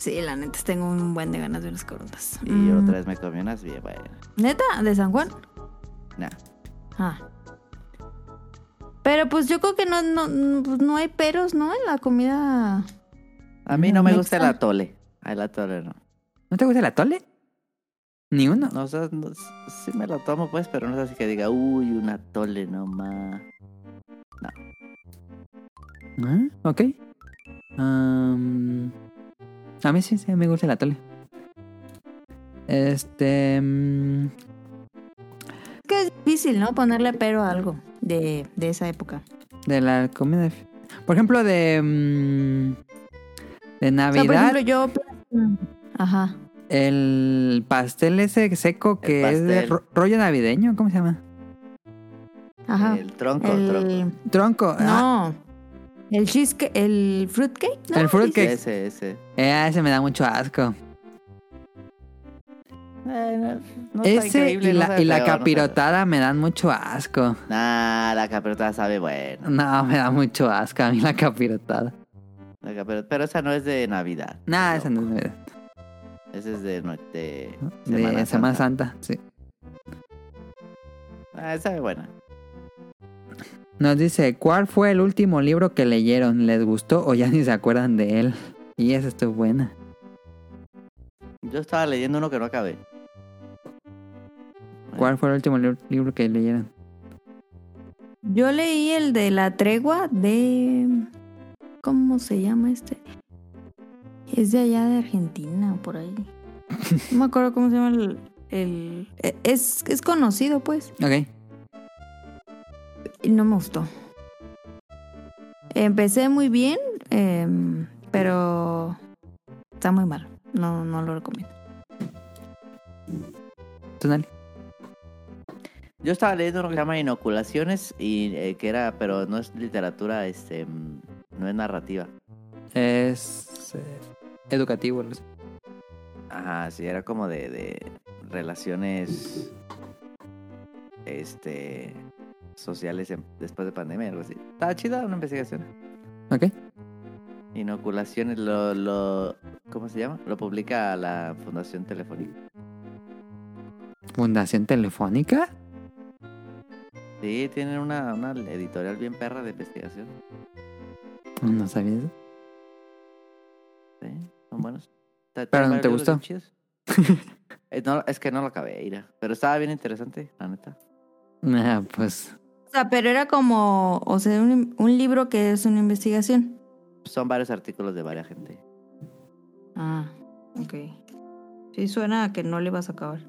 Sí, la neta, tengo un buen de ganas de unas corundas. Y Mm, otra vez me comí unas bien buenas. ¿Neta? ¿De San Juan? Nah. Ah. Pero pues yo creo que no, no, no, pues, no hay peros, ¿no? En la comida. A mí no me gusta el atole. El atole no. ¿No te gusta el atole? Ni uno. No, o sea, no- sí me lo tomo pues, pero no es así que diga, uy, un atole nomás. Ah, ok. Am, a mí sí, sí, me gusta el atole. Este. mm, Es que es difícil, ¿no? Ponerle pero a algo de, de esa época. de la comida. Por ejemplo, de. mm, de O sea, Navidad. por ejemplo, yo. Ajá. El pastel ese seco que es de ro- rollo navideño, ¿cómo se llama? Ajá. El tronco, tronco. El, Tronco. ah, no. El cheesecake, el fruitcake, ¿no? El fruitcake. Ese, ese. eh, ese me da mucho asco. Eh, no, no está ese y la, y capirotada me dan mucho asco. Nah, la capirotada sabe bueno. No, me da mucho asco a mí la capirotada. La capiro- Pero esa no es de Navidad. Nada, esa no es Navidad. Esa es de, no- de De Semana Santa, sí. Ah, sabe buena. Nos dice, ¿cuál fue el último libro que leyeron? ¿Les gustó o ya (laughs) ni se acuerdan de él? Y esa estuvo buena. Yo estaba leyendo uno que no acabé. ¿Cuál fue el último li- libro que leyeron? Yo leí el de la tregua de. ¿Cómo se llama este? Es de allá de Argentina, por ahí. (laughs) No me acuerdo cómo se llama el. el- e- es, es conocido, pues. Ok. Y no me gustó. Empecé muy bien, em, pero está muy malo. No, no lo recomiendo. ¿Tú? Yo estaba leyendo uno que se llama Inoculaciones y eh, que era, pero no es literatura, este, no es narrativa. Es eh, educativo. algo así. Ajá, sí, era como de, de relaciones, este, sociales en- después de pandemia, algo así. Estaba chida una investigación. Ok. Inoculaciones, lo, lo, ¿cómo se llama? Lo publica la Fundación Telefónica. Fundación Telefónica. Sí, tienen una, una editorial bien perra de investigación. No sabía eso. Sí, son buenos. Pero no te gustó. (laughs) Eh, no, es que no lo acabé, Ira. Pero estaba bien interesante, la neta. Ah, pues. O sea, pero era como. O sea, un, un libro que es una investigación. Son varios artículos de varias gente. Ah, ok. Sí, suena a que no le vas a acabar.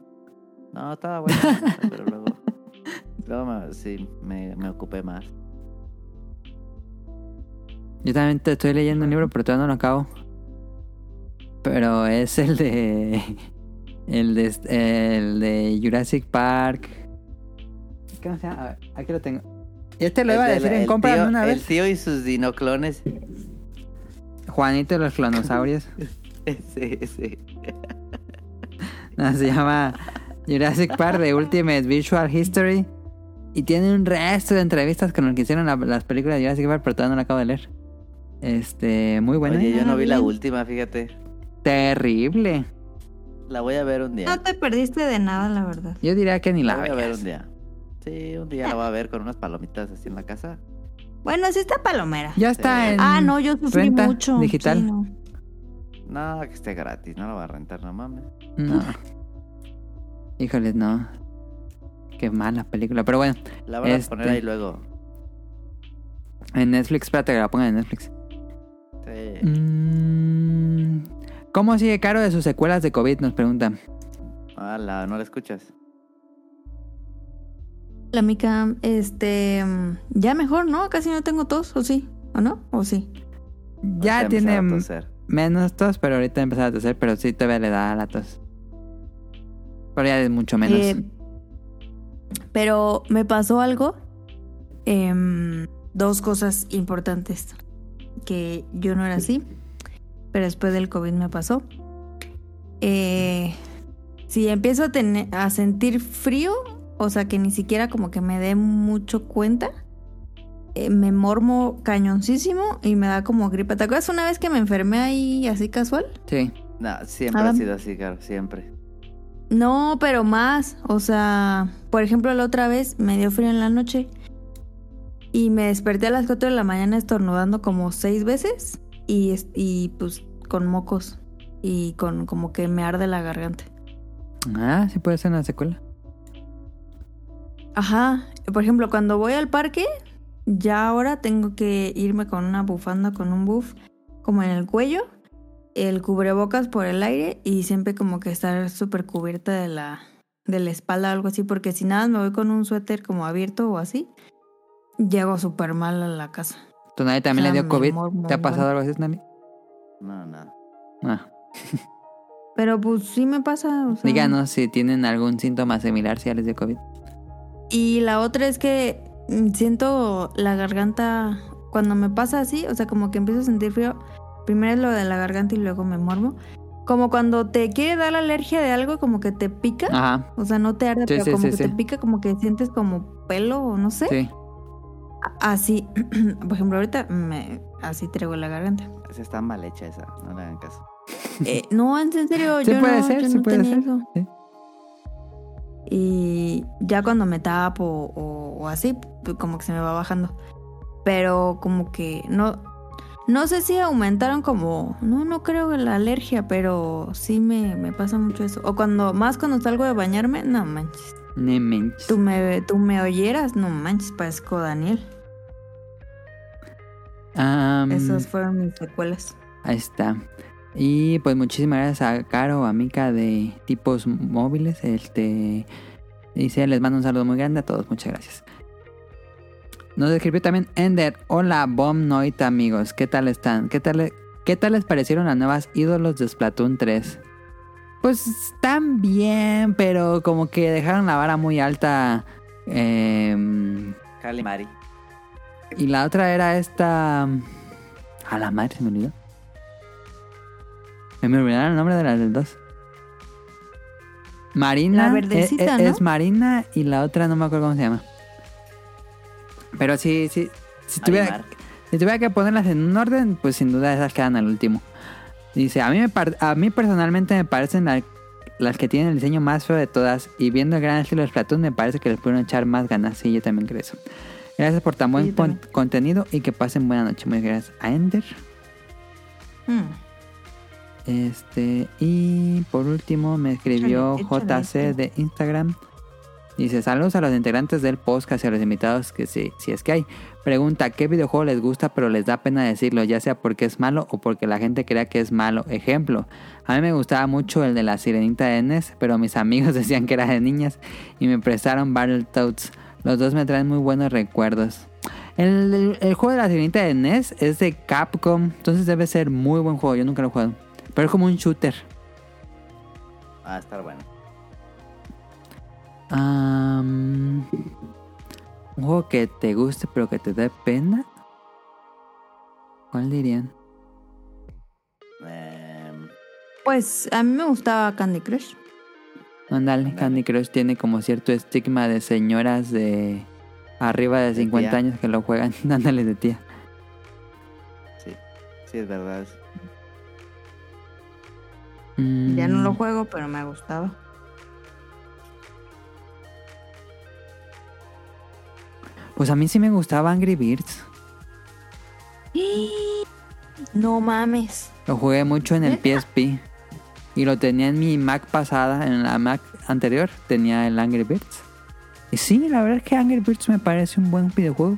No, estaba bueno, (laughs) pero luego, luego me- sí, me, me ocupé más. Yo también te estoy leyendo un libro, pero todavía no lo acabo. Pero es el de. (laughs) El de, el de Jurassic Park. ¿Cómo se llama? A ver, aquí lo tengo. Y este lo iba a El decir en el compra una El vez. tío y sus dinoclones. Juanito y los clonosaurios. (laughs) Sí, sí. No, se llama Jurassic Park The Ultimate Visual History. Y tiene un resto de entrevistas con los que hicieron la- las películas de Jurassic Park, pero todavía no lo acabo de leer. Este, muy buena. Oye, yo no vi la última, fíjate. Terrible. La voy a ver un día. No te perdiste de nada, la verdad. Yo diría que ni La la voy a ver veas. un día. Sí, un día la voy a ver con unas palomitas así en la casa. Bueno, sí está palomera. Ya está en Ah, no, yo sufrí renta mucho. digital. Sí, no. No, que esté gratis, no la voy a rentar, no mames. No. Híjoles, no. Qué mala película. Pero bueno, La van a Este. poner ahí luego. en Netflix, espérate que la pongan en Netflix. Sí. Mm, ¿Cómo sigue Caro de sus secuelas de COVID? Nos preguntan. Ala, ¿no la escuchas? La mica, este. Ya mejor, ¿no? Casi no tengo tos, ¿o sí? ¿O no? ¿O sí? Ya tiene empezar a toser. menos tos, pero ahorita empezar a toser, pero sí todavía le da la tos. Pero ya es mucho menos. Eh, pero me pasó algo. em, dos cosas importantes. Que yo no era así. Pero después del COVID me pasó. Eh, si empiezo a, tener, a sentir frío, o sea que ni siquiera como que me dé mucho cuenta, eh, me mormo cañoncísimo y me da como gripe. ¿Te acuerdas una vez que me enfermé ahí así casual? Sí. No, siempre Ah, ha sido así, Caro, siempre. No, pero más. O sea, por ejemplo, la otra vez me dio frío en la noche y me desperté a las 4 de la mañana estornudando como seis veces y, y pues con mocos y con como que me arde la garganta. Ah, sí puede ser una secuela. Ajá. Por ejemplo, cuando voy al parque, ya ahora tengo que irme con una bufanda, con un buff como en el cuello, el cubrebocas por el aire y siempre como que estar súper cubierta de la, de la espalda o algo así, porque si nada me voy con un suéter como abierto o así, llego súper mal a la casa. ¿Tu nadie también O sea, le dio COVID? ¿Te ha pasado algo así, Nani? No, no. Ah. Pero pues sí me pasa. o sea. Díganos si tienen algún síntoma similar si ya les dio COVID. Y la otra es que mm, siento la garganta cuando me pasa así, o sea, como que empiezo a sentir frío. Primero es lo de la garganta y luego me mormo. Como cuando te quiere dar la alergia de algo, como que te pica. Ajá, O sea, no te arde, Sí, pero sí, como sí, que sí. te pica, como que sientes como pelo o no sé. sí. Así, (clears throat) por ejemplo, ahorita me, así traigo la garganta. Esa está mal hecha esa, no le hagan caso. Eh, no, en serio, (laughs) Sí yo puede no, ser, yo sí no puede tenía ser. eso. Y ya cuando me tapo o, o así, pues como que se me va bajando. Pero como que no, no sé si aumentaron como, no, no creo la alergia, pero sí me, me pasa mucho eso. O cuando, más cuando salgo de bañarme, no manches. Ni manches. Tú me, tú me oyeras, no manches, parezco Daniel. Esas fueron mis secuelas. Ahí está. Y pues muchísimas gracias a Caro, a Mica de tipos móviles. Este dice, les mando un saludo muy grande a todos, muchas gracias. Nos escribió también Ender. Hola, Bomb Noit amigos. ¿Qué tal están? ¿Qué tal, ¿Qué tal les parecieron las nuevas ídolos de Splatoon 3? Pues están bien, pero como que dejaron la vara muy alta. em, Calimari. y la otra era esta. A la madre se me olvidó. Me olvidaron el nombre de las dos. Marina. La verdecita, es, ¿no? es Marina y la otra no me acuerdo cómo se llama. Pero sí, sí. Si tuviera, si tuviera que ponerlas en un orden, pues sin duda esas quedan al último. Dice, a mí, me par- a mí personalmente me parecen la- las que tienen el diseño más feo de todas. Y viendo el gran estilo de Splatoon, me parece que les pudieron echar más ganas. Sí, yo también creo eso. Gracias por tan buen contenido y que pasen buena noche. Muchas gracias a Ender. Mm. Este, y por último me escribió Échale, échale JC de Instagram. Dice, saludos a los integrantes del podcast y a los invitados que sí, si es que hay. Pregunta, ¿qué videojuego les gusta pero les da pena decirlo? Ya sea porque es malo o porque la gente crea que es malo. Ejemplo, a mí me gustaba mucho el de la sirenita de NES, pero mis (laughs) amigos decían que era de niñas y me prestaron Battletoads. Los dos me traen muy buenos recuerdos. El, el- el juego de la sirenita de NES es de Capcom, entonces debe ser muy buen juego. Yo nunca lo he jugado. Pero es como un shooter. Ah, estar bueno. Un juego que te guste pero que te dé pena. ¿Cuál dirían? Em, Pues a mí me gustaba Candy Crush. Ándale, Candy Crush tiene como cierto estigma de señoras de arriba de 50 tía. años que lo juegan. (laughs) Ándale de tía. sí, sí, es verdad. Ya no Mm, lo juego, pero me gustaba. Pues a mí sí me gustaba Angry Birds. (gasps) No mames. Lo jugué mucho en el. PSP. Y lo tenía en mi Mac pasada, en la Mac anterior, tenía el Angry Birds. Y sí, la verdad es que Angry Birds me parece un buen videojuego.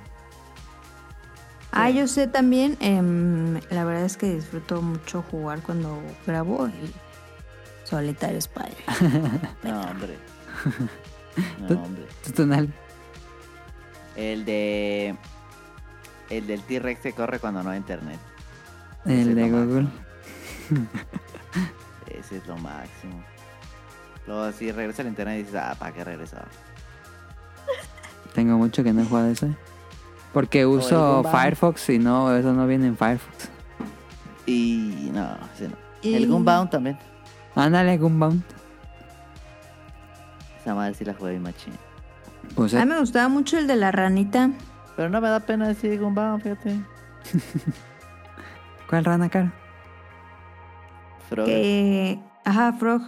Ah, yo sé también, em, la verdad es que disfruto mucho jugar cuando grabo el Solitario Spider. (laughs) No, hombre. (laughs) No, hombre. ¿Tú, Tonal? El de. El del T-Rex que corre cuando no hay internet. El Ese de Google. (laughs) Ese es lo máximo. Luego, si regresa al internet, dices, ah, ¿para qué regresaba? Tengo mucho que no he jugado eso. Porque uso. Firefox y no, eso no viene en Firefox. Y no, ese no. Y- El Gunbound también. Ándale, Gunbound. Esa madre sí la jugué machín. Pues A eh, mí me gustaba mucho el de la ranita. Pero no me da pena decir Gunbound, fíjate. (laughs) ¿cuál rana cara? Frog. Que. Ajá, Frog.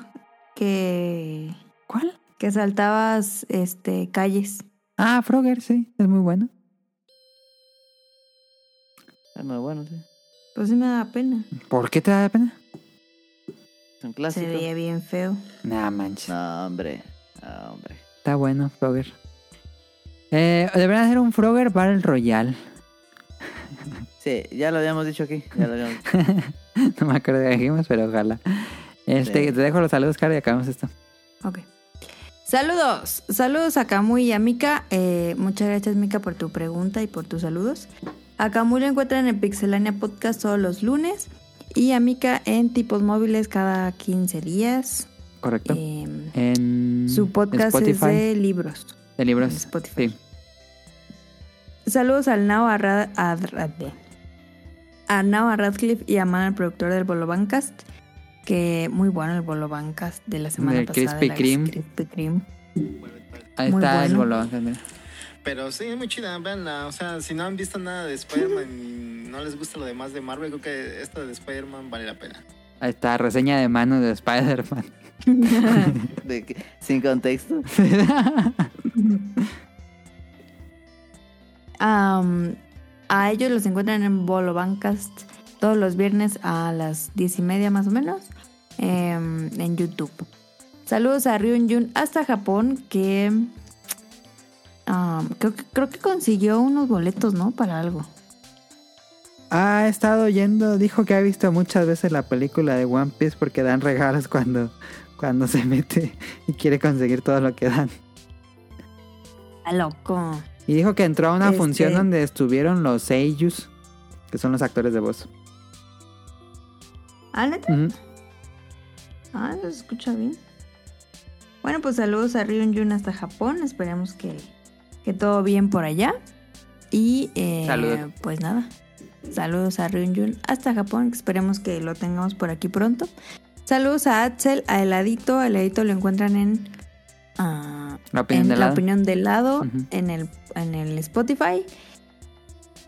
Que. ¿Cuál? Que saltabas este calles. Ah, Frogger, sí, es muy bueno. Es muy bueno, sí. Pues sí me daba pena. ¿Por qué te da pena? Se veía bien feo. Nah, manches. No, hombre. No, hombre. Está bueno, Frogger. Eh, deberían hacer un Frogger Battle Royale. (laughs) Sí, ya lo habíamos dicho aquí. Ya lo habíamos dicho. (laughs) no me acuerdo de qué dijimos, pero ojalá. Este, Sí. Te dejo los saludos, Caro, y acabamos esto. Ok. Saludos. Saludos a Camu y a Mika. Eh, muchas gracias, Mika, por tu pregunta y por tus saludos. A Camu lo encuentran en Pixelania Podcast todos los lunes. Y a Mika en tipos móviles cada 15 días. Correcto. Eh, en su podcast es de libros. de libros. en Spotify. Sí. Saludos al Nao a, Ra- a, Nao Radcliffe y a Man, el productor del Bolo Bancast. Que muy bueno el Bolo Bancast de la semana pasada. Krispy la Kreme. Ahí Muy está el bolón. mira. Pero sí, muy chida, véanla. O sea, si no han visto nada de Spider-Man y no les gusta lo demás de Marvel, creo que esta de Spider-Man vale la pena. Ahí está, reseña de mano de Spider-Man. (laughs) Sin contexto. (laughs) A ellos los encuentran en Bolo Bancast todos los viernes a las diez y media más o menos em, en YouTube. Saludos a Ryun Jun hasta Japón que am, creo, que creo que consiguió unos boletos, ¿no? Para algo. Ha estado oyendo, dijo que ha visto muchas veces la película de One Piece porque dan regalos cuando, cuando se mete y quiere conseguir todo lo que dan. Está loco. Y dijo que entró a una Este- función donde estuvieron los Seiyus, que son los actores de voz. ¿Ah, neta? Ah, se escucha bien. Bueno, pues saludos a Ryun Jun hasta Japón. Esperemos que, que todo bien por allá. Y eh, pues nada. Saludos a Ryun Jun hasta Japón. Esperemos que lo tengamos por aquí pronto. Saludos a Axel, a Heladito. A Heladito lo encuentran en, ah, La opinión en de la lado. opinión del lado en, el, en el Spotify.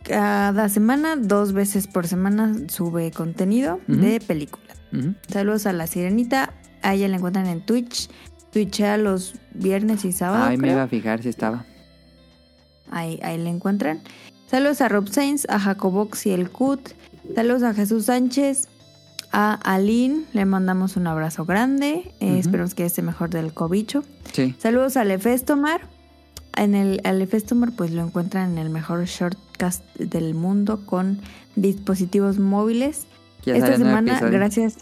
Cada semana, dos veces por semana, sube contenido de películas. Saludos a la sirenita. A ella la encuentran en Twitch. Twitchea los viernes y sábados. Ay, me iba a fijar si estaba. Ahí, ahí la encuentran. Saludos a Rob Sainz, a Jacobox y el Cut. Saludos a Jesús Sánchez. A Aline, le mandamos un abrazo grande. Eh. Esperemos que esté mejor del cobicho. Sí. Saludos a Lefestomar. En el al Lefestomar, pues lo encuentran en el mejor shortcast del mundo con dispositivos móviles. Esta semana, gracias,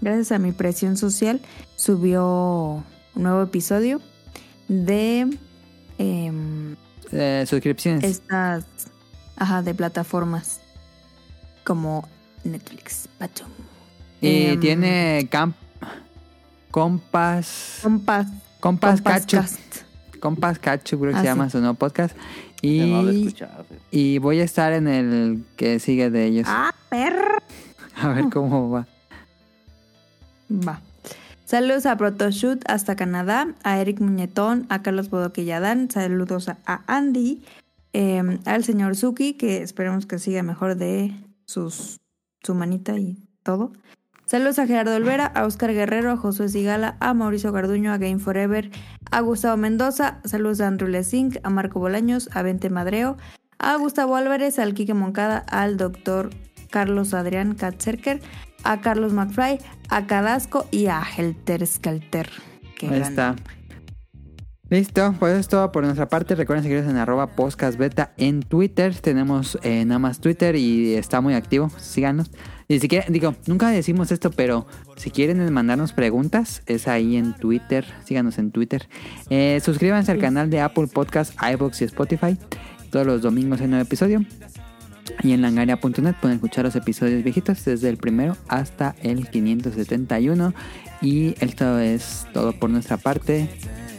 gracias a mi presión social, subió un nuevo episodio de em, Eh, suscripciones. estas Ajá, de plataformas. Como Netflix. Patum. Y Em, tiene camp Compas. Compas. Compas Compas Cacho. Cast. Compas Cacho, creo que Ah, se sí. llama su nuevo podcast. Yo no lo he Y, escuchado. y voy a estar en el que sigue de ellos. Ah, perro. (laughs) A ver cómo va. Va. Saludos a Protoshoot hasta Canadá, a Eric Muñetón, a Carlos Bodoquilladán, saludos a, Andy, eh, al señor Suki, que esperemos que siga mejor de sus, su manita y todo. Saludos a Gerardo Olvera, a Oscar Guerrero, a Josué Sigala, a Mauricio Garduño, a Game Forever, a Gustavo Mendoza, saludos a Andrew Lezink, a Marco Bolaños, a Vente Madreo, a Gustavo Álvarez, al Quique Moncada, al doctor Carlos Adrián Katzerker, a Carlos McFly, a Cadasco y a Helter Skelter. Qué Ahí está. Listo, pues es todo por nuestra parte. Recuerden seguirnos en arroba podcastbeta en Twitter. Tenemos eh, nada más Twitter y está muy activo. Síganos. Y si quieren, digo, nunca decimos esto, pero si quieren mandarnos preguntas, es ahí en Twitter. Síganos en Twitter. Eh, suscríbanse al canal de Apple Podcast, iVoox y Spotify. Todos los domingos hay nuevo episodio. Y en langaria.net pueden escuchar los episodios viejitos desde el primero hasta el 571. Y esto es todo por nuestra parte.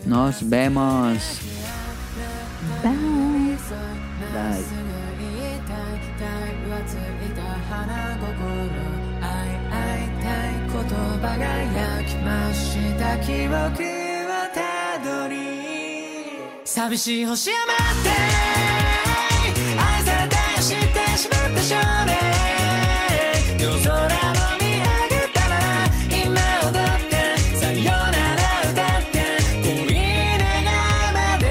Nos vemos. Bye. 寂しい星山って愛されたよ知って しまった少年夜空を見上げたら今踊ってさよなら歌って。恋願うまで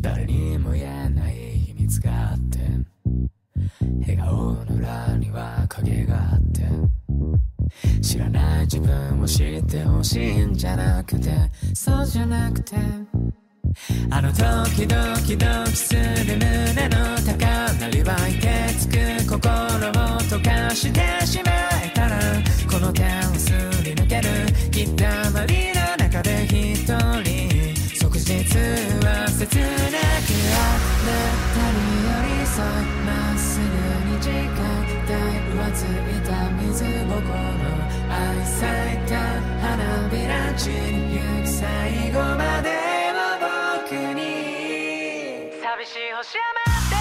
誰にも言えない秘密があって笑顔の裏には影があって。知らない自分を知ってほしいんじゃなくて。そうじゃなくて。あの時ドキドキする胸の高鳴り湧いてつく心を溶かしてしまえたらこの手をすり抜けるひったまりの中で一人即日は切なくあなたに寄り添いまっすぐに誓った浮ついた水心愛咲いた花びら散りゆく最後までしい星山って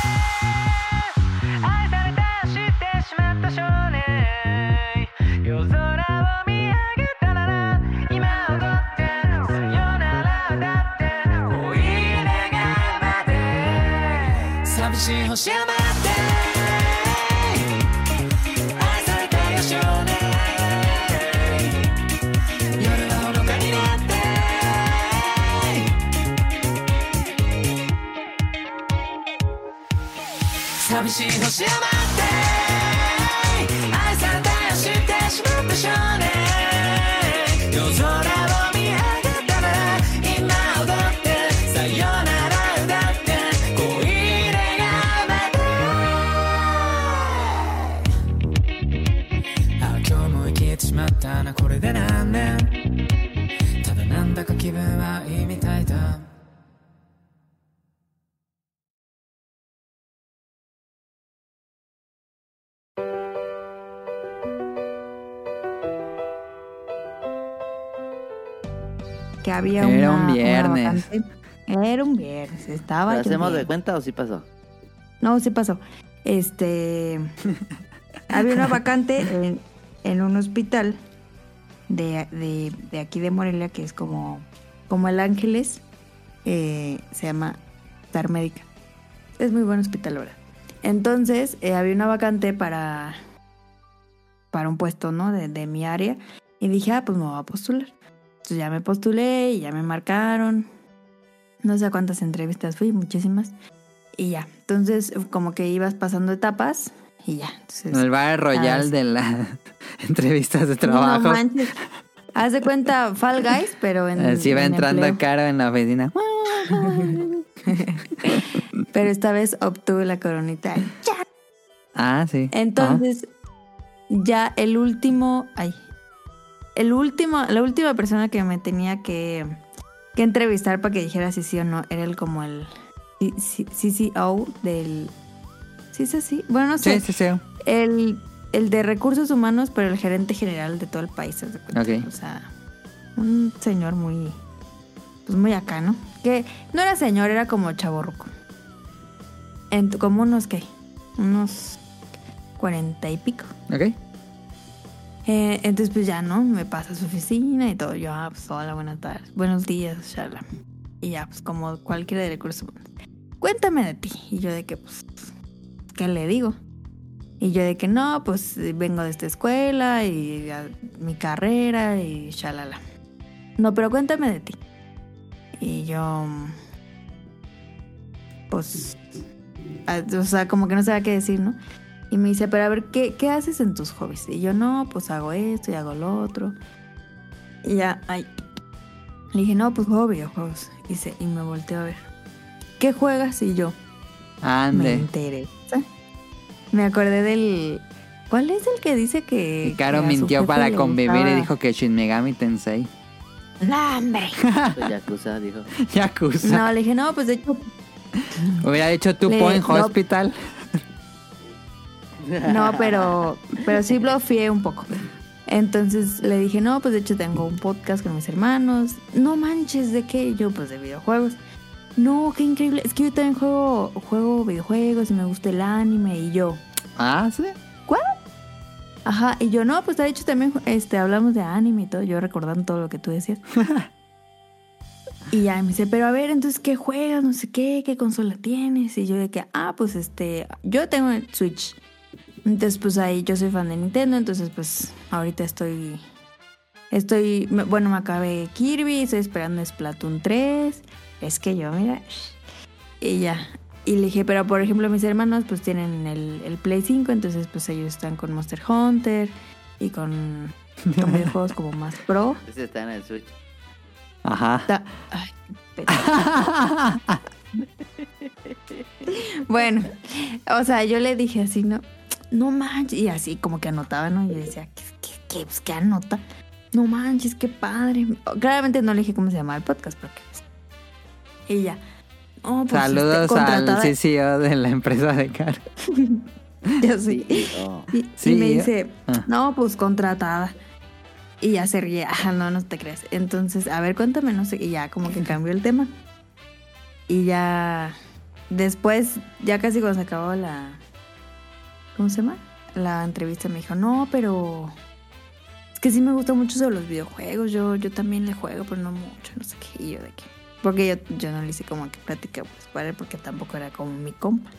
愛された知ってしまった少年。夜空を見上げたなら今踊ってさよなら歌って。追い願うまで。寂しい星山って。寂しい星山って愛されたよ知ってしまった少年夜空を見上げたら今踊ってさよなら歌って恋願うまであ今日も生きてしまったな。Que había Era una, un una viernes. Era un viernes, estaba ¿Lo hacemos de cuenta o sí pasó? No, sí pasó. Este. (laughs) había una vacante en, en un hospital de, de, de aquí de Morelia, que es como, como el Ángeles. eh, se llama Star Médica. Es muy buen hospital ahora. Entonces, eh, había una vacante para. Para un puesto, ¿no? De, de mi área. Y dije, ah, pues me voy a postular. Entonces ya me postulé y ya me marcaron. No sé cuántas entrevistas fui, muchísimas. Y ya. Entonces, como que ibas pasando etapas y ya. Entonces, El bar royal de las (laughs) entrevistas de trabajo. No manches. Haz de cuenta Fall Guys, pero en. Así va en entrando empleo. caro en la oficina. (laughs) Pero esta vez obtuve la coronita. Ah, sí. Entonces, ya el último. Ay. El último, la última persona que me tenía que, que entrevistar para que dijera si sí o no. Era el como el CCO del... ¿Sí es así? Bueno, no sé. Sí, sí, sí. El, el de recursos humanos, pero el gerente general de todo el país. haz de cuenta. Ok. O sea, un señor muy... Pues muy acá, ¿no? Que no era señor, era como chaborruco. En, como unos, ¿qué? Unos cuarenta y pico. Ok. Eh, entonces, pues ya, ¿no? Me pasa a su oficina y todo. Yo, ah, pues hola, buenas tardes. Buenos días, charla. Y ya, pues como cualquiera de recursos. Cuéntame de ti. Y yo de que, pues, ¿qué le digo? Y yo de que no, pues vengo de esta escuela y mi carrera y shalala. No, pero cuéntame de ti. Y yo, pues, ah, o sea, como que no sabía qué decir, ¿no? Y me dice, pero a ver, ¿qué, qué haces en tus hobbies? Y yo, no, pues hago esto y hago lo otro. Y ya, ay. Le dije, no, pues juego videojuegos. Y, se, y me volteó a ver. ¿Qué juegas? Y yo, me Ande. interesa. Me acordé del... ¿Cuál es el que dice que... Y Caro que mintió para convivir y dijo que Shin Megami Tensei. ¡No, hombre! Pues Yakuza dijo. (laughs) Yakuza. No, le dije, no, pues de hecho... Hubiera dicho Le- Point no. Hospital. No, pero, pero sí bloqueé un poco. Entonces le dije, no, pues de hecho tengo un podcast con mis hermanos. No manches, ¿de qué? Yo, pues de videojuegos. No, qué increíble. Es que yo también juego, juego videojuegos y me gusta el anime. Y yo, Ah, sí. ajá. Y yo, no, pues de hecho también este, hablamos de anime y todo. Yo recordando todo lo que tú decías. (laughs) y ya me dice, pero a ver, entonces, ¿qué juegas? No sé qué, ¿qué consola tienes? Y yo de que, ah, pues este, yo tengo el Switch. Entonces, pues ahí yo soy fan de Nintendo, entonces pues ahorita estoy... Estoy, bueno, me acabé Kirby, estoy esperando Splatoon 3. Es que yo, mira, y ya. Y le dije, pero por ejemplo mis hermanos pues tienen el, el Play 5, entonces pues ellos están con Monster Hunter y con, con (laughs) videojuegos como más pro. Ese está en el Switch. Ajá. Ta- Ay, (laughs) bueno, o sea, yo le dije así, no, no manches, y así como que anotaba, ¿no? Y yo decía, ¿qué, qué, qué, pues, ¿qué anota? No manches, qué padre. Claramente no le dije cómo se llamaba el podcast, porque pues, y ya. Oh, pues, Saludos este, contratada- al CCO de la empresa de Caro. (laughs) Yo sí. Sí. Y, me dice, ah. no, pues contratada. Y ya se ríe, ah, no, no te creas. Entonces, a ver, cuéntame, no sé, y ya como que cambió el tema. Y ya, después, ya casi cuando se acabó la, ¿cómo se llama? La entrevista me dijo, no, pero es que sí me gusta mucho sobre los videojuegos, yo, yo también le juego, pero no mucho, no sé qué. Y yo de qué. Porque yo, yo no le hice como que plática pues, para él, porque tampoco era como mi compa.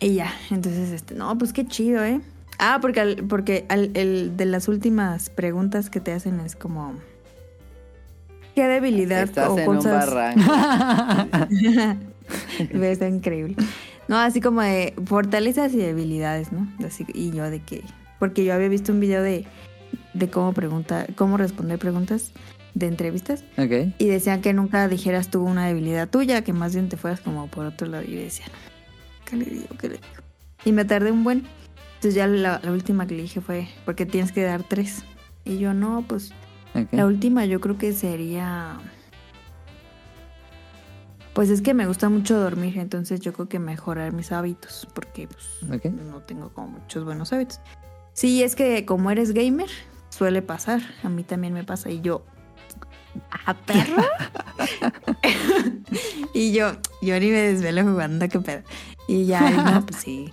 Y ya, entonces, este, no, pues qué chido, ¿eh? Ah, porque, al- porque al- el de las últimas preguntas que te hacen es como... ¿Qué debilidad Estás o en un cosas... barranco. (laughs) Está increíble. No, así como de fortalezas y debilidades, ¿no? Así, y yo de que... Porque yo había visto un video de, de cómo preguntar, cómo responder preguntas de entrevistas ok. y decían que nunca dijeras tú una debilidad tuya, que más bien te fueras como por otro lado. Y yo decía, no, ¿qué le digo? ¿Qué le digo? Y me tardé un buen. Entonces ya la, la última que le dije fue, porque tienes que dar tres. Y yo, no, pues la última yo creo que sería... Pues es que me gusta mucho dormir, entonces yo creo que mejorar mis hábitos, porque pues, no tengo como muchos buenos hábitos. Sí, es que como eres gamer, suele pasar. A mí también me pasa. Y yo, ¿a perro? (laughs) (laughs) y yo, yo ni me desvelo jugando, qué pedo. Y ya, y no, pues sí.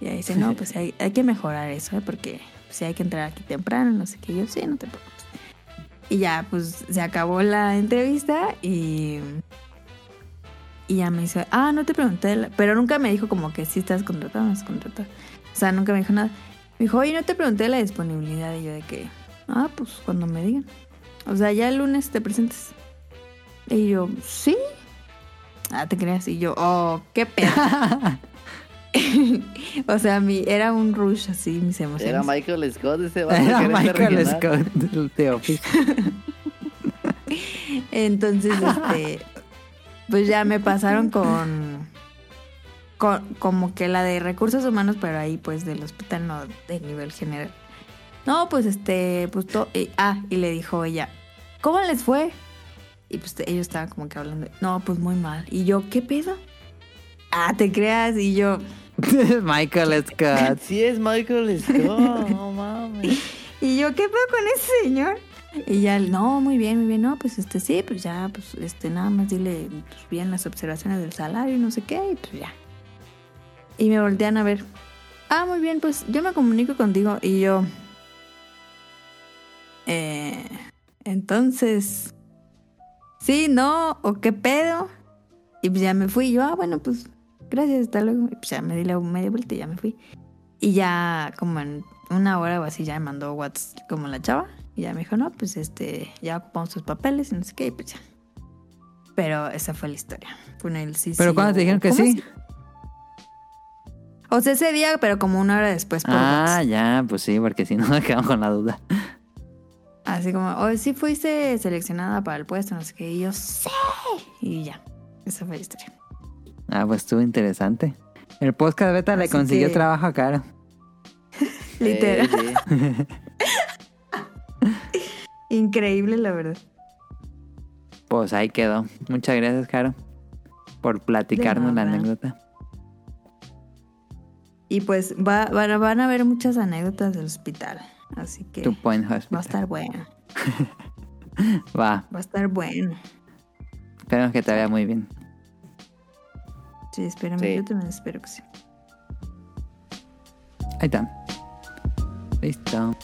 Y ahí dice, no, pues hay, hay que mejorar eso, ¿eh? porque pues, sí hay que entrar aquí temprano, no sé qué. Yo, sí, no te preocupes. Y ya, pues se acabó la entrevista y. Y ya me dice, ah, no te pregunté, de la-". pero nunca me dijo como que sí estás contratado o no estás contratado. O sea, nunca me dijo nada. Me dijo, oye, no te pregunté la disponibilidad. Y yo de que, ah, pues cuando me digan. O sea, ya el lunes te presentes. Y yo, sí. Ah, te creas. Y yo, oh, qué pedo. (laughs) o sea, mi, era un rush así, mis emociones. Era Michael Scott ese vato Era gerente Michael regional. Scott del The Office. (laughs) Entonces, este, pues ya me pasaron con, con, como que la de recursos humanos, pero ahí pues del hospital, no de nivel general. No, pues este, pues to- y- ah, y le dijo ella, ¿cómo les fue? Y pues ellos estaban como que hablando, no, pues muy mal. Y yo, ¿qué pedo? Ah, te creas. Y yo, (laughs) Michael Scott. Sí es Michael Scott, no mames. (laughs) y yo, ¿qué pedo con ese señor? (laughs) Y ya, no, muy bien, muy bien, no, pues este sí, pues ya, pues este, nada más dile pues, bien las observaciones del salario y no sé qué, y pues ya. Y me voltean a ver, ah, muy bien, pues yo me comunico contigo y yo, eh, entonces, sí, no, o qué pedo. Y pues ya me fui, yo, ah, bueno, pues gracias, hasta luego. Y pues ya me di la media vuelta y ya me fui. Y ya como en una hora o así ya me mandó WhatsApp como la chava. Y ya me dijo, no, pues este, ya ocupamos tus papeles y no sé qué, y pues ya. Pero esa fue la historia. Fue en el sí, Pero sí, cuando te dijeron que ¿cómo sí. O sea, ese día, pero como una hora después por Ah, ya, pues sí, porque si no me quedamos con la duda. Así como, oh, sí fuiste seleccionada para el puesto, no sé qué. Y yo, sí. Y ya. Esa fue la historia. Ah, pues estuvo interesante. El podcast beta le consiguió que- trabajo a Caro. (laughs) Literal. (laughs) (laughs) Increíble, la verdad. Pues ahí quedó. Muchas gracias, Caro, por platicarnos la anécdota. Y pues va, va- van a haber muchas anécdotas del hospital. Así que Tu point va a estar bueno. (laughs) Va, Va a estar bueno. esperemos que te vaya muy bien. Sí, espérame. Sí. Yo también espero que sí. Ahí está. Listo.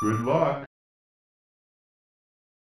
Good luck.